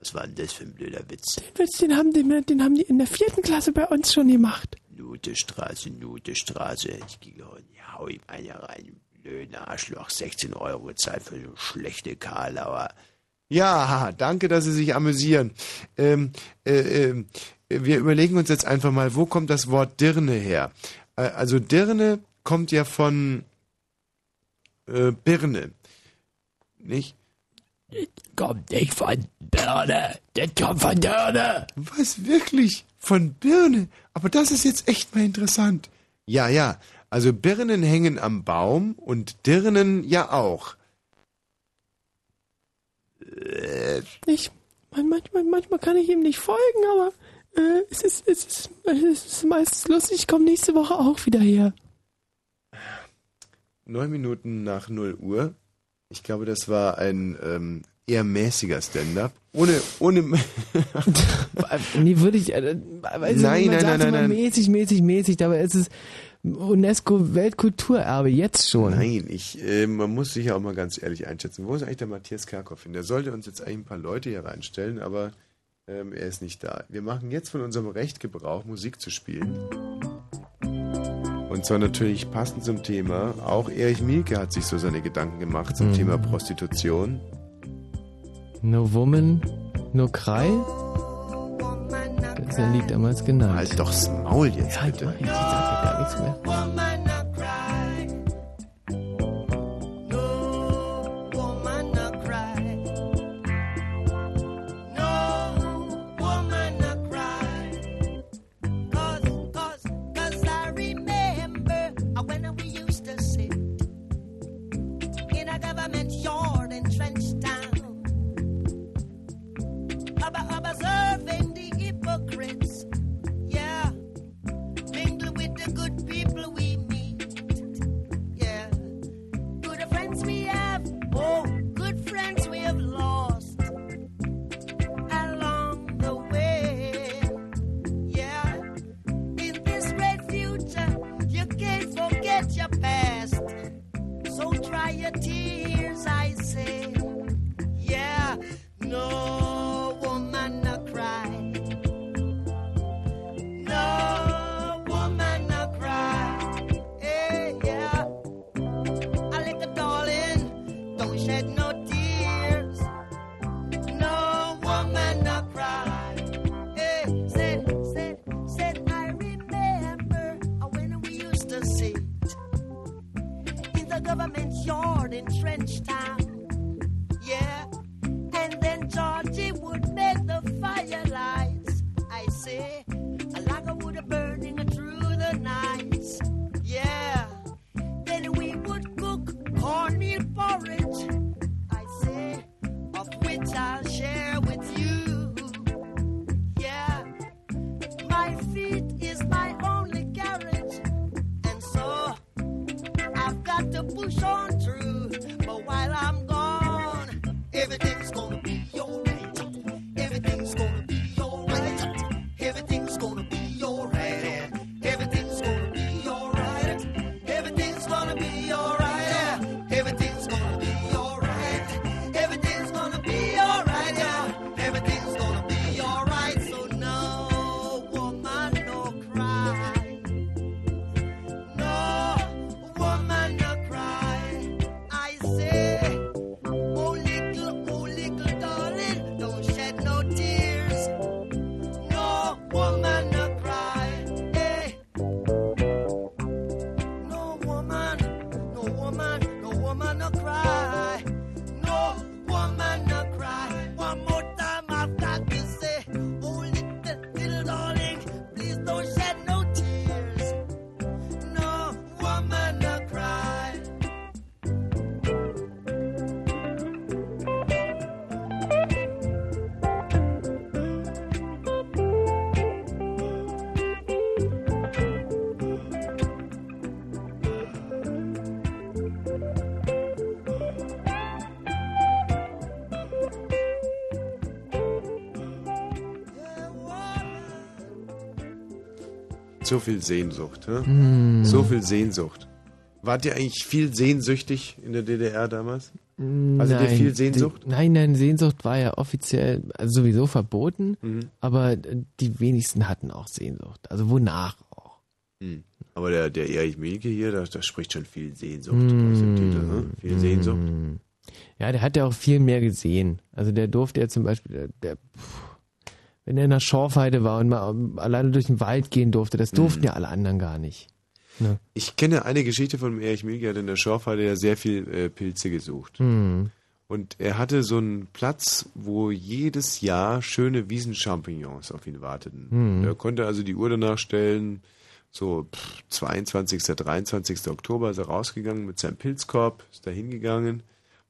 Was war denn das für ein blöder Witz? Den Witz, den haben, die, den haben die in der vierten Klasse bei uns schon gemacht. Nutestraße, Nutestraße. Ich gehe und hau ihm eine rein. Blöder Arschloch, 16 Euro Zeit für so schlechte Karlauer. Ja, danke, dass Sie sich amüsieren. Ähm, äh, ähm, wir überlegen uns jetzt einfach mal, wo kommt das Wort Dirne her? Äh, also Dirne kommt ja von äh, Birne, nicht? Kommt nicht von Birne, das kommt von Dirne. Was, wirklich? Von Birne? Aber das ist jetzt echt mal interessant. Ja, ja. Also Birnen hängen am Baum und Dirnen ja auch. Ich, man, manchmal, manchmal kann ich ihm nicht folgen, aber äh, es, ist, es, ist, es ist meistens lustig. Ich komme nächste Woche auch wieder her. Neun Minuten nach 0 Uhr. Ich glaube, das war ein ähm, eher mäßiger Stand-up. Ohne, ohne. nee, würde ich. Äh, ich, Nein, nein, nein, nein, nein. Mäßig, mäßig, mäßig. Dabei ist es UNESCO-Weltkulturerbe jetzt schon. Nein, ich, äh, man muss sich ja auch mal ganz ehrlich einschätzen. Wo ist eigentlich der Matthias Kerkhoff hin? Der sollte uns jetzt eigentlich ein paar Leute hier reinstellen, aber ähm, er ist nicht da. Wir machen jetzt von unserem Recht Gebrauch, Musik zu spielen. Und zwar natürlich passend zum Thema. Auch Erich Mielke hat sich so seine Gedanken gemacht zum Mhm. Thema Prostitution. No Woman, No Cry? Das Lied damals genannt. Halt doch's Maul jetzt, ja, bitte. Ich, ich sag ja gar nichts mehr. the So viel Sehnsucht, hä? Mm. So viel Sehnsucht. Wart ihr eigentlich viel sehnsüchtig in der DDR damals? Also dir Nein, viel Sehnsucht? Die, nein, nein, Sehnsucht war ja offiziell also sowieso verboten, Mhm. aber die wenigsten hatten auch Sehnsucht. Also wonach auch. Hm. Aber der, der Erich Mielke hier, da, da spricht schon viel Sehnsucht Mm. aus dem Titel, ne? Viel Sehnsucht. Ja, der hat ja auch viel mehr gesehen. Also der durfte ja zum Beispiel, der, der pff, in der Schorfheide war und mal alleine durch den Wald gehen durfte, das durften Mhm. ja alle anderen gar nicht. Ne? Ich kenne eine Geschichte von Erich Mielke, er hat in der Schorfheide ja sehr viel äh, Pilze gesucht. Hm. Und er hatte so einen Platz, wo jedes Jahr schöne Wiesenchampignons auf ihn warteten. Mhm. Er konnte also die Uhr danach stellen, so pff, 22., 23. Oktober ist er rausgegangen mit seinem Pilzkorb, ist da hingegangen,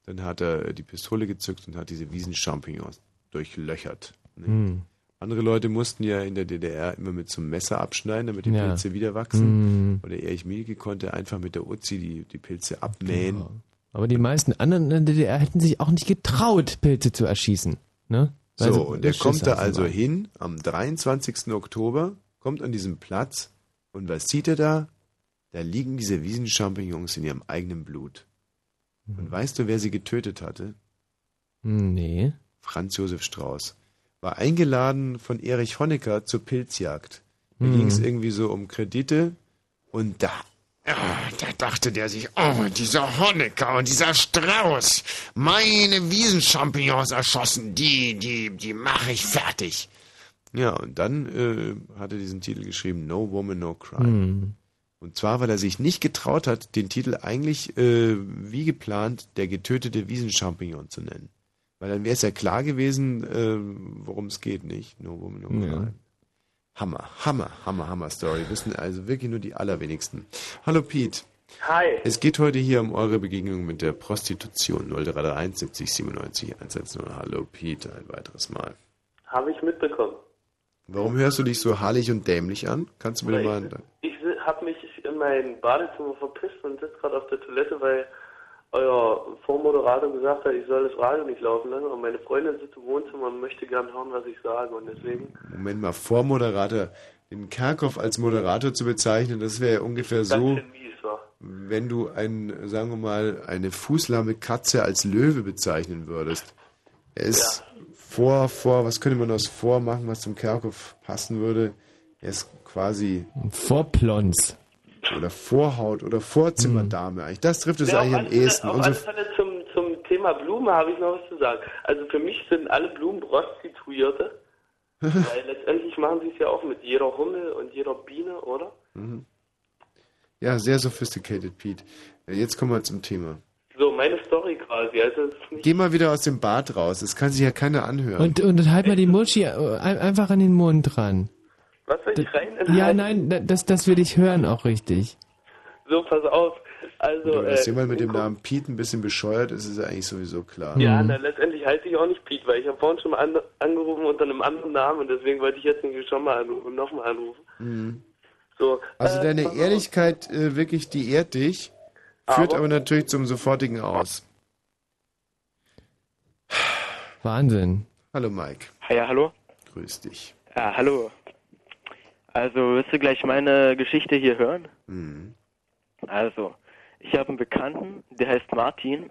dann hat er die Pistole gezückt und hat diese Wiesenchampignons durchlöchert. ne? Mhm. Andere Leute mussten ja in der DDR immer mit so einem Messer abschneiden, damit die Ja. Pilze wieder wachsen. Mhm. Und der Erich Mielke konnte einfach mit der Uzi die, die Pilze abmähen. Genau. Aber die meisten anderen in der DDR hätten sich auch nicht getraut, Pilze zu erschießen. Ne? Weil So, und der Schiss kommt da also waren. hin am 23. Oktober, kommt an diesem Platz und was sieht er da? Da liegen diese Wiesenchampignons in ihrem eigenen Blut. Und weißt du, wer sie getötet hatte? Hm, Nee. Franz Josef Strauß. War eingeladen von Erich Honecker zur Pilzjagd. Da Hm. ging es irgendwie so um Kredite und da Ja, da dachte der sich, oh, dieser Honecker und dieser Strauß, meine Wiesenchampignons erschossen, die, die, die mache ich fertig. Ja, und dann äh, hat er diesen Titel geschrieben, No Woman, No Cry. Hm. Und zwar, weil er sich nicht getraut hat, den Titel eigentlich äh, wie geplant der getötete Wiesenchampignon zu nennen. Weil dann wäre es ja klar gewesen, äh, worum es geht, nicht? No Woman, No Cry. Ja. Hammer, Hammer, Hammer, Hammer Story. Wissen also wirklich nur die allerwenigsten. Hallo Pete. Hi. Es geht heute hier um eure Begegnung mit der Prostitution 0331 70 97 110. Hallo Pete, ein weiteres Mal. Habe ich mitbekommen. Warum hörst du dich so hallig und dämlich an? Kannst du mir mal... Ich habe mich in mein Badezimmer verpisst und sitze gerade auf der Toilette, weil euer Vormoderator gesagt hat, ich soll das Radio nicht laufen lassen. Und meine Freundin sitzt im Wohnzimmer und möchte gern hören, was ich sage. Und deswegen, Moment mal, Vormoderator, den Kerkhoff als Moderator zu bezeichnen, das wäre ja ungefähr so, mies wenn du ein, sagen wir mal, eine fußlahme Katze als Löwe bezeichnen würdest. Er ist vor, vor, was könnte man aus vor machen, was zum Kerkhoff passen würde? Er ist quasi Vorplons. Oder Vorhaut oder Vorzimmerdame eigentlich. Das trifft es Ja, eigentlich am Fälle- ehesten. Auf alle Fälle zum, zum Thema Blume habe ich noch was zu sagen. Also für mich sind alle Blumen Prostituierte, weil letztendlich machen sie es ja auch mit jeder Hummel und jeder Biene, oder? Mhm. Ja, sehr sophisticated, Pete. Ja, Jetzt kommen wir zum Thema. So, meine Story quasi. Also, Geh mal wieder aus dem Bad raus. Das kann sich ja keiner anhören. Und, und halt mal die Muschi äh, ein- einfach an den Mund ran. Was soll ich rein? in Ja, nein, da- das, das will ich hören auch richtig. So, pass auf. Also, Wenn dass äh, jemand mit dem Namen Pete ein bisschen bescheuert ist, ist ja eigentlich sowieso klar. Ja, na, letztendlich heiße ich auch nicht Pete, weil ich habe vorhin schon mal an, angerufen unter einem anderen Namen und deswegen wollte ich jetzt nämlich schon mal anrufen, nochmal anrufen. Mhm. So, Also äh, deine. Ehrlichkeit äh, wirklich, die ehrt dich, führt Aber- aber natürlich zum sofortigen Aus. Wahnsinn. Hallo Mike, Ja, hallo. grüß dich. Ja, hallo. Also, willst du gleich meine Geschichte hier hören? Mhm. Also, ich habe einen Bekannten, der heißt Martin.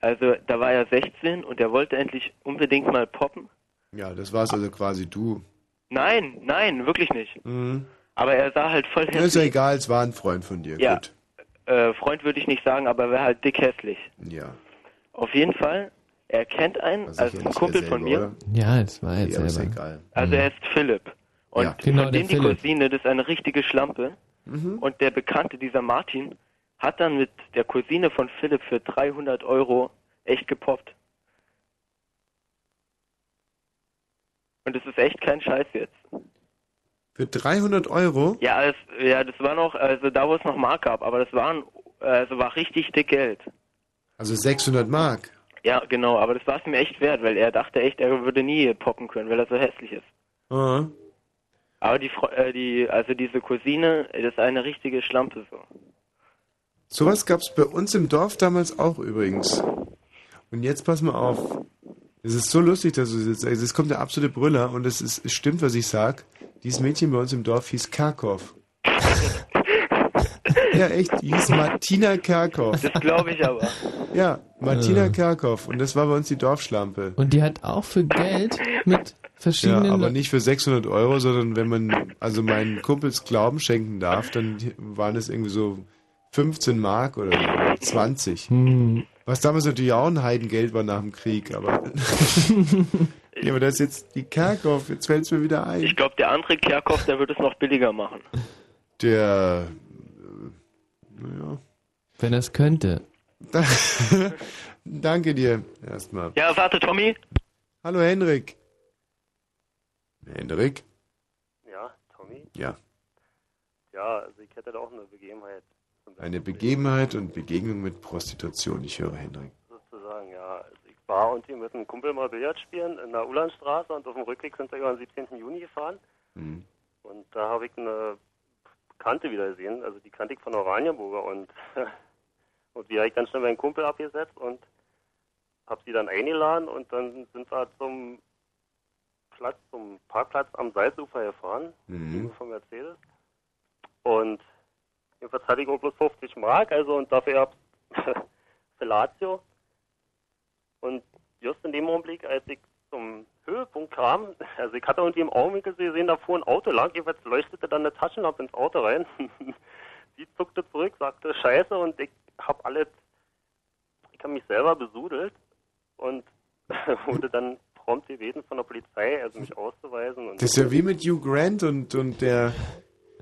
Also, da war er 16 und er wollte endlich unbedingt mal poppen. Ja, das war's also quasi du. Nein, nein, wirklich nicht. Mhm. Aber er sah halt voll Ja, ist ja hässlich. egal, es war ein Freund von dir. Ja. Gut. Äh, Freund würde ich nicht sagen, aber er wäre halt dick hässlich. Ja. Auf jeden Fall, er kennt einen, sicher also ein Kumpel er von selber, mir. oder? Ja, das war jetzt Ja, ist selber. egal. Also er ist Philipp. Und Ja. Genau, von dem die Philipp. Cousine, das ist eine richtige Schlampe. Mhm. Und der Bekannte, dieser Martin, hat dann mit der Cousine von Philipp für 300 Euro echt gepoppt. Und das ist echt kein Scheiß jetzt. Für 300 Euro? Ja, es, ja, das war noch, also da wo es noch Mark gab, aber das waren, also war richtig dick Geld. Also 600 Mark. Ja, genau, aber das war es mir echt wert, weil er dachte echt, er würde nie poppen können, weil er so hässlich ist. Ah. Aber die, äh, die, also diese Cousine, das ist eine richtige Schlampe so. Sowas gab's bei uns im Dorf damals auch übrigens. Und jetzt pass mal auf. Es ist so lustig, dass du jetzt sagst. Es kommt der absolute Brüller und es, ist, es stimmt, was ich sag. Dieses Mädchen bei uns im Dorf hieß Karkov. ja, echt, die hieß Martina Karkov. Das glaube ich aber. Ja, Martina Äh. Karkov. Und das war bei uns die Dorfschlampe. Und die hat auch für Geld mit verschiedenen... Ja, aber nicht für 600 Euro, sondern wenn man also meinen Kumpels Glauben schenken darf, dann waren es irgendwie so 15 Mark oder so, 20. Hm. Was damals natürlich auch ein Heidengeld war nach dem Krieg, aber. ja, aber das ist jetzt die Kerkhoff, jetzt fällt es mir wieder ein. Ich glaube, der andere Kerkhoff, der wird es noch billiger machen. Der. äh, Naja. Wenn er es könnte. Danke dir erstmal. Ja, warte, Tommy. Hallo Henrik. Henrik? Ja, Tommy? Ja. Ja, also ich hätte da auch eine Begebenheit. Eine Begebenheit und Begegnung mit Prostitution. Ich höre Henrik. Sozusagen, ja. Also ich war irgendwie mit einem Kumpel mal Billard spielen in der Ulandstraße und auf dem Rückweg sind wir über den 17. Juni gefahren. Mhm. Und da habe ich eine Bekannte wieder gesehen, also die kannte ich von Oranienburger und, und die habe ich ganz schnell meinen Kumpel abgesetzt und habe sie dann eingeladen und dann sind wir zum Platz, zum Parkplatz am Salzufer gefahren, Mhm. von Mercedes. Und jedenfalls hatte ich auch bloß 50 Mark, also und dafür hab Fellatio. Und just in dem Augenblick, als ich zum Höhepunkt kam, also ich hatte irgendwie im Augenblick gesehen, da fuhr ein Auto lang, jedenfalls leuchtete dann eine Taschenlampe ins Auto rein. Die zuckte zurück, sagte Scheiße und ich hab alles, ich habe mich selber besudelt und wurde dann prompt gebeten von der Polizei, also mich auszuweisen. Und Das ist ja wie mit Hugh Grant und, und der.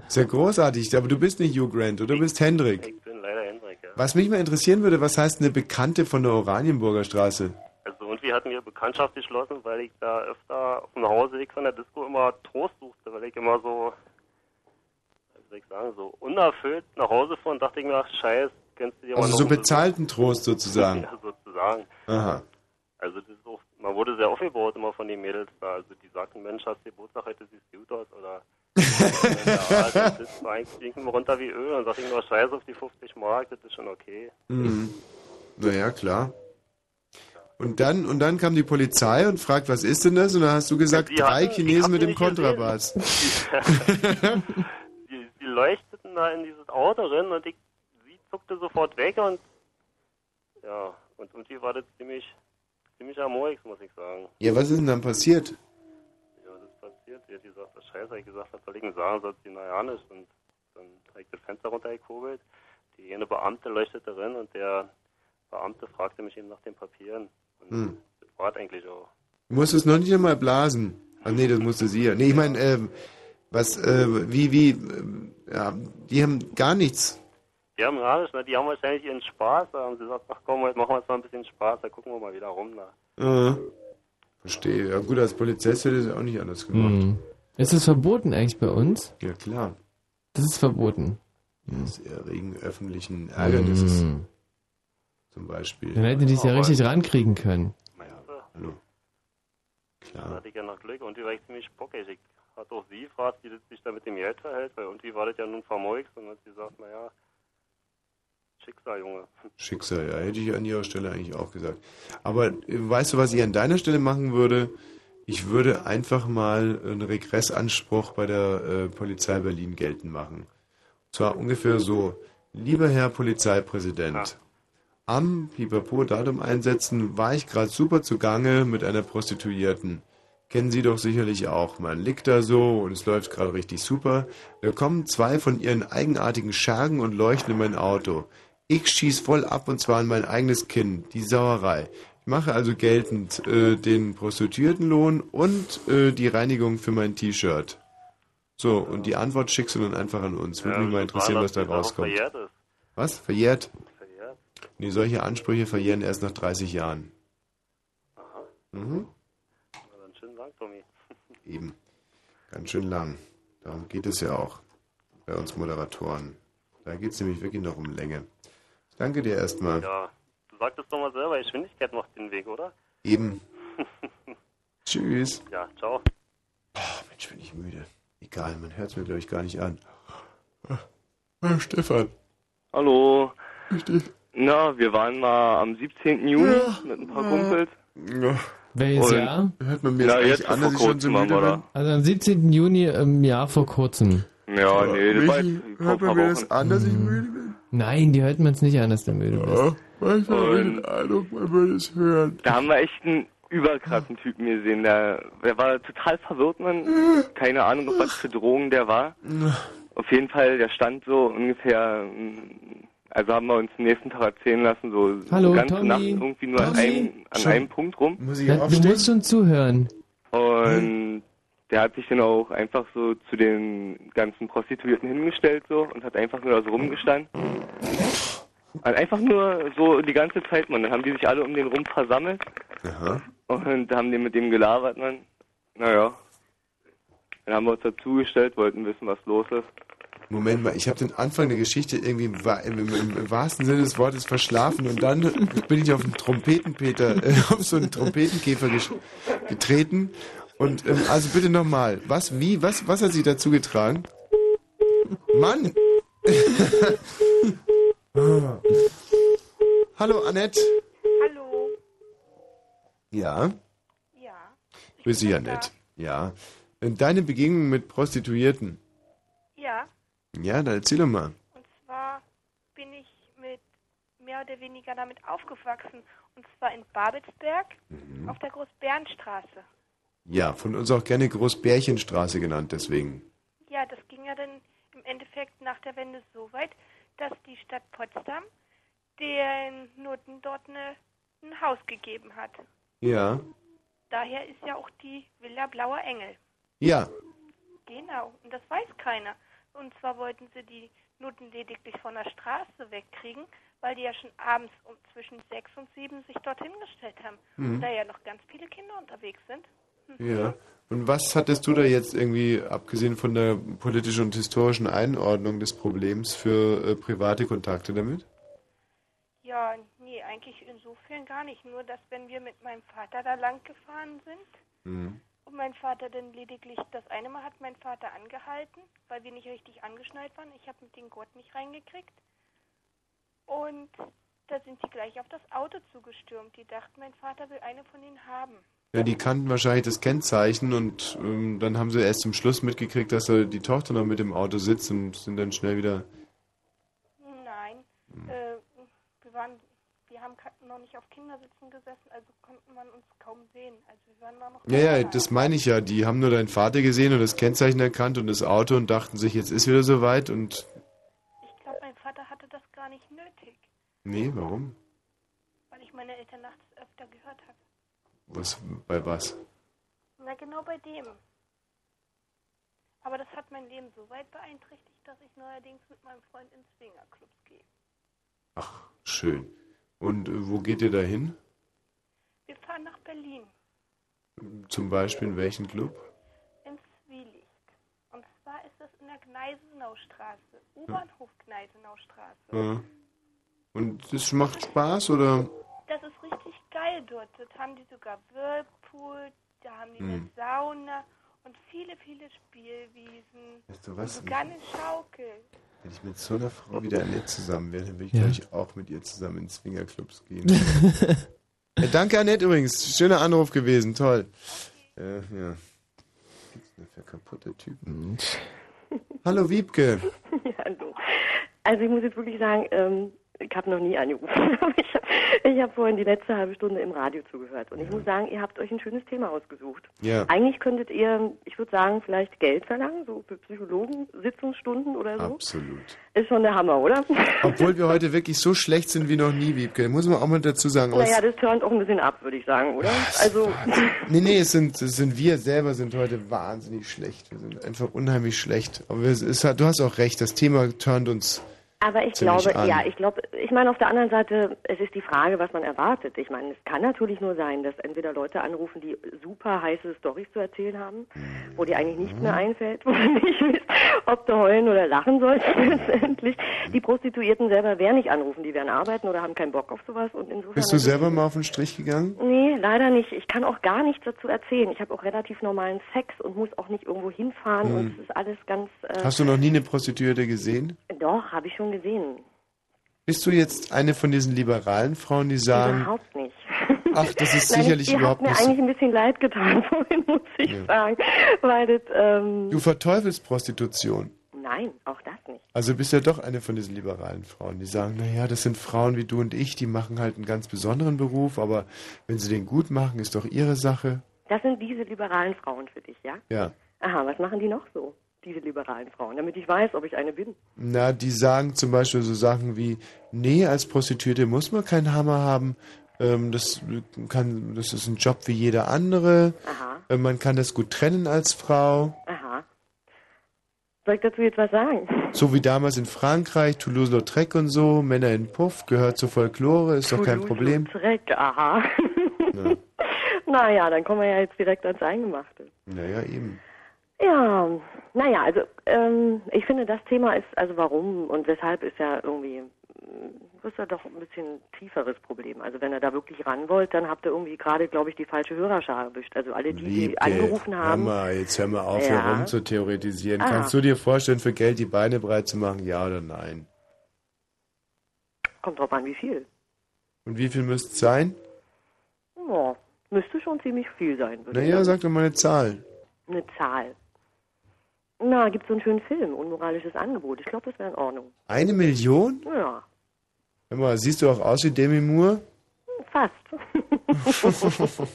Ist ja großartig, aber du bist nicht Hugh Grant, oder du bist Hendrik. Ich bin leider Hendrik, ja. Was mich mal interessieren würde, was heißt eine Bekannte von der Oranienburger Straße? Also irgendwie hatten wir Bekanntschaft geschlossen, weil ich da öfter auf dem Nachhauseweg von der Disco immer Trost suchte, weil ich immer so, wie soll ich sagen, so unerfüllt nach Hause fuhr und dachte ich mir, ach scheiß, kennst du dir Also so bezahlten Trost sozusagen. Ja, sozusagen. Aha. Also das ist auch, man wurde sehr aufgebaut immer von den Mädels da. Also die sagten, Mensch, hast du Geburtstag, heute siehst du gut aus oder ja, das ist eigentlich ging immer runter wie Öl und sagte ich nur scheiß auf die 50 Mark, das ist schon okay. Mhm. Naja, klar. Und dann, und dann kam die Polizei und fragt, was ist denn das? Und dann hast du gesagt, Die drei hatten- Chinesen mit dem. Kontrabass. die, die leuchteten da in dieses Auto drin und ich, sie zuckte sofort weg und ja, und irgendwie war das ziemlich, ziemlich amorig, muss ich sagen. Ja, was ist denn dann passiert? Ja, das ist passiert. Sie hat gesagt, das Scheiße, ich gesagt, was soll ich denn sagen, soll sie naja nicht. Und dann habe ich das Fenster runtergekurbelt. Die eine Beamte leuchtete drin und der Beamte fragte mich eben nach den Papieren. Und Hm. das war es eigentlich auch. Du musstest noch nicht einmal blasen. Ach nee, das musste sie ja. Nee, ich meine, ähm, was, äh, wie, wie, ähm, ja, die haben gar nichts Die haben gar nicht, ne? die haben wahrscheinlich ihren Spaß, da haben sie gesagt, ach komm, heute machen wir jetzt mal ein bisschen Spaß, da gucken wir mal wieder rum da. Äh, verstehe. Ja gut, als Polizist hätte ich es auch nicht anders gemacht. Hm. Ist es verboten eigentlich bei uns? Ja klar. Das ist verboten. Das Erregen öffentlichen Ärgernisses. Hm. Zum Beispiel. Dann hätten die es ja richtig rankriegen können. Hallo. Dann Klar. hatte ich ja noch Glück und die war ich ziemlich bockig. Ich hatte auch sie gefragt, wie das sich da mit dem Geld verhält, weil irgendwie war das ja nun vermeugt und hat sie gesagt, naja, Schicksal, Junge. Schicksal, ja, hätte ich an ihrer Stelle eigentlich auch gesagt. Aber äh, weißt du, was ich an deiner Stelle machen würde? Ich würde einfach mal einen Regressanspruch bei der äh, Polizei Berlin geltend machen. Und zwar ungefähr so, lieber Herr Polizeipräsident, am Pipapo-Datum einsetzen war ich gerade super zugange mit einer Prostituierten. Kennen Sie doch sicherlich auch. Man liegt da so und es läuft gerade richtig super. Da kommen zwei von ihren eigenartigen Schergen und leuchten in mein Auto. Ich schieß voll ab und zwar an mein eigenes Kinn. Die Sauerei. Ich mache also geltend äh, den Prostituiertenlohn und äh, die Reinigung für mein T-Shirt. So, und die Antwort schickst du dann einfach an uns. Würde Ja, mich mal interessieren, was da rauskommt. verjährt ist. Was? Verjährt? Verjährt. Nee, solche Ansprüche verjähren erst nach 30 Jahren. Mhm. Na dann schönen Dank, Tommy. Eben. Ganz schön lang. Darum geht es ja auch bei uns Moderatoren. Da geht es nämlich wirklich noch um Länge. Danke dir erstmal. Ja, du sagtest doch mal selber, Geschwindigkeit macht den Weg, oder? Eben. Tschüss. Ja, ciao. Mensch, bin ich müde. Egal, man hört es mir, glaube ich, gar nicht an. Ah, Stefan. Hallo. Richtig. Na, wir waren mal am 17. Juni mit ein paar Kumpels. Ja. Welches Und- Jahr? Hört man mir Na, jetzt an, vor dass ich schon so müde wir bin? Also am 17. Juni im Jahr vor kurzem. Ja, nee, das war hört man mir das an, dass ich müde bin? Nein, die hört man es nicht an, dass du müde bist. manchmal ich den Eindruck, man würde es hören. Da haben wir echt einen überkrassen Typen gesehen. Der, der war total verwirrt, man. Keine Ahnung, was für Drogen der war. Auf jeden Fall, der stand so ungefähr, mm, also haben wir uns am nächsten Tag erzählen lassen, so Hallo, die ganze Tommy. Nacht irgendwie nur an Tommy. einem, an Schon. einem Punkt rum. Muss Ja, du musst schon zuhören. Und der hat sich dann auch einfach so zu den ganzen Prostituierten hingestellt so und hat einfach nur da so rumgestanden. Und einfach nur so die ganze Zeit, man. Dann haben die sich alle um den rum versammelt Aha. und haben den mit dem gelabert, man. Naja. Dann haben wir uns dazugestellt, wollten wissen, was los ist. Moment mal, ich habe den Anfang der Geschichte irgendwie im, im, im, wahrsten Sinne des Wortes verschlafen und dann bin ich auf einen Trompetenpeter, äh, auf so einen Trompetenkäfer getreten. Und ähm, also bitte nochmal, was, wie, was, was hat sie dazu getragen? Mann! Hallo Annette. Hallo. Ja, Ja. grüß dich Annette. Ja. Deine Begegnung mit Prostituierten. Ja. Ja, dann erzähl doch mal. Und zwar bin ich mit mehr oder weniger damit aufgewachsen. Und zwar in Babelsberg Mhm. auf der Großbärenstraße. Ja, von uns auch gerne Großbärchenstraße genannt, deswegen. Ja, das ging ja dann im Endeffekt nach der Wende so weit, dass die Stadt Potsdam den Noten dort eine, ein Haus gegeben hat. Ja. Daher ist ja auch die Villa Blauer Engel. Ja. Genau, und das weiß keiner. Und zwar wollten sie die Nutten lediglich von der Straße wegkriegen, weil die ja schon abends um zwischen sechs und sieben sich dorthin gestellt haben. Mhm. Und da ja noch ganz viele Kinder unterwegs sind. Ja. Und was hattest du da jetzt irgendwie, abgesehen von der politischen und historischen Einordnung des Problems, für äh, private Kontakte damit? Ja, nee, eigentlich insofern gar nicht. Nur, dass wenn wir mit meinem Vater da lang gefahren sind Mhm. und mein Vater dann lediglich, das eine Mal hat mein Vater angehalten, weil wir nicht richtig angeschnallt waren. Ich habe mit dem Gurt nicht reingekriegt. Und da sind die gleich auf das Auto zugestürmt. Die dachten, mein Vater will eine von ihnen haben. Ja, die kannten wahrscheinlich das Kennzeichen und ähm, dann haben sie erst zum Schluss mitgekriegt, dass da die Tochter noch mit im Auto sitzt und sind dann schnell wieder. Nein, äh, wir waren, wir haben noch nicht auf Kindersitzen gesessen, also konnte man uns kaum sehen. Also wir waren da noch. Ja, ja, das meine ich ja. Die haben nur deinen Vater gesehen und das Kennzeichen erkannt und das Auto und dachten sich, jetzt ist wieder soweit und. Ich glaube, mein Vater hatte das gar nicht nötig, Nee, warum? weil ich meine Eltern nachts öfter gehört habe. Was, bei was? Na genau bei dem. Aber das hat mein Leben so weit beeinträchtigt, dass ich neuerdings mit meinem Freund in Swingerclubs gehe. Ach, schön. Und äh, wo geht ihr da hin? Wir fahren nach Berlin, Zum Beispiel in welchen Club? ins Zwielicht. Und zwar ist das in der Gneisenaustraße, U-Bahnhof Gneisenaustraße. Ja. Und das macht Spaß oder? Das ist richtig geil dort. Dort haben die sogar Whirlpool, da haben die eine Hm. Sauna und viele, viele Spielwiesen. Weißt du was? Und sogar eine Schaukel. Wenn ich mit so einer Frau wie der Annette zusammen wäre, dann würde ich, Ja. glaube ich, auch mit ihr zusammen in Swingerclubs gehen. ja, danke, Annette, übrigens. Schöner Anruf gewesen. Toll. Äh, ja. Gibt's denn für kaputte Typen? Hallo, Wiebke. Ja, hallo. Also ich muss jetzt wirklich sagen, ähm, ich habe noch nie angerufen. Ich habe hab vorhin die letzte halbe Stunde im Radio zugehört. Und ich muss sagen, ihr habt euch ein schönes Thema ausgesucht. Ja. Eigentlich könntet ihr, ich würde sagen, vielleicht Geld verlangen, so für Psychologen, Sitzungsstunden oder so. Absolut. Ist schon der Hammer, oder? Obwohl wir heute wirklich so schlecht sind wie noch nie, Wiebke. Muss man auch mal dazu sagen. Aber naja, das turnt auch ein bisschen ab, würde ich sagen, oder? Also, Nee, nee, es sind, es sind wir selber sind heute wahnsinnig schlecht. Wir sind einfach unheimlich schlecht. Aber es ist, halt- du hast auch recht, das Thema turnt uns. Aber ich glaube, an. ja, ich glaube, ich meine auf der anderen Seite, es ist die Frage, was man erwartet. Ich meine, es kann natürlich nur sein, dass entweder Leute anrufen, die super heiße Storys zu erzählen haben, wo dir eigentlich nichts Mhm. mehr einfällt, wo du nicht weißt, ob du heulen oder lachen sollst letztendlich. Die Prostituierten selber werden nicht anrufen, die werden arbeiten oder haben keinen Bock auf sowas und insofern. Bist du selber mal auf den Strich gegangen? Nee, leider nicht. Ich kann auch gar nichts dazu erzählen. Ich habe auch relativ normalen Sex und muss auch nicht irgendwo hinfahren Hm. und es ist alles ganz. Äh, Hast du noch nie eine Prostituierte gesehen? Doch, habe ich schon gesehen. Bist du jetzt eine von diesen liberalen Frauen, die sagen, Überhaupt nicht. ach, das ist Nein, sicherlich ihr überhaupt habt mir nicht so. eigentlich ein bisschen leid getan vorhin, muss ich Ja. sagen. Weil das, ähm, Du verteufelst Prostitution. nein, auch das nicht. Also bist ja doch eine von diesen liberalen Frauen, die sagen, naja, das sind Frauen wie du und ich, die machen halt einen ganz besonderen Beruf, aber wenn sie den gut machen, ist doch ihre Sache. Das sind diese liberalen Frauen für dich, ja? Ja. Aha, was machen die noch so, diese liberalen Frauen, damit ich weiß, ob ich eine bin? Na, die sagen zum Beispiel so Sachen wie, nee, als Prostituierte muss man keinen Hammer haben. Ähm, das kann, das ist ein Job wie jeder andere. Aha, Äh, man kann das gut trennen als Frau. aha. Soll ich dazu jetzt was sagen? So wie damals in Frankreich, Toulouse-Lautrec und so, Männer in Puff, gehört zur Folklore, ist doch kein Problem. Dreck, aha. Ja. naja, dann kommen wir ja jetzt direkt ans Eingemachte. Naja, eben. Ja, naja, also ähm, ich finde, das Thema ist, also warum und weshalb ist ja irgendwie, mm, das ist ja doch ein bisschen tieferes Problem. Also wenn ihr da wirklich ran wollt, dann habt ihr irgendwie gerade, glaube ich, die falsche Hörerschar erwischt. Also alle die, die angerufen haben. Hör mal, jetzt hör mal auf, Ja. hier rum zu theoretisieren. Ah. Kannst du dir vorstellen, für Geld die Beine breit zu machen, ja oder nein? Kommt drauf an, wie viel. Und wie viel müsste es sein? Ja, müsste schon ziemlich viel sein. würde ich Naja, sag doch mal eine Zahl. Eine Zahl. Na, gibt so einen schönen Film, Unmoralisches Angebot. Ich glaube, das wäre in Ordnung. Eine Million? Ja, Hör mal, siehst du auch aus wie Demi Moore? fast.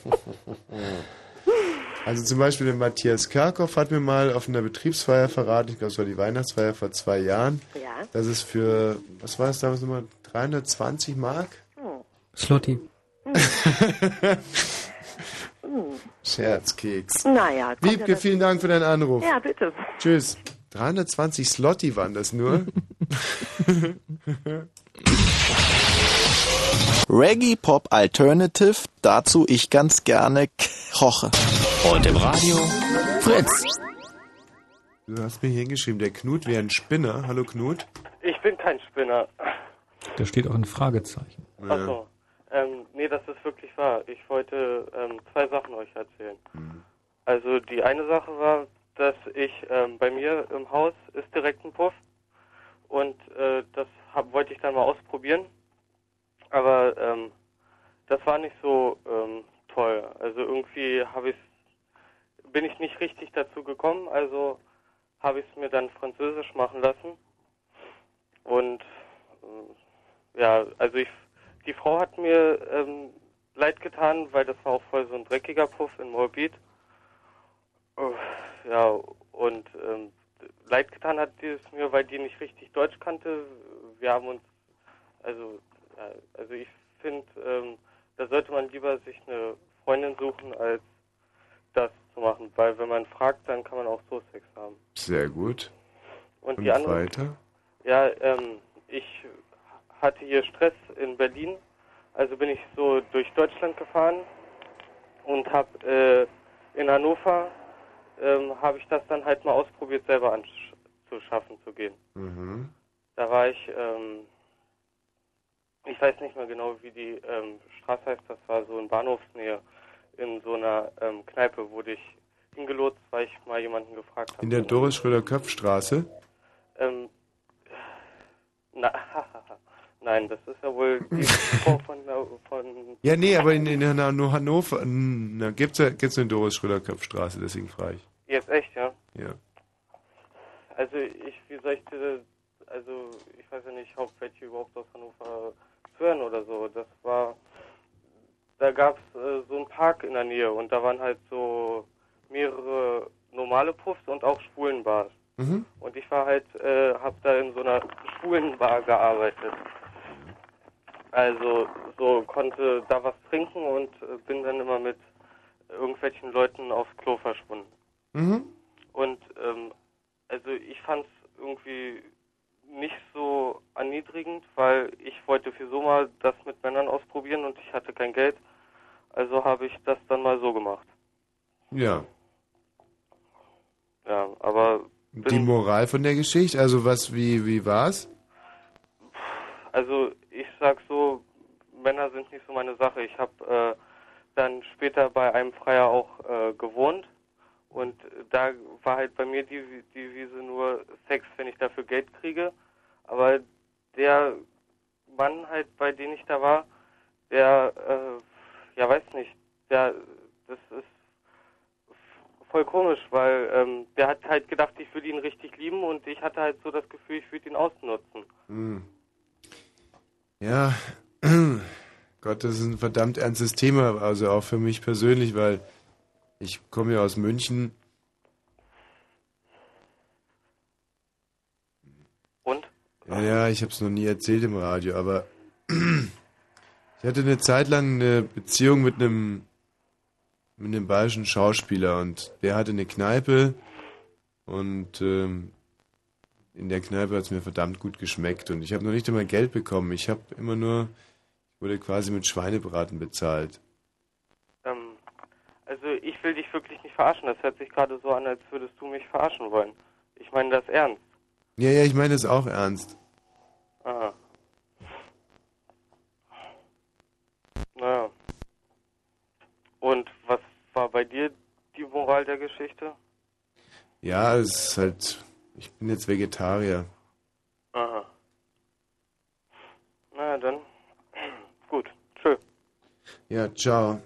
Also zum Beispiel der Matthias Kerkhoff hat mir mal auf einer Betriebsfeier verraten, ich glaube es war die Weihnachtsfeier vor zwei Jahren, Ja. dass es für, was war es damals nochmal, 320 Mark? Oh. Slotti. Hm. Scherzkeks. Naja, ja Wiebke, das- vielen Dank für deinen Anruf. Ja, bitte. Tschüss. 320 Slotti waren das nur. Reggae Pop Alternative, dazu ich ganz gerne koche. Und im Radio Fritz. Du hast mir hier hingeschrieben, der Knut wäre ein Spinner. Hallo Knut. Ich bin kein Spinner. Da steht auch ein Fragezeichen. Achso. Ähm, nee, das ist wirklich wahr. Ich wollte ähm, zwei Sachen euch erzählen. Also die eine Sache war, dass ich ähm, bei mir im Haus ist direkt ein Puff und äh, das hab, wollte ich dann mal ausprobieren. Aber ähm, das war nicht so ähm, toll. Also irgendwie habe ich bin ich nicht richtig dazu gekommen. Also habe ich es mir dann französisch machen lassen und äh, ja, also ich, die Frau hat mir ähm, leid getan, weil das war auch voll so ein dreckiger Puff in Moabit. Äh, ja, und ähm, leid getan hat die es mir, weil die nicht richtig Deutsch kannte. Wir haben uns, also, ja, also ich finde, ähm, da sollte man lieber sich eine Freundin suchen, als das zu machen, weil wenn man fragt, dann kann man auch so Sex haben. Sehr gut. Und, Und die andere, weiter? ja, ähm, ich hatte hier Stress in Berlin, also bin ich so durch Deutschland gefahren und habe äh, in Hannover ähm, habe ich das dann halt mal ausprobiert, selber anzuschaffen zu gehen. Mhm. Da war ich, ähm, ich weiß nicht mehr genau, wie die ähm, Straße heißt, das war so in Bahnhofsnähe, in so einer ähm, Kneipe wurde ich hingelotst, weil ich mal jemanden gefragt habe. In der Doris Schröder-Köpf-Straße? Ähm, na, nein, das ist ja wohl die Frau von, der- von Ja, nee, aber in, in Han- Hannover na, gibt's ja gibt's eine Doris Schröder-Köpf-Straße, deswegen frage ich. Jetzt echt, ja? Ja. Also ich, wie soll ich dir, also ich weiß ja nicht, ob welche überhaupt aus Hannover hören oder so. Das war, da gab es äh, so einen Park in der Nähe und da waren halt so mehrere normale Puffs und auch Schwulenbars. Mhm. Und ich war halt, äh, hab da in so einer Schwulenbar gearbeitet. Also so konnte da was trinken und äh, bin dann immer mit irgendwelchen Leuten aufs Klo verschwunden. Mhm. Und ähm, also ich fand es irgendwie nicht so erniedrigend, weil ich wollte für so mal das mit Männern ausprobieren und ich hatte kein Geld. Also habe ich das dann mal so gemacht. Ja. Ja, aber Die Moral von der Geschichte, also was, wie, wie war's? also ich sag so, Männer sind nicht so meine Sache. Ich habe äh, dann später bei einem Freier auch äh, gewohnt und da war halt bei mir die Devise nur Sex, wenn ich dafür Geld kriege. Aber der Mann halt, bei dem ich da war, der, äh, ja weiß nicht, der, das ist voll komisch, weil ähm, der hat halt gedacht, ich würde ihn richtig lieben und ich hatte halt so das Gefühl, ich würde ihn ausnutzen. Hm. Ja, Gott, das ist ein verdammt ernstes Thema, also auch für mich persönlich, weil ich komme ja aus München. Und? Ja, ja, ich habe es noch nie erzählt im Radio, aber ich hatte eine Zeit lang eine Beziehung mit einem mit einem bayerischen Schauspieler und der hatte eine Kneipe und ähm, in der Kneipe hat es mir verdammt gut geschmeckt und ich habe noch nicht einmal Geld bekommen. Ich habe immer nur, ich wurde quasi mit Schweinebraten bezahlt. Ähm, also ich will dich wirklich nicht verarschen. Das hört sich gerade so an, als würdest du mich verarschen wollen. Ich meine das ernst. Ja, ja, ich meine das auch ernst. Aha. Naja. Und was war bei dir die Moral der Geschichte? Ja, es ist halt, ich bin jetzt Vegetarier. Aha. Na dann. Gut. Tschö. Ja, ciao.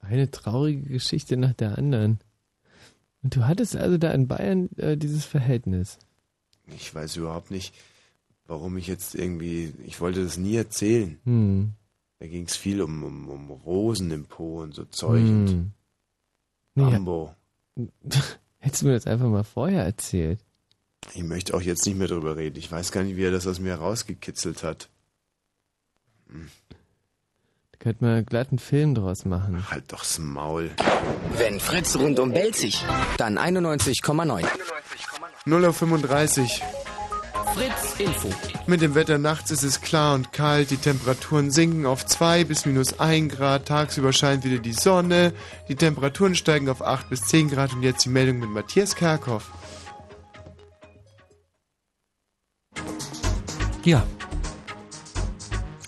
Eine traurige Geschichte nach der anderen. Und du hattest also da in Bayern äh, dieses Verhältnis. Ich weiß überhaupt nicht, warum ich jetzt irgendwie, ich wollte das nie erzählen. Hm. Da ging es viel um, um, um Rosen im Po und so Zeug und Hm. Nee, Bambo. Hättest du mir das einfach mal vorher erzählt. Ich möchte auch jetzt nicht mehr drüber reden. Ich weiß gar nicht, wie er das aus mir rausgekitzelt hat. Da könnte man glatt einen Film draus machen. Halt doch's Maul. Wenn Fritz rundum belzig, dann 91,9. 0.35 Uhr. Fritz Info. Mit dem Wetter nachts ist es klar und kalt, die Temperaturen sinken auf 2 bis minus 1 Grad, tagsüber scheint wieder die Sonne, die Temperaturen steigen auf 8 bis 10 Grad und jetzt die Meldung mit Matthias Kerkhoff. Ja.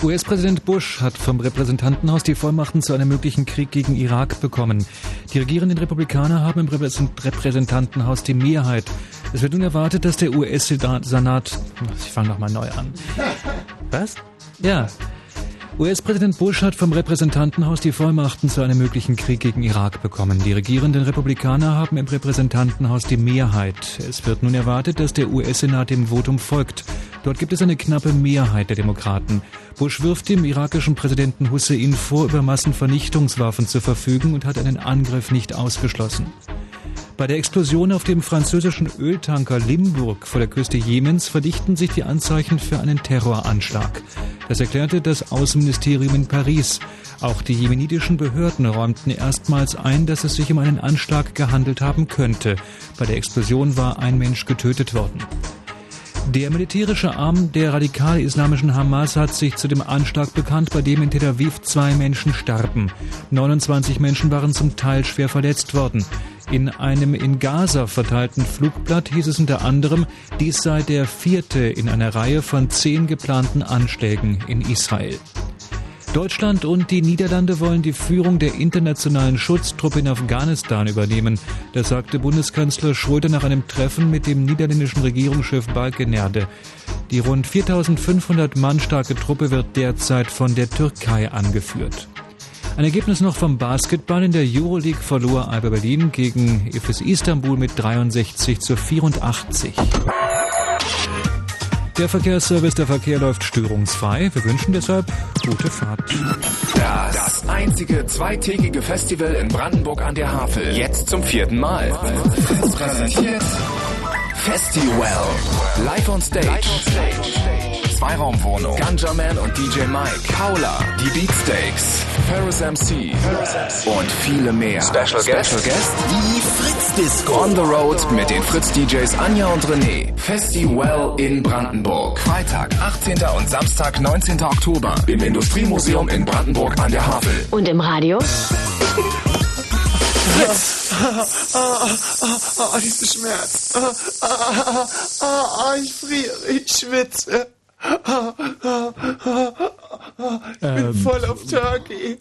US-Präsident Bush hat vom Repräsentantenhaus die Vollmachten zu einem möglichen Krieg gegen Irak bekommen. Die regierenden Republikaner haben im Repräsent- Repräsentantenhaus die Mehrheit. Es wird nun erwartet, dass der US-Senat... Ich fange nochmal neu an. Was? Ja. US-Präsident Bush hat vom Repräsentantenhaus die Vollmachten zu einem möglichen Krieg gegen Irak bekommen. Die regierenden Republikaner haben im Repräsentantenhaus die Mehrheit. Es wird nun erwartet, dass der US-Senat dem Votum folgt. Dort gibt es eine knappe Mehrheit der Demokraten. Bush wirft dem irakischen Präsidenten Hussein vor, über Massenvernichtungswaffen zu verfügen und hat einen Angriff nicht ausgeschlossen. Bei der Explosion auf dem französischen Öltanker Limburg vor der Küste Jemens verdichten sich die Anzeichen für einen Terroranschlag. Das erklärte das Außenministerium in Paris. Auch die jemenitischen Behörden räumten erstmals ein, dass es sich um einen Anschlag gehandelt haben könnte. Bei der Explosion war ein Mensch getötet worden. Der militärische Arm der radikal-islamischen Hamas hat sich zu dem Anschlag bekannt, bei dem in Tel Aviv zwei Menschen starben. 29 Menschen waren zum Teil schwer verletzt worden. In einem in Gaza verteilten Flugblatt hieß es unter anderem, dies sei der vierte in einer Reihe von zehn geplanten Anschlägen in Israel. Deutschland und die Niederlande wollen die Führung der internationalen Schutztruppe in Afghanistan übernehmen. Das sagte Bundeskanzler Schröder nach einem Treffen mit dem niederländischen Regierungschef Balkenerde. Die rund 4500 Mann starke Truppe wird derzeit von der Türkei angeführt. Ein Ergebnis noch vom Basketball. In der Euroleague verlor Alba Berlin gegen Efes Istanbul mit 63 zu 84. Der Verkehrsservice, der Verkehr läuft störungsfrei. Wir wünschen deshalb gute Fahrt. Das, einzige zweitägige Festival in Brandenburg an der Havel. Jetzt zum vierten Mal. Präsentiert Festival. Live on Stage. Zweiraumwohnung. Ganja Man und DJ Mike. Paula. Die Beatsteaks. Ferris MC. Und viele mehr. Special, Guest. Die Fritz Disco. On the Road mit den Fritz DJs Anja und René. Festival in Brandenburg. Freitag, 18. und Samstag, 19. Oktober. Im Industriemuseum in Brandenburg an der Havel. Und im Radio? Fritz. Ah, ah, ah, ah, dieser Schmerz. Ah, ah, ah, ah, ah, ich friere, ich schwitze. Ah, ah, ah, ah, ah, ich bin Ähm, voll auf Turkey.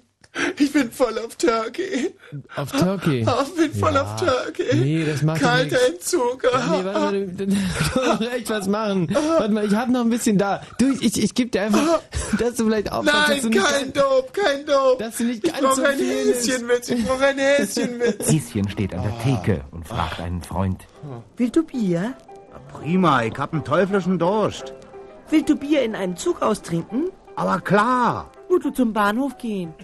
Ich bin voll auf Turkey. Auf Turkey? Ah, ich bin voll Ja. auf Turkey. Nee, das macht Kalter nix. Entzug. Ja, nee, warte mal, du, du, du echt was machen. Warte mal, ich hab noch ein bisschen da. Du, ich, ich geb dir einfach, dass du vielleicht aufpasst, dass Nein, du nicht kein Dope, kein Dope. Dass du nicht ich ganz brauch so ein viel nimmst. Häschenwitz, ich brauch ein Häschenwitz. Häschen steht an der Theke und fragt einen Freund. Willst du Bier? Prima, ich hab einen teuflischen Durst. Willst du Bier in einen Zug austrinken? Aber klar. Musst du zum Bahnhof gehen.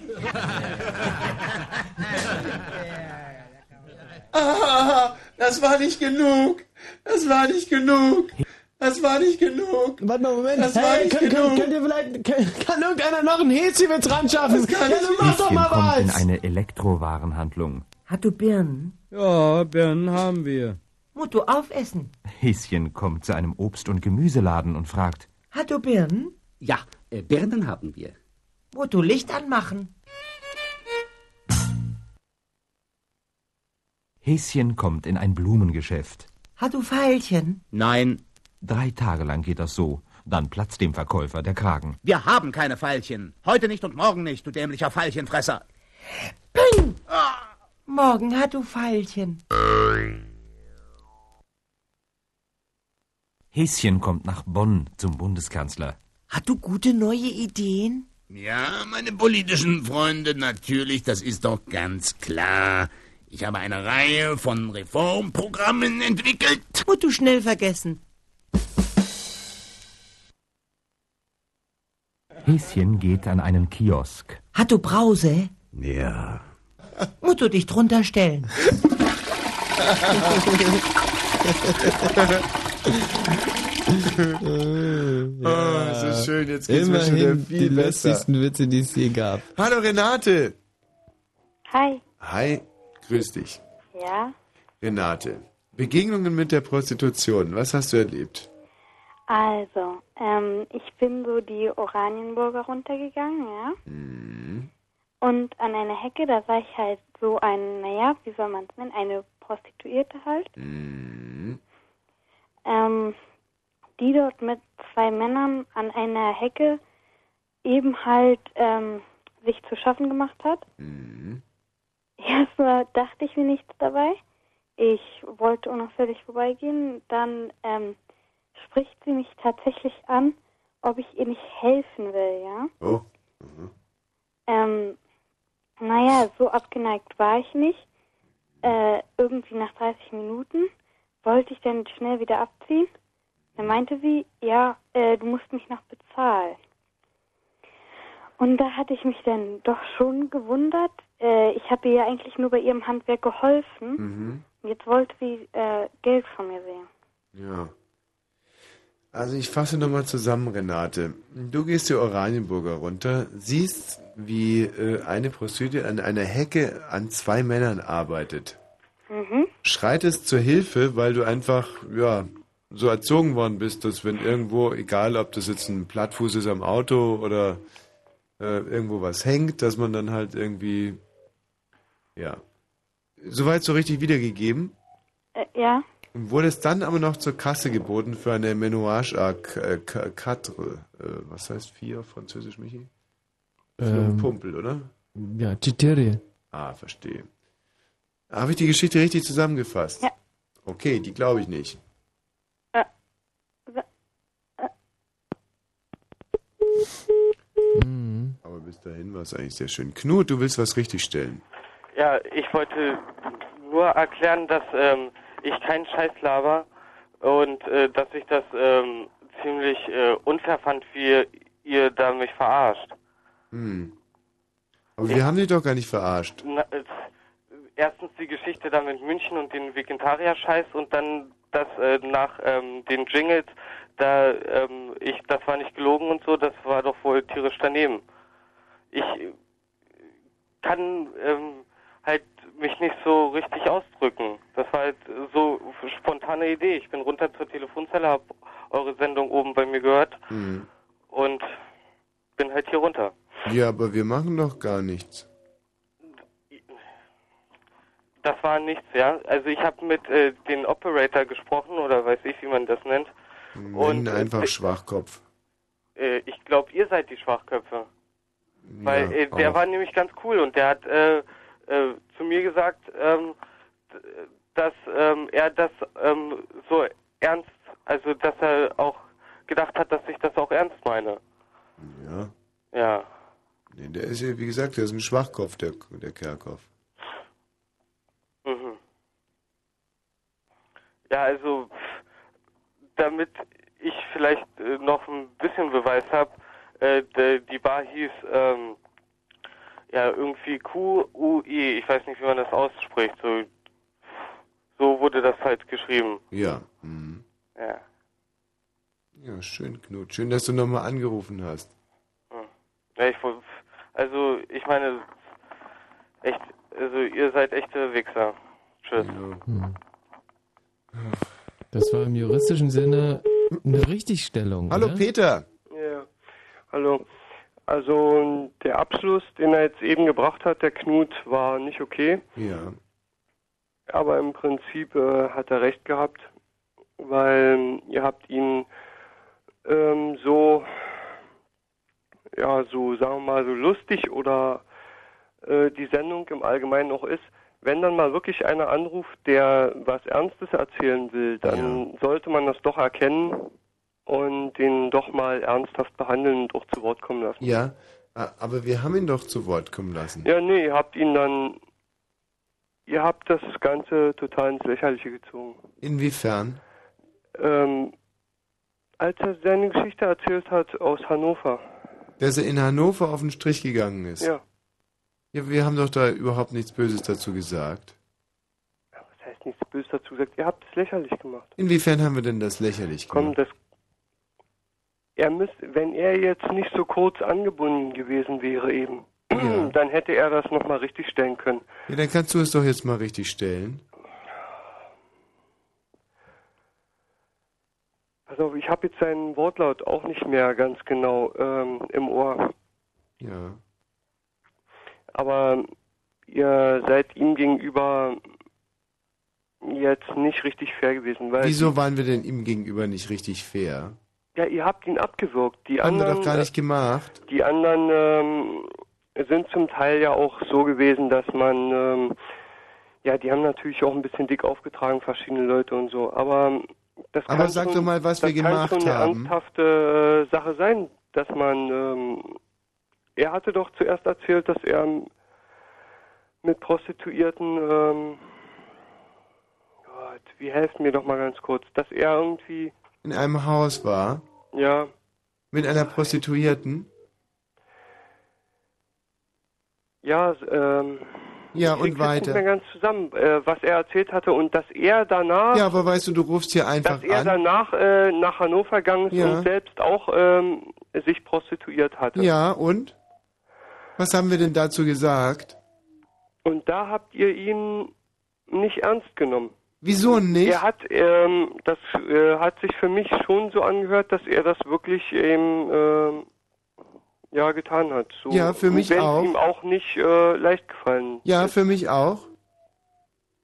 Ah, das war nicht genug. Das war nicht genug. Das war nicht genug. Warte mal, Moment. Das war hey, nicht könnt, genug. könnt, könnt ihr vielleicht, kann, kann irgendeiner noch einen Häschenwitz ran schaffen? Das kann ja, ich mach doch Häschen mal kommt in was. eine Elektrowarenhandlung. Hat du Birnen? Ja, Birnen haben wir. Du aufessen? Häschen kommt zu einem Obst- und Gemüseladen und fragt. Hat du Birnen? Ja, äh, Birnen haben wir. Musst du Licht anmachen? Häschen kommt in ein Blumengeschäft. Hat du Veilchen? Nein, Drei Tage lang geht das so. Dann platzt dem Verkäufer der Kragen. wir haben keine Veilchen. Heute nicht und morgen nicht, du dämlicher Veilchenfresser. Ping! Morgen hat du Veilchen. Häschen kommt nach Bonn zum Bundeskanzler. Hat du gute neue Ideen? Ja, meine politischen Freunde, natürlich, das ist doch ganz klar. Ich habe eine Reihe von Reformprogrammen entwickelt. Musst du schnell vergessen. Häschen geht an einen Kiosk. Hat du Brause? Ja. Musst du dich drunter stellen. Ah, so schön, jetzt geht's mir schon wieder Immerhin viel die besser. lustigsten Witze, die es je gab. Hallo Renate. Hi. Hi, grüß dich. Ja, Renate, Begegnungen mit der Prostitution, was hast du erlebt? also, ähm, ich bin so die Oranienburger runtergegangen, ja. Hm, Und an einer Hecke, da sah ich halt so ein, naja, wie soll man es nennen, eine Prostituierte halt, hm, ähm, die dort mit zwei Männern an einer Hecke eben halt ähm, sich zu schaffen gemacht hat. hm. Erstmal dachte ich mir nichts dabei. Ich wollte unauffällig vorbeigehen. Dann ähm, spricht sie mich tatsächlich an, ob ich ihr nicht helfen will, ja. Oh. Ähm, naja, so abgeneigt war ich nicht. Äh, irgendwie nach 30 Minuten wollte ich dann schnell wieder abziehen. Dann meinte sie, ja, äh, du musst mich noch bezahlen. Und da hatte ich mich dann doch schon gewundert. Äh, ich habe ihr ja eigentlich nur bei ihrem Handwerk geholfen. Mhm. jetzt wollte sie äh, Geld von mir sehen. Ja. Also ich fasse nochmal zusammen, Renate. Du gehst die Oranienburger runter, siehst, wie äh, eine Prostituierte an einer Hecke an zwei Männern arbeitet. Mhm. Schreitest zur Hilfe, weil du einfach, ja, so erzogen worden bist, dass wenn irgendwo, egal ob das jetzt ein Plattfuß ist am Auto oder äh, irgendwo was hängt, dass man dann halt irgendwie, ja. Soweit so richtig wiedergegeben. Äh, ja. Und wurde es dann aber noch zur Kasse geboten für eine Menouage à äh, qu- quatre. Äh, was heißt vier auf Französisch, Michi? Für einen Ähm, Pumpel, oder? Ja, Citerie. Ah, verstehe. Habe ich die Geschichte richtig zusammengefasst? Ja. Okay, die glaube ich nicht. Aber bis dahin war es eigentlich sehr schön. Knut, du willst was richtigstellen. Ja, ich wollte nur erklären, dass ähm, ich keinen Scheiß laber und äh, dass ich das ähm, ziemlich äh, unfair fand, wie ihr da mich verarscht. Hm. Aber wir haben dich doch gar nicht verarscht. Na, äh, erstens die Geschichte da mit München und den Vegetarier-Scheiß und dann das äh, nach ähm, den Jingles, da ähm, ich, das war nicht gelogen und so, das war doch wohl tierisch daneben. Ich äh, kann ähm, halt mich nicht so richtig ausdrücken. Das war halt so spontane Idee. Ich bin runter zur Telefonzelle, hab eure Sendung oben bei mir gehört Hm. und bin halt hier runter. Ja, aber wir machen doch gar nichts. Das war nichts, ja. Also ich habe mit äh, den Operator gesprochen oder weiß ich, wie man das nennt. Und äh, einfach Schwachkopf. Äh, ich glaube, ihr seid die Schwachköpfe. Weil Ja, äh, der auch. war nämlich ganz cool und der hat äh, äh, zu mir gesagt, ähm, dass ähm, er das ähm, so ernst, also dass er auch gedacht hat, dass ich das auch ernst meine. Ja. Ja. Nee, der ist ja, wie gesagt, der ist ein Schwachkopf, der, der Kerkhoff. Mhm. Ja, also damit ich vielleicht äh, noch ein bisschen Beweis habe, äh, de, die Bar hieß ähm, ja irgendwie Q-U-I, ich weiß nicht, wie man das ausspricht, so, so wurde das halt geschrieben. Ja. Mhm. Ja. Ja, schön, Knut. Schön, dass du nochmal angerufen hast. ja ich, also ich meine, echt, also ihr seid echte Wichser. Tschüss. Das war im juristischen Sinne eine Richtigstellung. Hallo, oder? Peter. Ja, hallo. Also der Abschluss, den er jetzt eben gebracht hat, der Knut, war nicht okay. Ja. Aber im Prinzip äh, hat er recht gehabt, weil ähm, ihr habt ihn ähm, so, ja, so sagen wir mal so lustig oder äh, die Sendung im Allgemeinen auch ist. Wenn dann mal wirklich einer anruft, der was Ernstes erzählen will, dann sollte man das doch erkennen und den doch mal ernsthaft behandeln und auch zu Wort kommen lassen. Ja, aber wir haben ihn doch zu Wort kommen lassen. Ja, nee, ihr habt ihn dann, ihr habt das Ganze total ins Lächerliche gezogen. Inwiefern? Ähm, als er seine Geschichte erzählt hat aus Hannover. Dass er in Hannover auf den Strich gegangen ist. Ja. Ja, wir haben doch da überhaupt nichts Böses dazu gesagt. Das heißt nichts Böses dazu gesagt. Ihr habt es lächerlich gemacht. Inwiefern haben wir denn das lächerlich Komm, gemacht? das. Er müsste, wenn er jetzt nicht so kurz angebunden gewesen wäre eben, dann hätte er das nochmal richtig stellen können. Ja, dann kannst du es doch jetzt mal richtig stellen. Auf, ich habe jetzt seinen Wortlaut auch nicht mehr ganz genau ähm, im Ohr. Ja. Aber ihr seid ihm gegenüber jetzt nicht richtig fair gewesen, weil Wieso waren wir denn ihm gegenüber nicht richtig fair? ja ihr habt ihn abgewürgt. Die Haben wir anderen, doch gar nicht gemacht. die anderen ähm, sind zum Teil ja auch so gewesen, dass man ähm, ja, die haben natürlich auch ein bisschen dick aufgetragen, verschiedene Leute und so, aber das Aber kann sag schon, doch mal, was das wir kann gemacht schon eine haben. ernsthafte äh, Sache sein, dass man ähm, er hatte doch zuerst erzählt, dass er mit Prostituierten, ähm, Gott, wie helft mir doch mal ganz kurz, dass er irgendwie, In einem Haus war. ja, Mit einer Prostituierten. ja, ähm, Ja, und weiter. nicht mehr ganz zusammen, äh, was er erzählt hatte und dass er danach, Ja, aber weißt du, du rufst hier einfach dass er an. danach äh, nach Hannover gegangen ist Ja. und selbst auch ähm, sich prostituiert hatte. Ja, und? Was haben wir denn dazu gesagt? Und da habt ihr ihn nicht ernst genommen. Wieso nicht? Er hat, ähm, das äh, hat sich für mich schon so angehört, dass er das wirklich eben, ähm, ja, getan hat. So, Ja, für mich wenn auch. ihm auch nicht äh, leicht gefallen. Ja, für mich auch.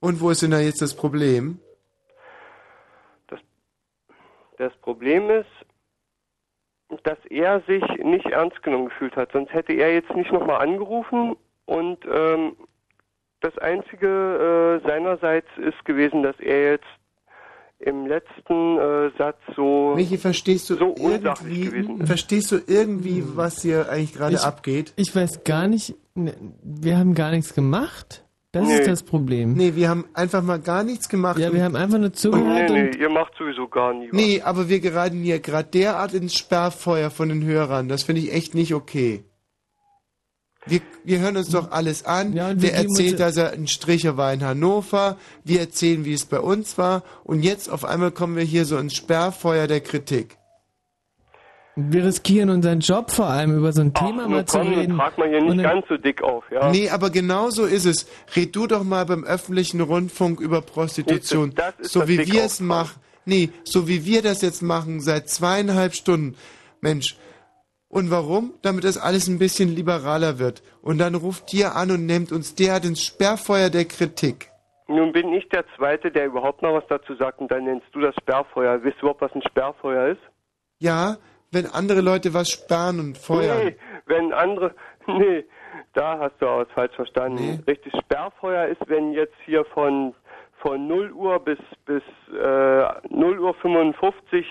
Und wo ist denn da jetzt das Problem? Das Problem ist, dass er sich nicht ernst genommen gefühlt hat. Sonst hätte er jetzt nicht nochmal angerufen und ähm, das Einzige äh, seinerseits ist gewesen, dass er jetzt im letzten äh, Satz so Michi, verstehst du so unsachlich irgendwie, gewesen ist. verstehst du irgendwie, was hier eigentlich gerade abgeht? Ich weiß gar nicht, ne, wir haben gar nichts gemacht. Das Nee. ist das Problem. Nee, wir haben einfach mal gar nichts gemacht. Ja, wir haben einfach nur zugehört nee, und nee, ihr macht sowieso gar nie was. Nee, aber wir geraten hier gerade derart ins Sperrfeuer von den Hörern. Das finde ich echt nicht okay. Wir, wir hören uns doch alles an. Ja, Der erzählt, dass er ein Stricher war in Hannover. Wir erzählen, wie es bei uns war. Und jetzt auf einmal kommen wir hier so ins Sperrfeuer der Kritik. Wir riskieren unseren Job vor allem über so ein Thema Nur mal zu komm, reden. trag mal hier nicht dann- ganz so dick auf, ja. Nee, aber genau so ist es. Red du doch mal beim öffentlichen Rundfunk über Prostitution. Das- das ist so wie dick wir es machen. Nee, so wie wir das jetzt machen, seit zweieinhalb Stunden. Mensch. Und warum? Damit das alles ein bisschen liberaler wird. Und dann ruft ihr an und nehmt uns derart ins Sperrfeuer der Kritik. Nun bin ich der Zweite, der überhaupt noch was dazu sagt und dann nennst du das Sperrfeuer. Wisst ihr überhaupt, was ein Sperrfeuer ist? Ja, wenn andere Leute was sperren und feuern. Nee, wenn andere, nee, da hast du was falsch verstanden. Richtig, Sperrfeuer ist, wenn jetzt hier von, von 0 Uhr bis, bis äh, 0 Uhr 55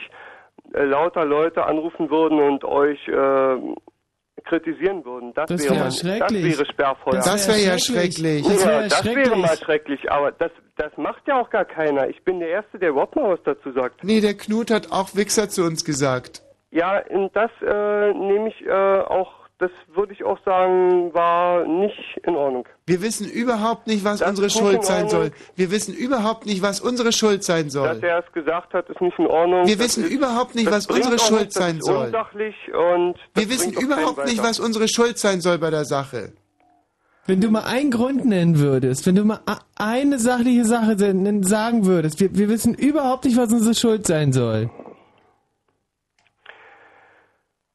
äh, lauter Leute anrufen würden und euch äh, kritisieren würden. Das, Das wäre, wäre mal- schrecklich. Das wäre Sperrfeuer. Das wäre wäre ja schrecklich. Das Ja, wäre das wäre schrecklich. mal schrecklich, aber das, das macht ja auch gar keiner. Ich bin der Erste, der überhaupt mal was dazu sagt. Nee, der Knut hat auch Wichser zu uns gesagt. Ja, das äh, nehme ich äh, auch, das würde ich auch sagen, war nicht in Ordnung. Wir wissen überhaupt nicht, was Das unsere nicht Schuld in sein soll. Wir wissen überhaupt nicht, was unsere Schuld sein Dass soll. er es gesagt hat, ist nicht in Ordnung. Wir Das wissen ist, überhaupt nicht, was unsere Schuld nichts, das sein soll. unsachlich und das Wir wissen überhaupt nicht, was unsere Schuld sein soll bei der Sache. Wenn du mal einen Grund nennen würdest, wenn du mal a- eine sachliche Sache sagen würdest, wir, wir wissen überhaupt nicht, was unsere Schuld sein soll.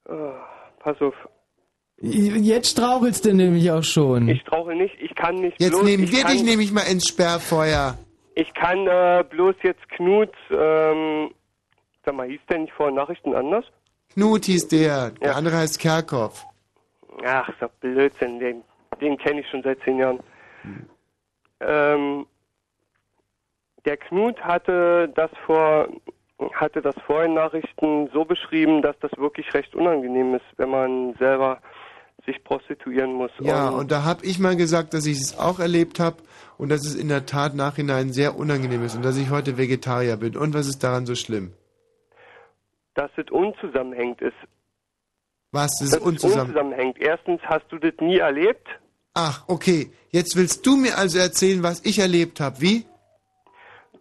Ah, pass auf. Jetzt strauchelst du nämlich auch schon. Ich brauche nicht, ich kann nicht Jetzt bloß, nehmen ich wir kann, dich nämlich mal ins Sperrfeuer. Ich kann äh, bloß jetzt Knut, ähm, sag mal, hieß der nicht vor Nachrichten anders? Knut hieß der, der andere heißt Kerkhoff. Ach, so Blödsinn, den, den kenne ich schon seit zehn Jahren. Ähm, der Knut hatte das vor hatte das vor in Nachrichten so beschrieben, dass das wirklich recht unangenehm ist, wenn man selber sich prostituieren muss. Ja, und da habe ich mal gesagt, dass ich es auch erlebt habe und dass es in der Tat nachhinein sehr unangenehm ist und dass ich heute Vegetarier bin. Und was ist daran so schlimm? dass es unzusammenhängt ist. Was ist Dass es unzusammen? unzusammenhängt. Erstens hast du das nie erlebt. Ach, okay. Jetzt willst du mir also erzählen, was ich erlebt habe. Wie?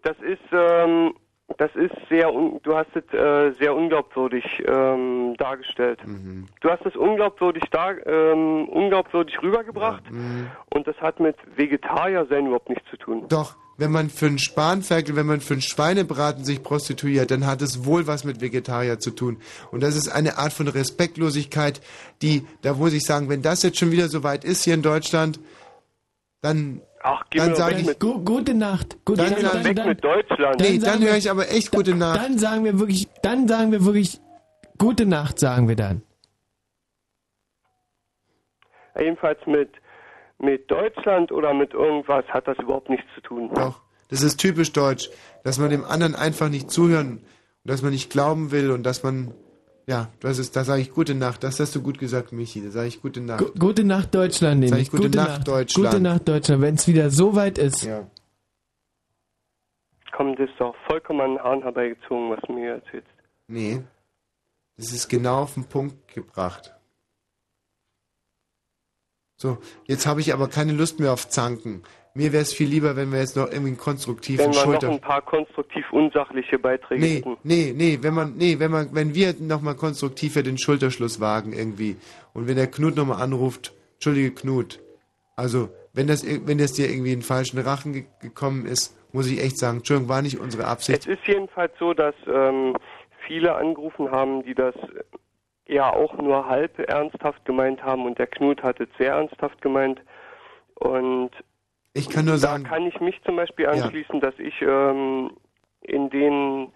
Das ist, ähm, das ist sehr, du hast es äh, sehr unglaubwürdig ähm, dargestellt. Mhm. Du hast es unglaubwürdig dar, ähm, unglaubwürdig rübergebracht Mhm. und das hat mit Vegetarier sein überhaupt nichts zu tun. Doch, wenn man für einen Spanferkel, wenn man für einen Schweinebraten sich prostituiert, dann hat es wohl was mit Vegetarier zu tun. Und das ist eine Art von Respektlosigkeit, die, da muss ich sagen, wenn das jetzt schon wieder so weit ist hier in Deutschland, dann, Ach, dann sage ich, Gu gute Nacht. Gute Dann- Nacht. dann- Weg mit Deutschland. nee, dann höre ich aber echt gute Nacht. Dann sagen wir wirklich, dann sagen wir wirklich, gute Nacht, sagen wir dann. Jedenfalls mit, mit Deutschland oder mit irgendwas hat das überhaupt nichts zu tun. Doch, das ist typisch deutsch, dass man dem anderen einfach nicht zuhören und dass man nicht glauben will und dass man, ja, das ist, da sage ich gute Nacht. Das hast du gut gesagt, Michi. Da sage ich gute Nacht. Gu gute Nacht, Deutschland, nehme ich gute Nacht, Deutschland. Gute Nacht, Deutschland, wenn es wieder so weit ist. Ja. Komm, das ist doch vollkommen an den Haaren herbeigezogen, was du mir erzählst. Nee, das ist genau auf den Punkt gebracht. So, jetzt habe ich aber keine Lust mehr auf Zanken. Mir wäre es viel lieber, wenn wir jetzt noch irgendwie einen konstruktiven Wenn wir noch Schulter... ein paar konstruktiv unsachliche Beiträge Nee, hätten. nee, nee, wenn man, nee, wenn man, wenn wir nochmal konstruktiver den Schulterschluss wagen irgendwie und wenn der Knut nochmal anruft, Entschuldige Knut, also wenn das, wenn das dir irgendwie in den falschen Rachen ge gekommen ist, muss ich echt sagen, Entschuldigung, war nicht unsere Absicht. Es ist jedenfalls so, dass ähm, viele angerufen haben, die das ja auch nur halb ernsthaft gemeint haben und der Knut hat es sehr ernsthaft gemeint. Und Ich kann nur da sagen, kann ich mich zum Beispiel anschließen, dass ich ähm, in den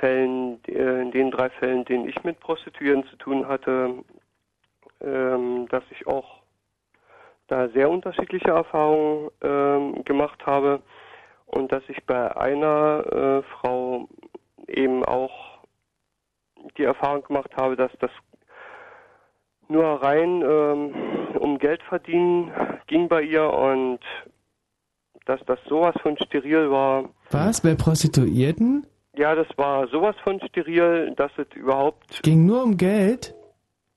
Fällen, äh, in den drei Fällen, denen ich mit Prostituierten zu tun hatte, ähm, dass ich auch da sehr unterschiedliche Erfahrungen ähm, gemacht habe und dass ich bei einer äh, Frau eben auch die Erfahrung gemacht habe, dass das nur rein ähm, Geld verdienen ging bei ihr und dass das sowas von steril war. Was? Bei Prostituierten? Ja, das war sowas von steril, dass es überhaupt, Ging nur um Geld?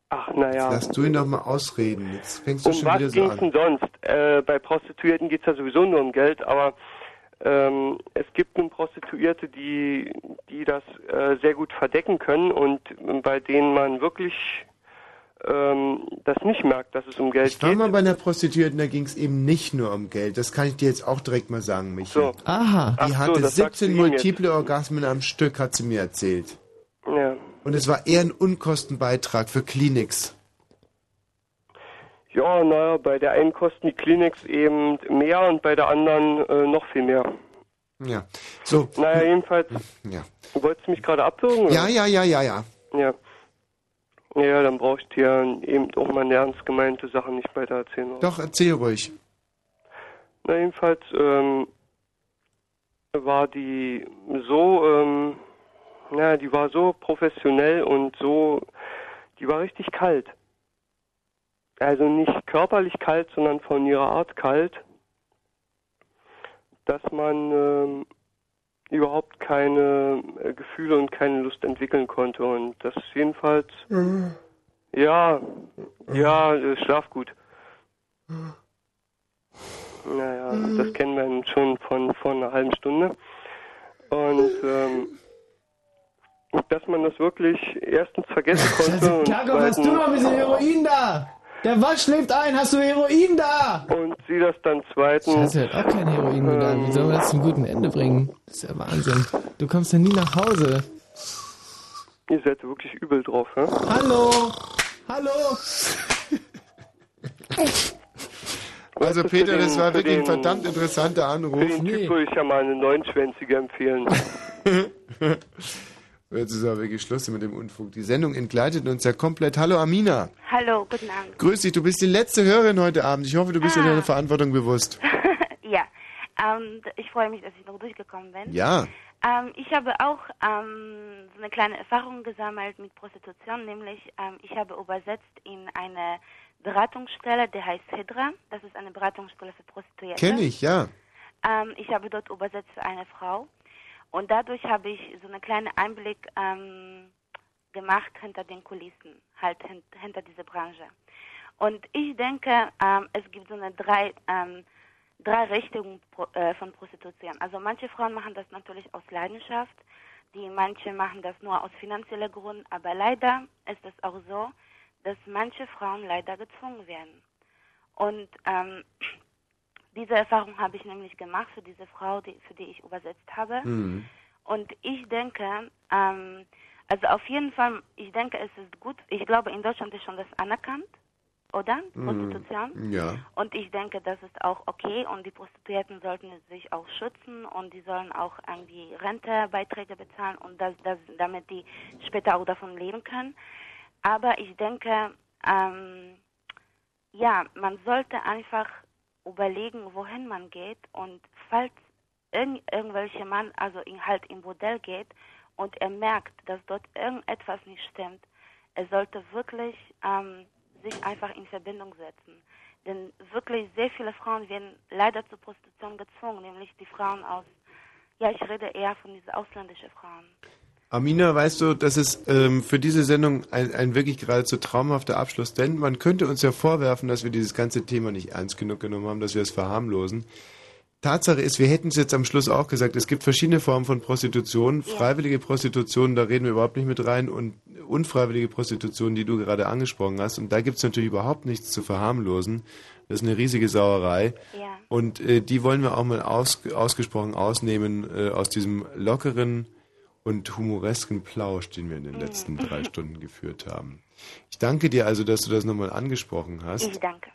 ach naja. lass du ihn doch mal ausreden. Jetzt fängst du Um schon was wieder so ging es an. denn sonst? Äh, bei Prostituierten geht es ja sowieso nur um Geld, aber ähm, es gibt nun Prostituierte, die, die das äh, sehr gut verdecken können und bei denen man wirklich ähm, das nicht merkt, dass es um Geld Ich war geht. mal bei einer Prostituierten, da ging es eben nicht nur um Geld. Das kann ich dir jetzt auch direkt mal sagen, Michael. Aha. Die Ach so, hatte du 17 ihm jetzt. multiple Orgasmen am Stück, hat sie mir erzählt. Ja. Und es war eher ein Unkostenbeitrag für Kliniks. Ja, naja, bei der einen kosten die Kliniks eben mehr und bei der anderen äh, noch viel mehr. Ja. So. Naja, jedenfalls. Ja. Du wolltest mich gerade abwürgen? Ja, ja, ja, ja, ja. Ja. Ja, dann brauche ich dir eben auch meine ernst gemeinte Sachen nicht weiter erzählen. oder? Doch, erzähl ruhig. Na, jedenfalls ähm, war die so, ähm, na, die war so professionell und so, die war richtig kalt. Also nicht körperlich kalt, sondern von ihrer Art kalt, dass man ähm, überhaupt keine äh, Gefühle und keine Lust entwickeln konnte. Und das jedenfalls, ja, ja, äh, schlaf gut. Naja, das kennen wir schon von vor einer halben Stunde. Und ähm, dass man das wirklich erstens vergessen konnte und Jakob, hast du noch ein bisschen Heroin da? Der Wasch schläft ein, hast du Heroin da? und sie das dann zweitens Scheiße, hat auch kein Heroin mehr da. Wie sollen wir das zum guten Ende bringen? Das ist ja Wahnsinn. Du kommst ja nie nach Hause. ihr seid wirklich übel drauf, hä? Hallo? Hallo? Also Peter, den- das war für wirklich ein verdammt interessanter Anruf. Für den Typ würde ich ja mal eine neunschwänzige empfehlen. Jetzt ist aber wirklich Schluss mit dem Unfug. Die Sendung entgleitet uns ja komplett. Hallo Amina. Hallo, guten Abend. Grüß dich, du bist die letzte Hörerin heute Abend. Ich hoffe, du bist dir Ah. deiner Verantwortung bewusst. ja, ähm, ich freue mich, dass ich noch durchgekommen bin. Ja. Ähm, ich habe auch ähm, so eine kleine Erfahrung gesammelt mit Prostitution, nämlich ähm, ich habe übersetzt in eine Beratungsstelle, die heißt Hydra. Das ist eine Beratungsstelle für Prostituierte. Kenn ich, ja. Ähm, ich habe dort übersetzt für eine Frau und dadurch habe ich so einen kleinen Einblick ähm, gemacht hinter den Kulissen, halt hin, hinter dieser Branche. Und ich denke, ähm, es gibt so eine drei, ähm, drei Richtungen pro, äh, von Prostitution. Also manche Frauen machen das natürlich aus Leidenschaft, die manche machen das nur aus finanzieller Grund, aber leider ist es auch so, dass manche Frauen leider gezwungen werden. Und ähm, diese Erfahrung habe ich nämlich gemacht für diese Frau, die, für die ich übersetzt habe. Mhm. Und ich denke, ähm, also auf jeden Fall, ich denke, es ist gut. Ich glaube, in Deutschland ist schon das anerkannt, oder? Prostitution. Mhm. Ja. Und ich denke, das ist auch okay und die Prostituierten sollten sich auch schützen und die sollen auch irgendwie Rentebeiträge bezahlen und das, das, damit die später auch davon leben können. Aber ich denke, ähm, ja, man sollte einfach überlegen, wohin man geht und falls irgend, irgendwelche Mann also in, halt im Bordell geht und er merkt, dass dort irgendetwas nicht stimmt, er sollte wirklich ähm, sich einfach in Verbindung setzen. Denn wirklich sehr viele Frauen werden leider zur Prostitution gezwungen, nämlich die Frauen aus, ja, ich rede eher von diesen ausländischen Frauen. Amina, weißt du, das ist ähm, für diese Sendung ein, ein wirklich geradezu traumhafter Abschluss, denn man könnte uns ja vorwerfen, dass wir dieses ganze Thema nicht ernst genug genommen haben, dass wir es verharmlosen. Tatsache ist, wir hätten es jetzt am Schluss auch gesagt, es gibt verschiedene Formen von Prostitution. Freiwillige Prostitution, da reden wir überhaupt nicht mit rein und unfreiwillige Prostitution, die du gerade angesprochen hast. Und da gibt es natürlich überhaupt nichts zu verharmlosen. Das ist eine riesige Sauerei. Ja. Und äh, die wollen wir auch mal aus, ausgesprochen ausnehmen äh, aus diesem lockeren und humoresken Plausch, den wir in den letzten drei Stunden geführt haben. Ich danke dir also, dass du das nochmal angesprochen hast. Ich danke.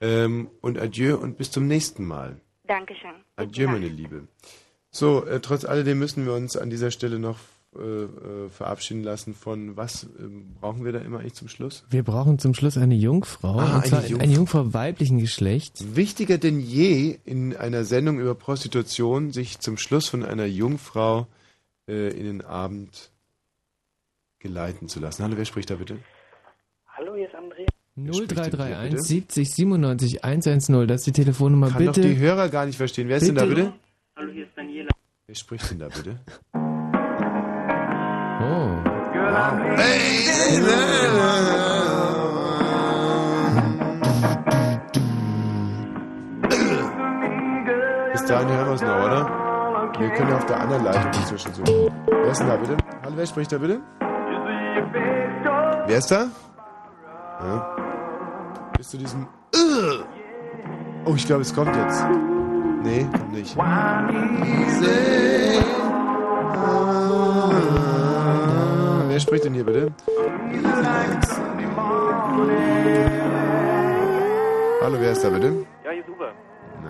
Ähm, und adieu und bis zum nächsten Mal. Dankeschön. Adieu, meine Liebe. So, äh, trotz alledem müssen wir uns an dieser Stelle noch äh, äh, verabschieden lassen von was ähm, brauchen wir da immer eigentlich zum Schluss? Wir brauchen zum Schluss eine Jungfrau. Ah, und zwar eine eine Jungfrau weiblichen Geschlechts. Wichtiger denn je in einer Sendung über Prostitution, sich zum Schluss von einer Jungfrau äh, in den Abend geleiten zu lassen. Hallo, wer spricht da bitte? Hallo, hier ist Andrea. 0331 70 97 110, das ist die Telefonnummer, Kann bitte. doch die Hörer gar nicht verstehen. Wer ist denn da bitte? Hallo, hier ist Daniela. Wer spricht denn da bitte? Oh. Bis dahin hören wir es noch, oder? Wir können ja auf der anderen Leitung inzwischen suchen. Wer ist denn da bitte? Hallo, wer spricht da bitte? Wer ist da? Ja. Bist du diesem... Oh, ich glaube, es kommt jetzt. Nee, kommt nicht. Wer spricht denn hier bitte? Hallo, wer ist da bitte? Ja, hier ist Uwe.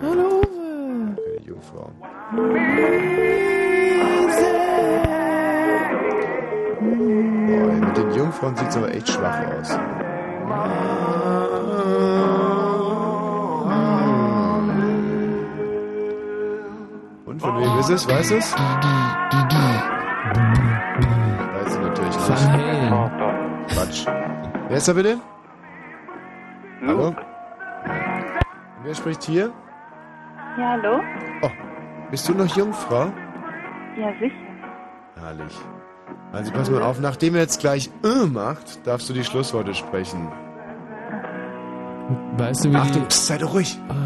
Hallo. Jungfrau. Boah, mit den Jungfrauen sieht es aber echt schwach aus. Und von wem ist es? Weißt du es? Weiß ich natürlich nicht. Quatsch. Wer ist da bitte? Hallo? Wer spricht hier? Ja, hallo? Oh, bist du noch Jungfrau? Ja, sicher. Herrlich. Also pass mal auf, nachdem er jetzt gleich äh macht, darfst du die Schlussworte sprechen. Weißt du, wie Achtung, die... pst, sei doch ruhig. Also